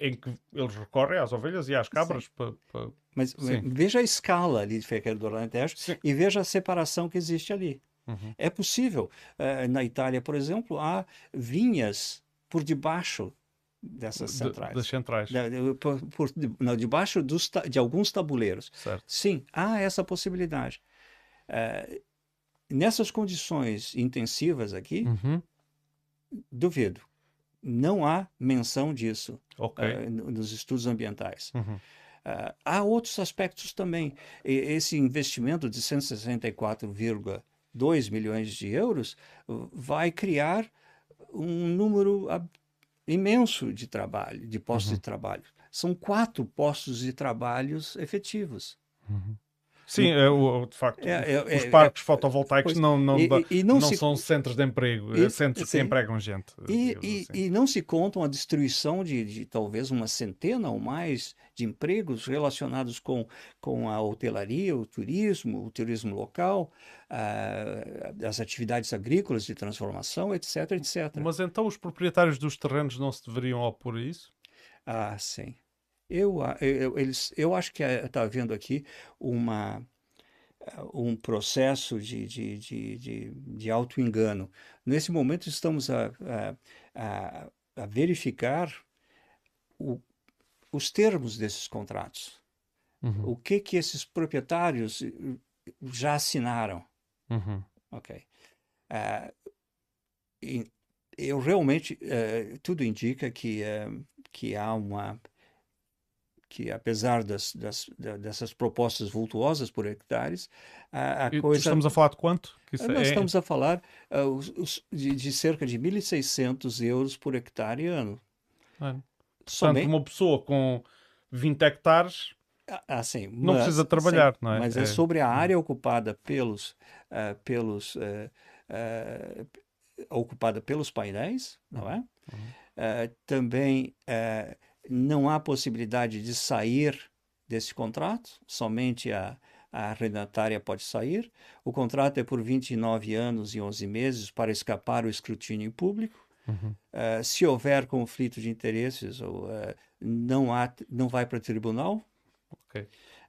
em que eles recorrem às ovelhas e às cabras para... para- mas Sim. veja a escala ali de Ferreira do Alentejo Sim. e veja a separação que existe ali. Uhum. É possível. eh, na Itália, por exemplo, há vinhas por debaixo dessas de- centrais. das centrais. Da- de- por, por- não, debaixo dos de alguns tabuleiros. Certo. Sim, há essa possibilidade. Eh, nessas condições intensivas aqui, Uhum. duvido. Não há menção disso Ok. eh, no- nos estudos ambientais. Uhum. Ah, há outros aspectos também. E- Esse investimento de 164,2 milhões de euros uh, vai criar um número imenso de trabalho, de postos Uhum. de trabalho. São quatro postos de trabalhos efetivos. Sim, é, o- de facto, É, é, os é, parques fotovoltaicos pois. não, não, E- dá- e- não não se- são centros de emprego, E- é centros sim. que empregam gente. E, assim. e não se contam a destruição de, de talvez uma centena ou mais de empregos relacionados com, com a hotelaria, o turismo, o turismo local, ah, as atividades agrícolas de transformação, etc, etc. Mas então os proprietários dos terrenos não se deveriam opor a isso? Ah, sim. Eu, eu, eles, eu acho que está havendo aqui uma, ah, um processo de, de, de, de, de auto-engano. Nesse momento, estamos a, a, a, verificar o, os termos desses contratos. Uhum. O que, que esses proprietários eh, já assinaram. Uhum. Ok. Ah, e eu realmente, eh, tudo indica que, eh, que há uma. Que apesar das, das, da- dessas propostas vultuosas por hectares, a, a coisa. Estamos a falar de quanto? Nós é- estamos a falar os- de, de cerca de 1.600 euros por hectare ano. Portanto, Somente, uma pessoa com 20 hectares Assim, não mas, precisa trabalhar, sim, não é? Mas é, é, sobre a área ocupada pelos, uh, pelos uh, uh, ocupada pelos painéis, não é? Uhum. também não há possibilidade de sair desse contrato, somente a, a arrendatária pode sair. O contrato é por 29 anos e 11 meses para escapar o escrutínio público. Uhum. Uh, se houver conflito de interesses, ou, uh, não, há, não vai para tribunal. Okay.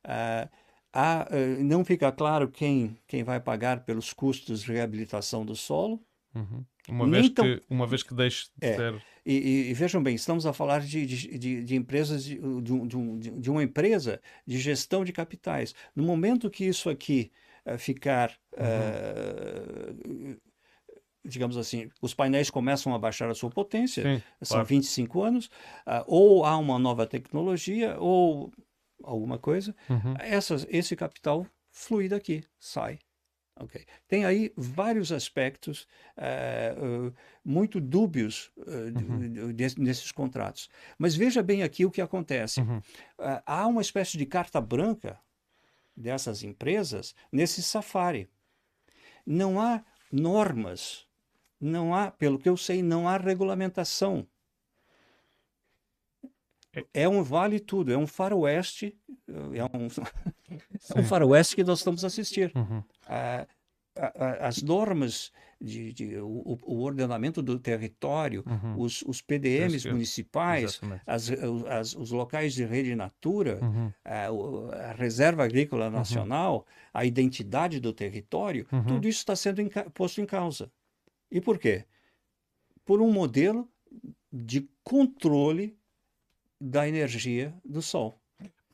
Uh, há, não fica claro quem, quem vai pagar pelos custos de reabilitação do solo. Uhum. Uma, vez então, que, uma vez que deixe de é, ser. E, e, vejam bem, estamos a falar de, de, de, de empresas, de, de, de, uma empresa de gestão de capitais. No momento que isso aqui uh, ficar uhum. uh, digamos assim, os painéis começam a baixar a sua potência, Sim, são claro. 25 anos, uh, ou há uma nova tecnologia, ou alguma coisa, uhum. Essas, esse capital flui daqui, sai. Okay. Tem aí vários aspectos uh, uh, muito dúbios uh, uhum. nesses contratos. Mas veja bem aqui o que acontece. Uhum. há uma espécie de carta branca dessas empresas nesse safari. Não há normas não há, pelo que eu sei, não há regulamentação. É, é um vale tudo, é um faroeste, é um, é um faroeste que nós estamos a assistir. Uhum. Ah, as normas de, de o, o, ordenamento do território, uhum. os, os, PDMs municipais, as, as, os locais de rede natura, uhum. a, a, reserva agrícola uhum. nacional, a identidade do território, uhum. tudo isso está sendo em, posto em causa. E por quê? Por um modelo de controle da energia do Sol.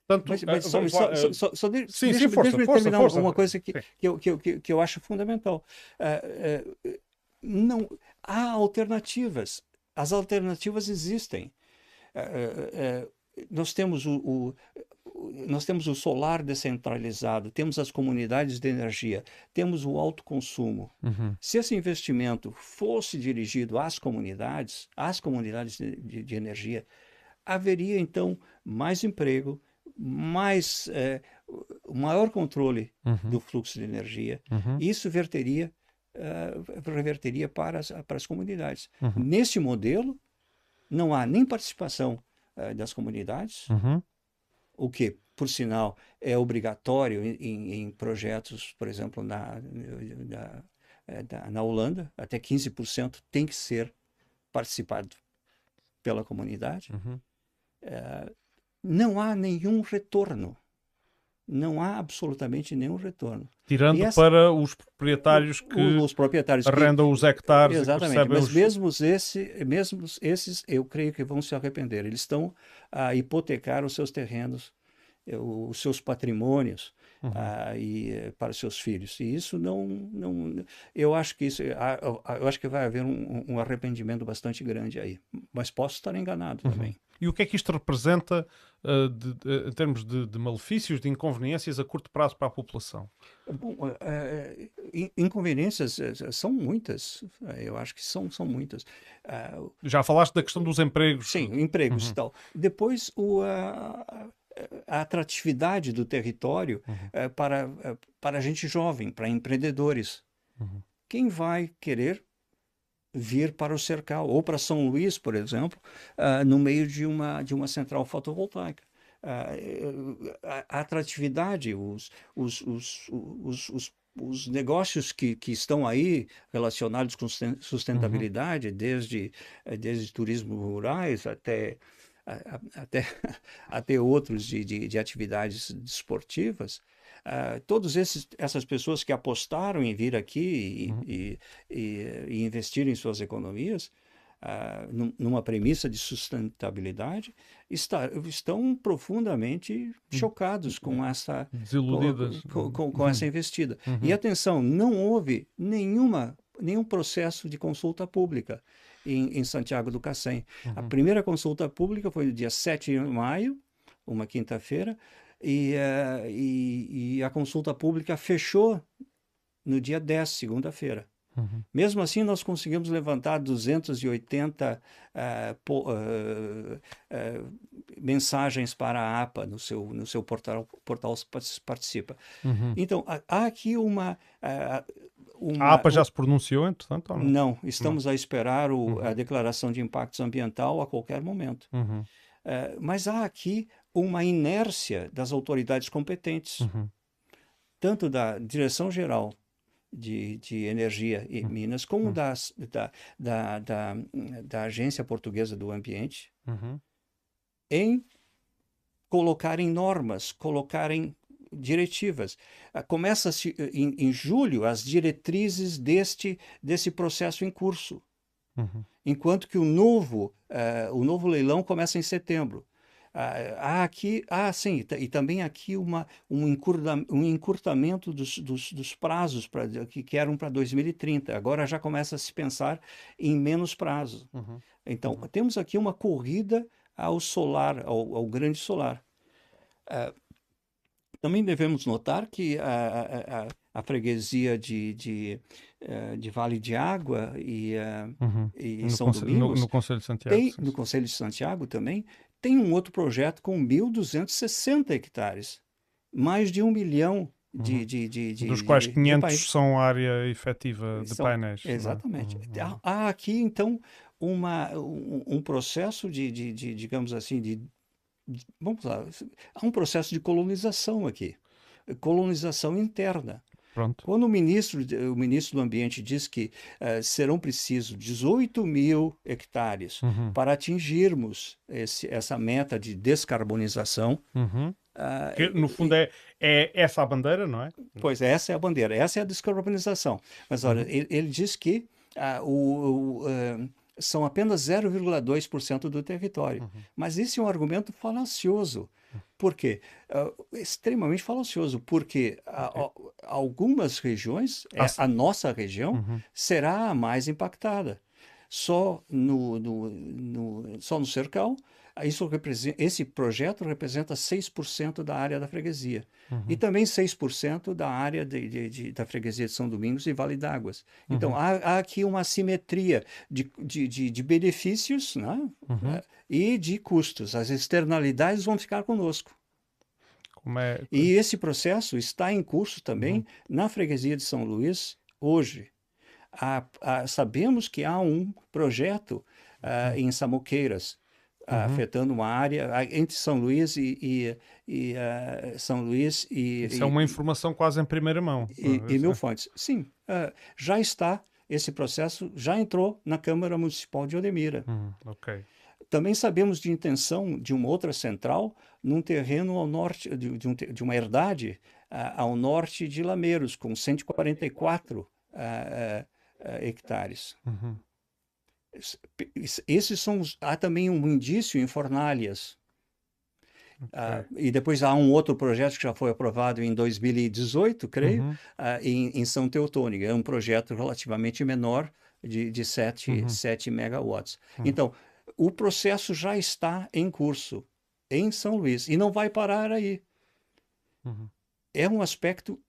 Tanto, mas, mas só, só, só, só, só de, sim, deixa, sim, força, deixa força, terminar força. uma coisa que, que, eu, que, eu, que, eu acho fundamental. Uh, uh, não, há alternativas. As alternativas existem. Uh, nós temos o, o, nós temos o solar descentralizado, temos as comunidades de energia, temos o autoconsumo. Uhum. Se esse investimento fosse dirigido às comunidades, às comunidades de, de, de energia, haveria então mais emprego, mais é, maior controle uhum. do fluxo de energia. Uhum. Isso verteria, uh, reverteria para as, para as comunidades. Uhum. Nesse modelo, não há nem participação uh, das comunidades, uhum o que, por sinal, é obrigatório em, em projetos, por exemplo, na, na, eh, na Holanda, até 15% tem que ser participado pela comunidade. Uhum. Não há nenhum retorno. Não há absolutamente nenhum retorno. Tirando essa, para os proprietários que os proprietários arrendam que, os hectares. Exatamente, mas os... mesmo, esse, mesmo esses, eu creio que vão se arrepender. Eles estão a hipotecar os seus terrenos, eh, os seus patrimônios uhum. uh, e, eh, para seus filhos. E isso não, não eu acho que isso, eu acho que vai haver um, um arrependimento bastante grande aí. Mas posso estar enganado uhum. também. E o que é que isto representa uh, de, de, em termos de, de, malefícios, de inconveniências a curto prazo para a população? Bom, uh, inconveniências são muitas. Eu acho que são, são muitas. Uh, Já falaste da questão dos empregos. Sim, empregos uhum. e tal. Depois, o, a atratividade do território uhum. para, para gente jovem, para empreendedores. Uhum. Quem vai querer vir para o Cercal ou para São Luís, por exemplo, uh, no meio de uma, de uma central fotovoltaica. Uh, a, a, atratividade, os, os, os, os, os, os negócios que, que estão aí relacionados com sustentabilidade, uhum. desde, desde turismo rurais até, até, até outros de, de, de atividades desportivas, Uh, todas essas pessoas que apostaram em vir aqui e, uhum. e, e, e investir em suas economias, uh, numa premissa de sustentabilidade, está, estão profundamente hum. chocados com essa, Desiludidas. com, com, com uhum. essa investida. Uhum. E atenção, não houve nenhuma, nenhum processo de consulta pública. Em, em Santiago do Cacém. A uhum. primeira consulta pública foi no dia 7 de maio, uma quinta-feira, e, uh, e, e, a consulta pública fechou no dia 10, segunda-feira. Uhum. Mesmo assim, nós conseguimos levantar 280 uh, po, uh, mensagens para a APA no seu, no seu portal, portal participa. Uhum. Então, há, aqui uma, uma, A APA já se pronunciou, entretanto? Não? Não, estamos a esperar o, a declaração de impactos ambiental a qualquer momento. Uhum. Eh, mas há aqui uma inércia das autoridades competentes, Uhum. tanto da Direção-Geral de, de Energia e Minas, como das, da, da, da, da Agência Portuguesa do Ambiente, Uhum. em colocarem normas, colocarem diretivas. Ah, Começa-se eh, em, em julho as diretrizes deste, desse processo em curso, Uhum. enquanto que o novo, eh, o novo leilão começa em setembro. Ah, Há aqui, ah, sim, e ta- também aqui uma, um, encurta- um encurtamento dos, dos, dos prazos pra, que, que eram para 2030. Agora já começa a se pensar em menos prazo. Uhum. Então, temos aqui uma corrida ao solar, ao, ao grande solar. Ah, também devemos notar que a, a, a, freguesia de, de, eh, de Vale de Água e, ah, Uhum. e No, São Conselho, no, Domingos no Conselho de Santiago. tem, no. Conselho de Santiago também, tem um outro projeto com 1.260 hectares, mais de um milhão de, de, de, de Uhum. Dos quais de- de 500 painéis. são área efetiva de São- painéis. é? Exatamente. Uhum. Há, há aqui, então, uma, um, um processo de, de, de, digamos assim, de, de- Vamos lá, há um processo de colonização aqui. Colonização interna. Pronto. Quando o ministro, o ministro do Ambiente diz que eh, serão precisos 18 mil hectares Uhum. para atingirmos esse- essa meta de descarbonização, Uhum. ah, Que, no fundo é, é essa a bandeira, não é? Pois essa é a bandeira, essa é a descarbonização. Mas olha, ele, ele diz que ah, o, o, ah, são apenas 0,2% do território. Mas esse é um argumento falacioso. Por quê? Ah, extremamente falacioso, porque ah, ah, algumas regiões, é, As- a nossa região, Uhum. será a mais impactada. Só no, no, no- só no Cercal, isso representa, esse projeto representa 6% da área da freguesia. E também 6% da área de, de- de- da freguesia de São Domingos e Vale d'Águas. Então, há, há aqui uma simetria de, de, benefícios né? Eh, e de custos. As externalidades vão ficar conosco. É? E esse processo está em curso também na freguesia de São Luís hoje. Há- há- sabemos que há um projeto ah, em Samoqueiras ah, afetando uma área entre São Luís e, e- e, ah, São Luís e, Isso e, é uma informação quase em primeira mão. e, Mil é- Fontes. Sim, ah, já está esse processo já entrou na Câmara Municipal de Odemira. Hum, ok. Também sabemos de intenção de uma outra central num terreno ao norte, de, de um de uma herdade ah, ao norte de Lameiros, com 144 ah, ah, ah, hectares. Uhum. Es- es- Esses são os, há também um indício em fornalhas. Ah, e depois há um outro projeto que já foi aprovado em 2018, creio, Uhum. ah, em, em São Teotônio. É um projeto relativamente menor, de, de 7, Uhum. 7 megawatts. Então, o processo já está em curso em São Luís e não vai parar aí. Uhum. É um aspecto,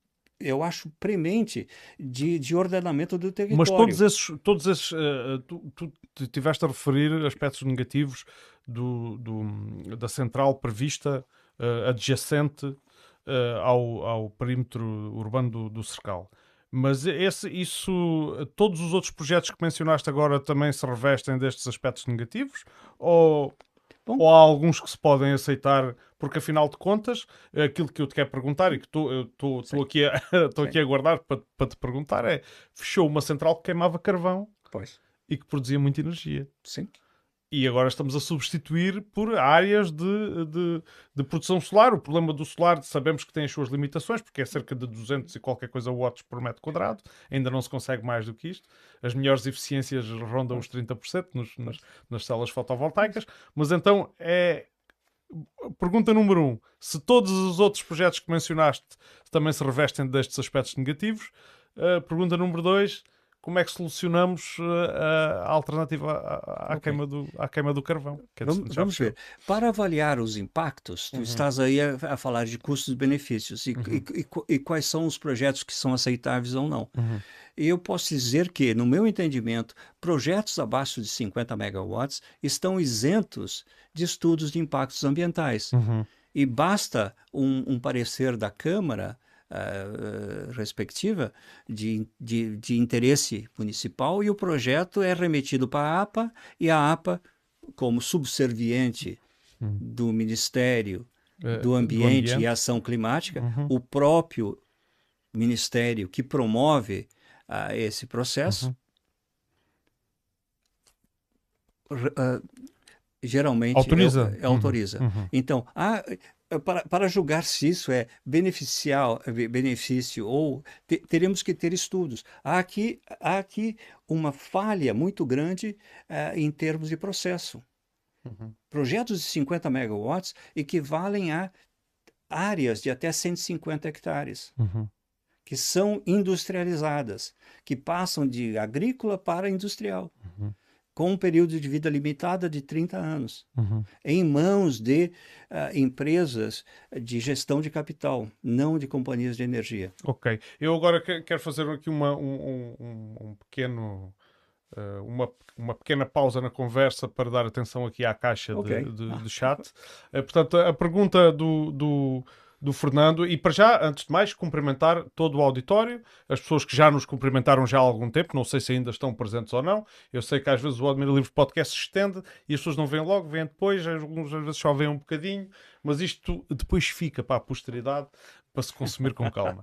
eu acho, premente de, de ordenamento do território. Mas todos esses, todos esses eh, tu, tu te tiveste a referir aspectos negativos do, do- da central prevista eh, adjacente eh, ao, ao perímetro urbano do, do Cercal. Mas esse, isso, todos os outros projetos que mencionaste agora também se revestem destes aspectos negativos? Ou, Bom. ou há alguns que se podem aceitar? Porque afinal de contas, aquilo que eu te quero perguntar e que estou aqui, a- estou aqui a guardar para, para te perguntar é: fechou uma central que queimava carvão Pois, e que produzia muita energia. sim. E agora estamos a substituir por áreas de, de, de produção solar. O problema do solar sabemos que tem as suas limitações, porque é cerca de 200 e qualquer coisa watts por metro quadrado. Ainda não se consegue mais do que isto. As melhores eficiências rondam os 30% nos, nas, nas células fotovoltaicas. Mas então é. Pergunta número um: se todos os outros projetos que mencionaste também se revestem destes aspectos negativos. Uh, pergunta número dois: como é que solucionamos uh, a alternativa à, à okay. queima do, à queima do carvão. Vamos, vamos ver. Para avaliar os impactos, tu uhum. estás aí a, a, falar de custos e benefícios e, uhum. e, e, e, quais são os projetos que são aceitáveis ou não. Uhum. Eu posso dizer que, no meu entendimento, projetos abaixo de 50 megawatts estão isentos de estudos de impactos ambientais. Uhum. E basta um, um parecer da Câmara uh, respectiva de, de, de, interesse municipal e o projeto é remetido para a APA e a APA, como subserviente uhum. do Ministério é, do, ambiente do, ambiente e Ação Climática, uhum. o próprio ministério que promove uh, esse processo. Uhum. Uh, geralmente autoriza. É, é, autoriza. Uhum. Então, ah, para, para, julgar se isso é beneficial, benefício ou te, teremos que ter estudos. Há aqui, há aqui uma falha muito grande uh, em termos de processo. Uhum. Projetos de 50 megawatts equivalem a áreas de até 150 hectares. Uhum que são industrializadas, que passam de agrícola para industrial, uhum. Com um período de vida limitada de 30 anos, uhum. em mãos de uh, empresas de gestão de capital, não de companhias de energia. Ok. Eu agora quero fazer aqui uma, um, um, um pequeno. Uh, uma, uma pequena pausa na conversa para dar atenção aqui à caixa okay. de, de, de, chat. Uh, portanto, a pergunta do, do do Fernando. E para já, antes de mais, cumprimentar todo o auditório, as pessoas que já nos cumprimentaram já há algum tempo, não sei se ainda estão presentes ou não. Eu sei que às vezes o Admira Livre Podcast se estende e as pessoas não vêm logo, vêm depois, algumas vezes só vêm um bocadinho, mas isto depois fica para a posteridade para se consumir com calma.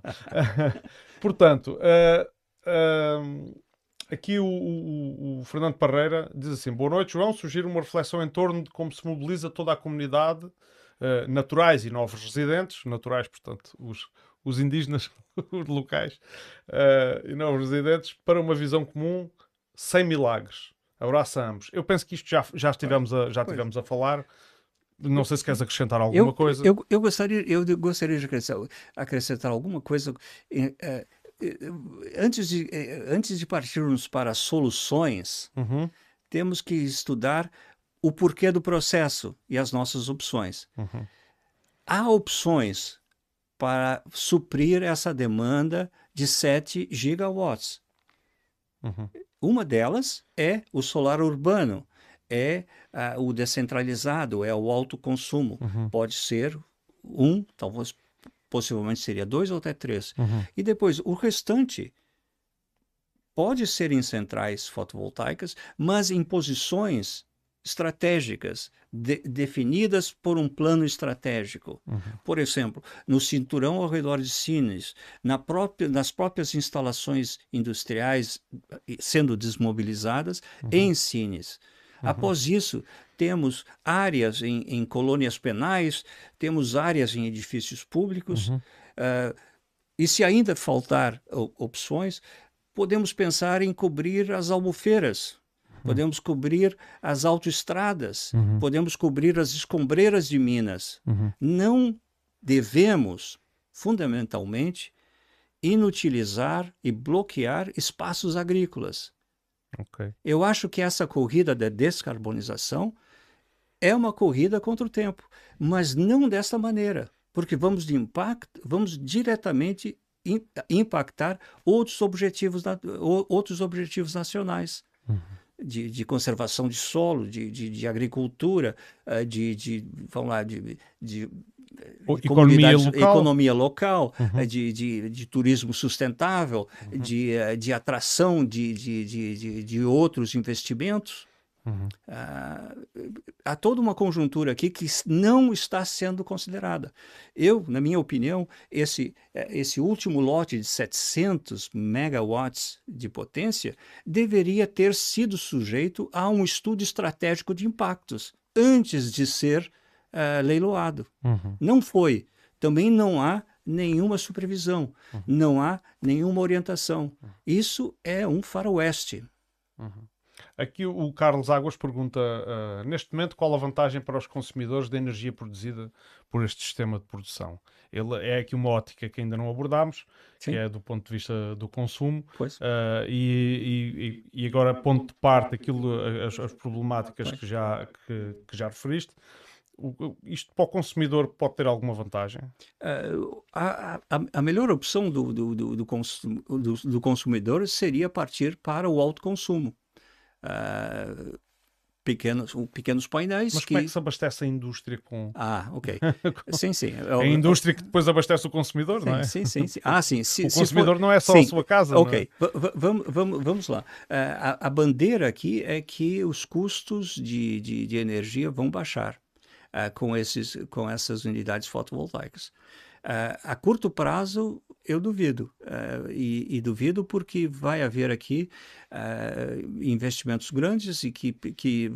Portanto, uh, uh, aqui o, o, o, Fernando Parreira diz assim: Boa noite, João. Sugiro uma reflexão em torno de como se mobiliza toda a comunidade uh, naturais e novos residentes, naturais, portanto, os, os indígenas, os locais uh, e novos residentes, para uma visão comum sem milagres. Abraço a ambos. Eu penso que isto já, já, estivemos, a, já estivemos a falar. Não sei se queres acrescentar alguma eu, coisa. Eu, eu, gostaria, eu gostaria de acrescentar, acrescentar alguma coisa. Uh, antes, de, antes de partirmos para soluções, uhum. temos que estudar o porquê do processo e as nossas opções. Uhum. Há opções para suprir essa demanda de 7 gigawatts. Uhum. Uma delas é o solar urbano, é uh, o descentralizado, é o alto consumo. Uhum. Pode ser um, talvez possivelmente seria dois ou até três. Uhum. E depois o restante pode ser em centrais fotovoltaicas, mas em posições estratégicas, de, definidas por um plano estratégico. Uhum. Por exemplo, no cinturão ao redor de Sines, na própria, nas próprias instalações industriais eh, sendo desmobilizadas uhum. em Sines. Uhum. Após isso, temos áreas em, em, colônias penais, temos áreas em edifícios públicos, uh, e se ainda faltar opções, podemos pensar em cobrir as albufeiras podemos cobrir as autoestradas, uhum. podemos cobrir as escombreiras de Minas. Uhum. Não devemos, fundamentalmente, inutilizar e bloquear espaços agrícolas. Okay. Eu acho que essa corrida da descarbonização é uma corrida contra o tempo, mas não dessa maneira, porque vamos, de impacto, vamos diretamente impactar outros objetivos, outros objetivos nacionais. Uhum de, de conservação de solo, de, de, de agricultura, eh, de, de, vamos lá, de, de economia local, economia local uhum. Eh, de, de, de, turismo sustentável, uhum. de, eh, de atração de, de, de, de, outros investimentos. Uhum. Ah, há toda uma conjuntura aqui que não está sendo considerada. Eu, na minha opinião, esse, eh, esse último lote de 700 megawatts de potência deveria ter sido sujeito a um estudo estratégico de impactos antes de ser uh, leiloado. Uhum. Não foi. Também não há nenhuma supervisão, uhum. não há nenhuma orientação. Isso é um faroeste. Uhum. Aqui o Carlos Águas pergunta, uh, neste momento, qual a vantagem para os consumidores da energia produzida por este sistema de produção? Ele é aqui uma ótica que ainda não abordámos, Sim. que é do ponto de vista do consumo, uh, e, e, e, agora ponto de parte aquilo, as, as problemáticas que já, que, que já referiste. Isto para o consumidor pode ter alguma vantagem? Uh, a, a, a, melhor opção do, do, do, do, do consumidor seria partir para o autoconsumo. Uh, pequenos, pequenos painéis. Mas que... como é que se abastece a indústria com. Ah, ok. sim, sim. É a indústria que depois abastece o consumidor, sim, não é? Sim, sim, sim. Ah, sim. o consumidor for... não é só sim. a sua casa. Ok, é? vamos, vamos, vamos lá. Uh, a, a, bandeira aqui é que os custos de, de, de energia vão baixar uh, com, esses, com essas unidades fotovoltaicas. Uh, a curto prazo, eu duvido. Uh, e, e, duvido porque vai haver aqui uh, investimentos grandes e que, que,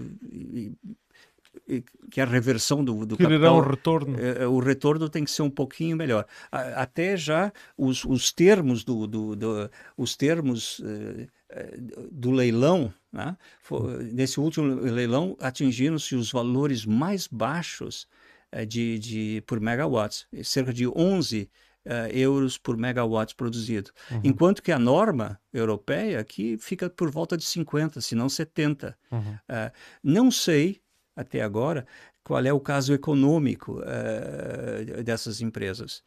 e, que a reversão do, do capital... retorno. o retorno tem que ser um pouquinho melhor. até já os, os termos do, do, do os termos do leilão, né? nesse último leilão atingiram-se os valores mais baixos eh, de, de, por megawatts, cerca de 11 uh, euros por megawatt produzido. Uhum. Enquanto que a norma europeia aqui fica por volta de 50, se não 70. Uhum. Uh, não sei, até agora, qual é o caso econômico uh, dessas empresas.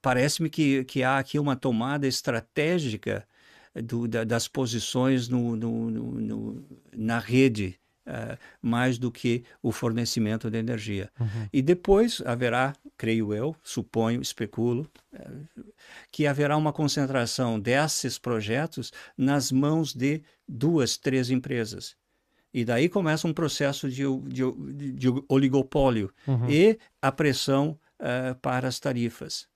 Parece-me que, que há aqui uma tomada estratégica do, da, das posições no, no, no, na rede uh, mais do que o fornecimento de energia. Uhum. E depois haverá, creio eu, suponho, especulo, uh, que haverá uma concentração desses projetos nas mãos de duas, três empresas. E daí começa um processo de, de, de oligopólio uhum. e a pressão uh, para as tarifas.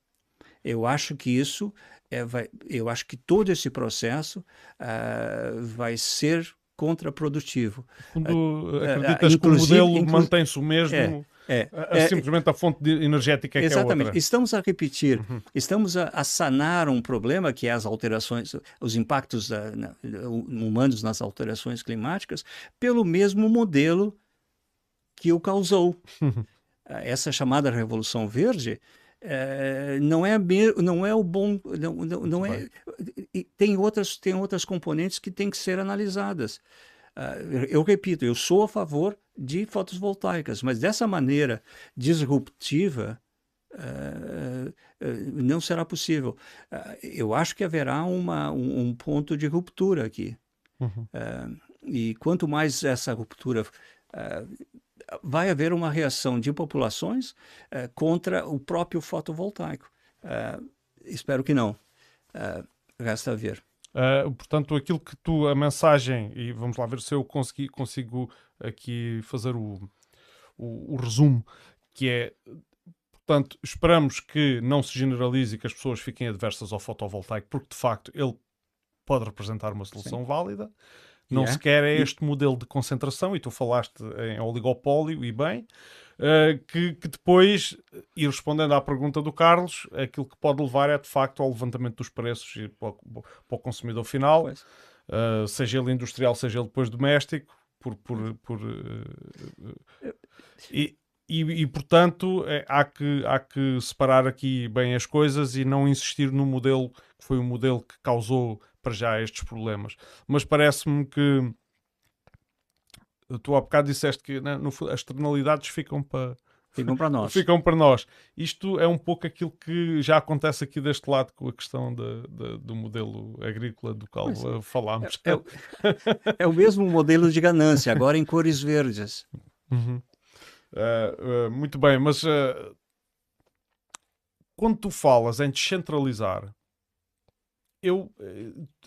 Eu acho que isso é, vai, eu acho que todo esse processo uh, vai ser contraprodutivo. Quando uh, acreditas uh, que o modelo mantém-se o mesmo, é, é, é, simplesmente a fonte energética é exatamente. que é outra. Estamos a repetir, uhum. estamos a, a, sanar um problema que é as alterações, os impactos da, na, humanos nas alterações climáticas, pelo mesmo modelo que o causou. Uhum. Essa chamada Revolução Verde é, não é não é o bom não, não, não é tem outras tem outras componentes que têm que ser analisadas uh, eu repito eu sou a favor de fotovoltaicas mas dessa maneira disruptiva uh, uh, não será possível eu acho que haverá uma um, um ponto de ruptura aqui uhum. e quanto mais essa ruptura vai haver uma reação de populações uh, contra o próprio fotovoltaico. Uh, espero que não. Uh, resta a ver. portanto, aquilo que tu, a mensagem, e vamos lá ver se eu consegui, consigo aqui fazer o, o, o resumo, que é Portanto, esperamos que não se generalize e que as pessoas fiquem adversas ao fotovoltaico, porque de facto ele pode representar uma solução Sim. válida. Não yeah. se quer é este modelo de concentração, e tu falaste em oligopólio, e bem, uh, que, que, depois, e respondendo à pergunta do Carlos, aquilo que pode levar é de facto ao levantamento dos preços para, o, para o consumidor final, uh, seja ele industrial, seja ele depois doméstico, por, por, por uh, e, e, e, portanto é, há, que, há que separar aqui bem as coisas e não insistir no modelo que foi o modelo que causou para já estes problemas. Mas parece-me que tu há bocado disseste que né, no, as externalidades ficam para ficam para nós. Ficam para nós. Isto é um pouco aquilo que já acontece aqui deste lado com a questão de, de, do modelo agrícola do qual pois, é. falámos. É, é, é, o mesmo modelo de ganância, agora em cores verdes. Uhum. Uh, uh, muito bem, mas uh, quando tu falas em descentralizar, eu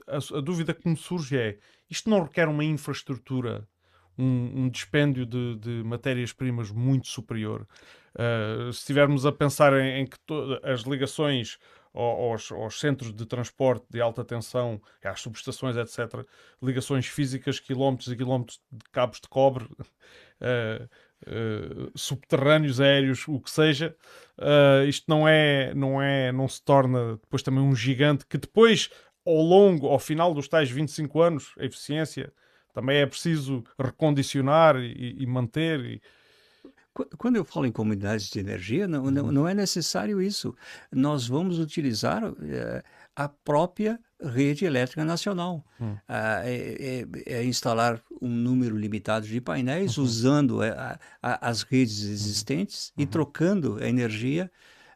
a, a, dúvida que me surge é isto não requer uma infraestrutura, um, um dispêndio de, de matérias-primas muito superior. Uh, se estivermos a pensar em, em que as ligações aos, aos, centros de transporte de alta tensão, às subestações, etc., ligações físicas, quilómetros e quilómetros de cabos de cobre, uh, uh, subterrâneos, aéreos, o que seja, uh, isto não é, não é, não se torna depois também um gigante que depois, ao longo, ao final dos tais 25 anos, a eficiência Também é preciso recondicionar e, e manter. E... Quando eu falo em comunidades de energia, não, não, uhum. não é necessário isso. Nós vamos utilizar é, a própria rede elétrica nacional. Hum. Ah, é, é, é, instalar um número limitado de painéis, uhum. usando é, a, a, as redes existentes uhum. e trocando a energia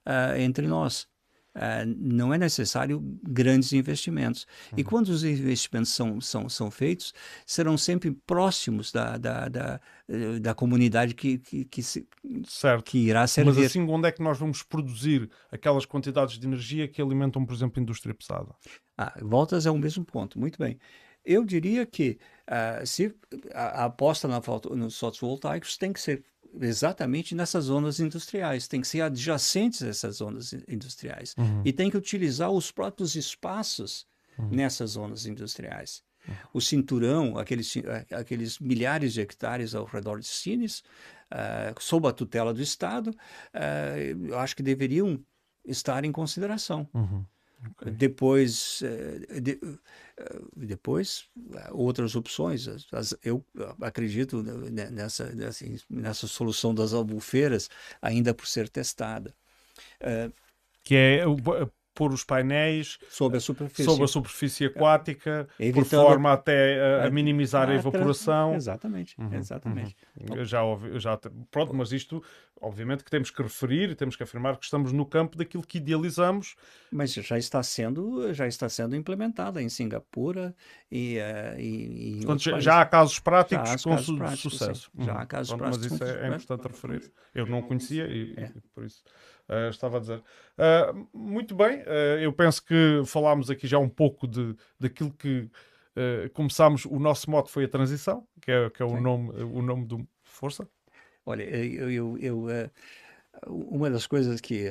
uh, entre nós. Uh, não é necessário grandes investimentos. Uhum. E quando os investimentos são, são, são feitos, serão sempre próximos da, da, da, da comunidade que, que, que, se, que irá servir. Mas assim, onde é que nós vamos produzir aquelas quantidades de energia que alimentam, por exemplo, a indústria pesada? Ah, voltas ao mesmo ponto. Muito bem. Eu diria que uh, se a, a aposta na, nos fotovoltaicos tem que ser exatamente nessas zonas industriais, tem que ser adjacentes a essas zonas industriais uhum. e tem que utilizar os próprios espaços uhum. nessas zonas industriais. Uhum. O cinturão, aqueles, aqueles milhares de hectares ao redor de Sines, uh, sob a tutela do Estado, uh, eu acho que deveriam estar em consideração. Uhum. Okay. Depois, eh, de, eh, depois outras opções. Eu acredito nessa, nessa, nessa solução das albufeiras ainda por ser testada. Eh, que é pôr os painéis sobre a superfície, sobre a superfície aquática, Evitando... por forma até a, a minimizar a, a evaporação. Exatamente, uhum, exatamente. Uhum. Eu já ouvi, já pronto, mas isto, obviamente, que temos que referir e temos que afirmar que estamos no campo daquilo que idealizamos. Mas já está sendo, já está sendo implementada em Singapura e, uh, e, e Portanto, já, há casos práticos há com casos práticos, sucesso. Sim. Já há uhum. casos pronto, práticos. Mas isso é, é importante referir. Eu não conhecia e, é. e por isso uh, estava a dizer. Uh, muito bem, uh, eu penso que falámos aqui já um pouco de, daquilo que começámos. O nosso mote foi a transição, que é, que é o, nome, o nome do Força. Olha, eu, eu, eu uma das coisas que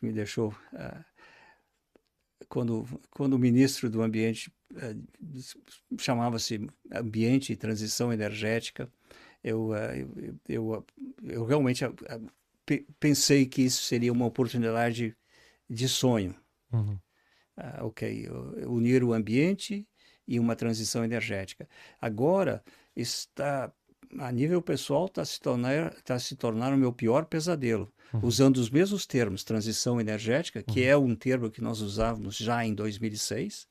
me deixou quando, quando o ministro do Ambiente chamava-se Ambiente e Transição Energética, eu, eu, eu, eu realmente pensei que isso seria uma oportunidade de sonho. Uhum. Ah, ok, unir o ambiente e uma transição energética. Agora está a nível pessoal está se tornar está se tornar o meu pior pesadelo, uhum. usando os mesmos termos, transição energética, que uhum. é um termo que nós usávamos já em 2006,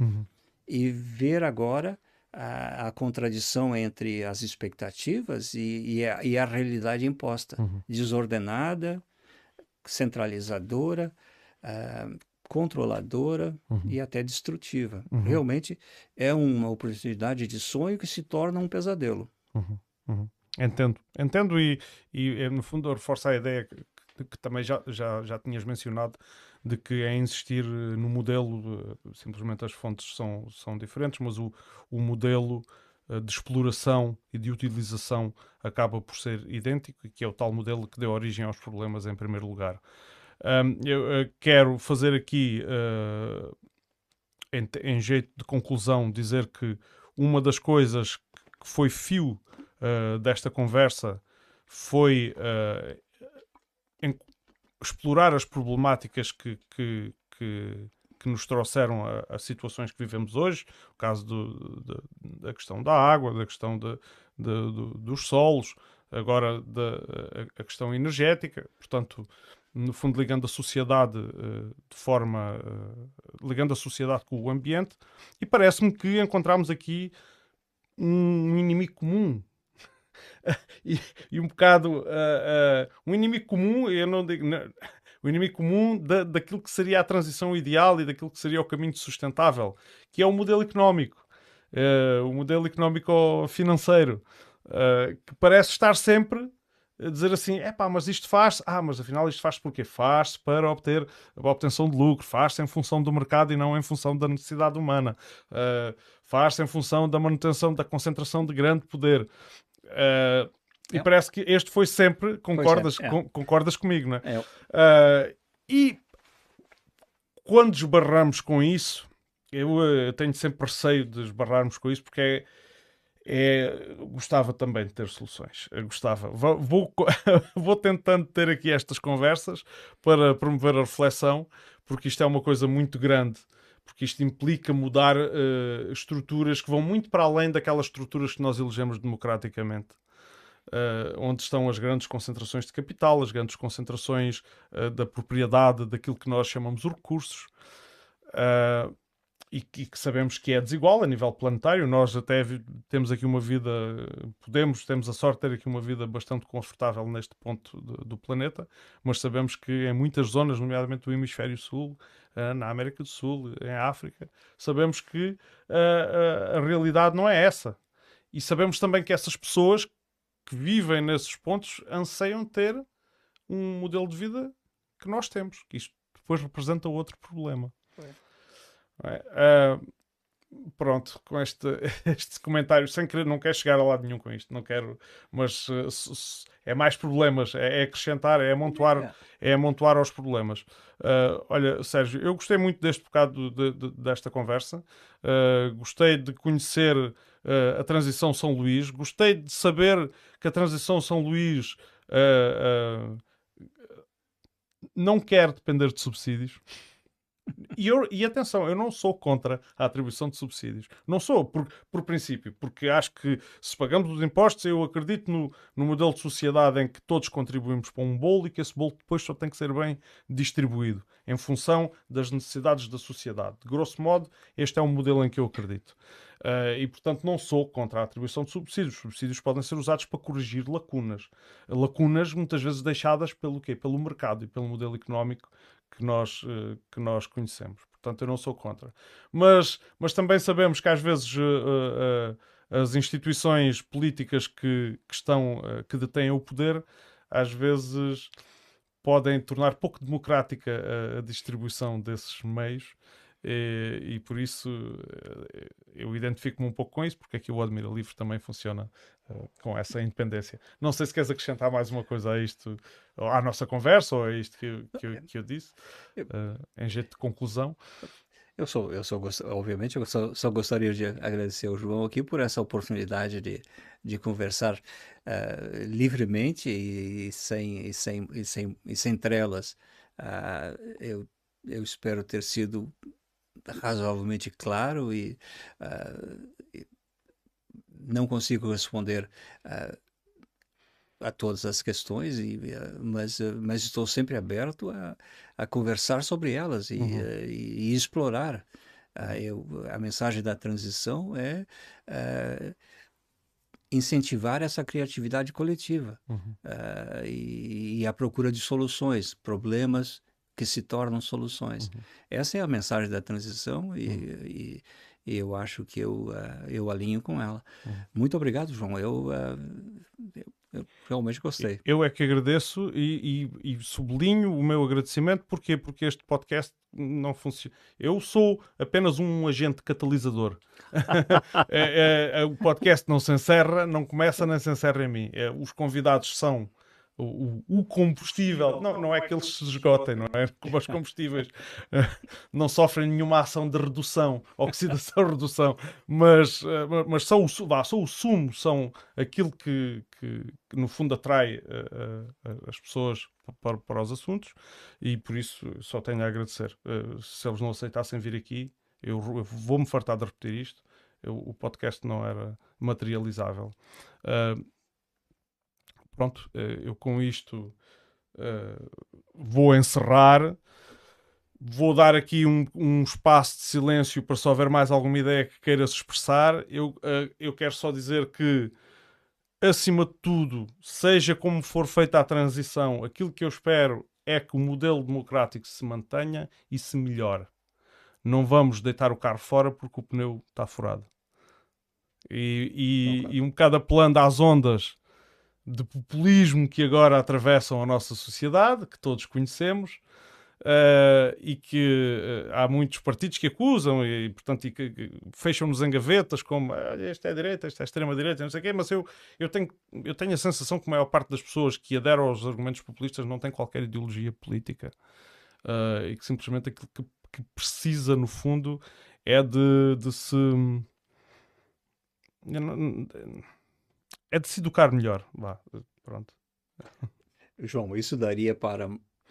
uhum. e ver agora a, a, contradição entre as expectativas e, e, a, e a, realidade imposta, uhum. desordenada, centralizadora, uh, controladora uhum. e até destrutiva. Uhum. Realmente é uma oportunidade de sonho que se torna um pesadelo. Uhum. Uhum. Entendo, entendo e, e no fundo reforça a ideia que, que também já, já, já tinhas mencionado de que é insistir eh, no modelo, eh, simplesmente as fontes são, são diferentes, mas o, o modelo eh, de exploração e de utilização acaba por ser idêntico, e que é o tal modelo que deu origem aos problemas em primeiro lugar. Um, eu uh, quero fazer aqui, uh, em, em, jeito de conclusão, dizer que uma das coisas que foi fio uh, desta conversa foi explorar as problemáticas que, que, que, que nos trouxeram a, a, situações que vivemos hoje, o caso do, de, da questão da água, da questão de, de, do, dos solos, agora da a, a questão energética, portanto, no fundo ligando a sociedade uh, de forma uh, ligando a sociedade com o ambiente. E parece-me que encontramos aqui um inimigo comum e, e, um bocado uh, uh, um inimigo comum, eu não digo. Não, o inimigo comum da, daquilo que seria a transição ideal e daquilo que seria o caminho sustentável, que é o modelo económico, uh, o modelo económico-financeiro, que parece estar sempre a dizer assim: é pá, mas isto faz, ah, mas afinal isto faz porque faz para obter a obtenção de lucro, faz-se em função do mercado e não em função da necessidade humana, uh, faz-se em função da manutenção da concentração de grande poder. Uh, e parece que este foi sempre, concordas, é, é. com, concordas comigo, não é? Uh, e quando esbarramos com isso, eu, eu, tenho sempre receio de esbarrarmos com isso porque é, é, gostava também de ter soluções. Eu gostava. Vou, vou, vou, tentando ter aqui estas conversas para promover a reflexão, porque isto é uma coisa muito grande porque isto implica mudar uh, estruturas que vão muito para além daquelas estruturas que nós elegemos democraticamente. Uh, onde estão as grandes concentrações de capital, as grandes concentrações uh, da propriedade daquilo que nós chamamos de recursos. Uh, e que, sabemos que é desigual a nível planetário. Nós até temos aqui uma vida, podemos, temos a sorte de ter aqui uma vida bastante confortável neste ponto do, do planeta, mas sabemos que em muitas zonas, nomeadamente do Hemisfério Sul, uh, na América do Sul, em África, sabemos que uh, uh, a realidade não é essa. E sabemos também que essas pessoas que vivem nesses pontos anseiam ter um modelo de vida que nós temos, que isto depois representa outro problema. Uh, pronto, com este, este comentário, sem querer, não quero chegar a lado nenhum com isto, não quero, mas uh, é mais problemas, é, é, acrescentar, é amontoar, é amontoar aos problemas. Uh, olha, Sérgio, eu gostei muito deste bocado de, de, desta conversa, gostei de conhecer a transição São Luís, gostei de saber que a transição São Luís não quer depender de subsídios. E, eu, e, atenção, eu não sou contra a atribuição de subsídios. Não sou, por, por princípio, porque acho que se pagamos os impostos, eu acredito no, no modelo de sociedade em que todos contribuímos para um bolo e que esse bolo depois só tem que ser bem distribuído em função das necessidades da sociedade. De grosso modo, este é um modelo em que eu acredito. Uh, e, portanto, não sou contra a atribuição de subsídios. Os subsídios podem ser usados para corrigir lacunas. Lacunas muitas vezes deixadas pelo quê? Pelo mercado e pelo modelo económico que nós, uh, que nós conhecemos. Portanto, eu não sou contra. Mas, mas também sabemos que às vezes uh, as instituições políticas que, que estão, que detêm o poder, às vezes podem tornar pouco democrática a, a distribuição desses meios e, e, por isso eh, eu identifico-me um pouco com isso, porque aqui o Admira Livre também funciona uh, com essa independência. Não sei se queres acrescentar mais uma coisa a isto, à nossa conversa, ou a isto que, eu, que, eu, que eu disse, uh, em jeito de conclusão. Eu sou, eu sou, obviamente, eu só, só, gostaria de agradecer ao João aqui por essa oportunidade de, de conversar uh, livremente e, e, sem, e, sem, e, sem, e sem trelas. eu, eu espero ter sido razoavelmente claro e, uh, não consigo responder uh, a todas as questões, e, uh, mas, mas estou sempre aberto a, a conversar sobre elas e, uhum. e, e explorar. Eu, a mensagem da transição é incentivar essa criatividade coletiva uhum. e, e a procura de soluções, problemas que se tornam soluções. Uhum. Essa é a mensagem da transição e, uhum. e, e eu acho que eu, uh, eu alinho com ela. Uhum. Muito obrigado, João. Eu, uh, eu, eu, realmente gostei. Eu é que agradeço e, e, sublinho o meu agradecimento. Porquê? Porque este podcast não funciona. Eu sou apenas um agente catalisador. é, é, é, o podcast não se encerra, não começa nem se encerra em mim. É, os convidados são o, o, combustível, não, não é que eles se esgotem, não é? Como os combustíveis não sofrem nenhuma ação de redução, oxidação, redução, mas, eh, mas são, o, o sumo, são aquilo que, que, que no fundo atrai uh, uh, as pessoas para, para os assuntos e por isso só tenho a agradecer. Uh, se eles não aceitassem vir aqui, eu, eu vou-me fartar de repetir isto, eu, o podcast não era materializável. Uh, pronto, eh, eu com isto uh, vou encerrar. Vou dar aqui um, um, espaço de silêncio para se houver mais alguma ideia que queira se expressar. Eu, uh, eu quero só dizer que, acima de tudo, seja como for feita a transição, aquilo que eu espero é que o modelo democrático se mantenha e se melhore. Não vamos deitar o carro fora porque o pneu está furado. E, e, e um bocado apelando às ondas de populismo que agora atravessam a nossa sociedade, que todos conhecemos, uh, e que uh, há muitos partidos que acusam e, portanto, e que, fecham-nos em gavetas como ah, este é direita, este é extrema-direita, não sei o quê, mas eu, eu, tenho, eu tenho a sensação que a maior parte das pessoas que aderam aos argumentos populistas não tem qualquer ideologia política uh, e que simplesmente aquilo que, que, precisa, no fundo, é de, de se é de se educar melhor. Vá, pronto. João, isso daria para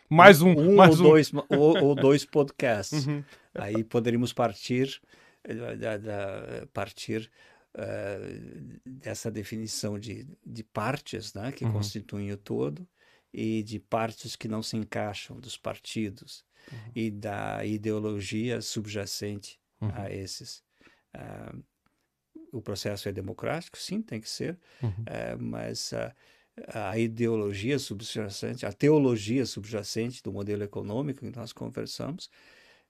mais um, um, mais ou, um. Dois, ou, ou dois podcasts. Uhum. Aí poderíamos partir, eh, da, da- partir eh, dessa definição de, de partes né, que Uhum. constituem o todo e de partes que não se encaixam dos partidos Uhum. e da ideologia subjacente Uhum. a esses. Ah, o processo é democrático, sim, tem que ser, Uhum. eh, mas ah, a ideologia subjacente, a teologia subjacente do modelo econômico que nós conversamos,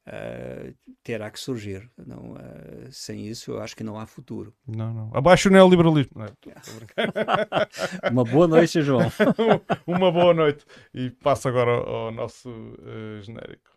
eh, terá que surgir. Não, eh, sem isso, eu acho que não há futuro. Não, não. Abaixo o neoliberalismo. Não, tô- tô. Uma boa noite, João. Uma boa noite. E passo agora ao, ao nosso eh, genérico.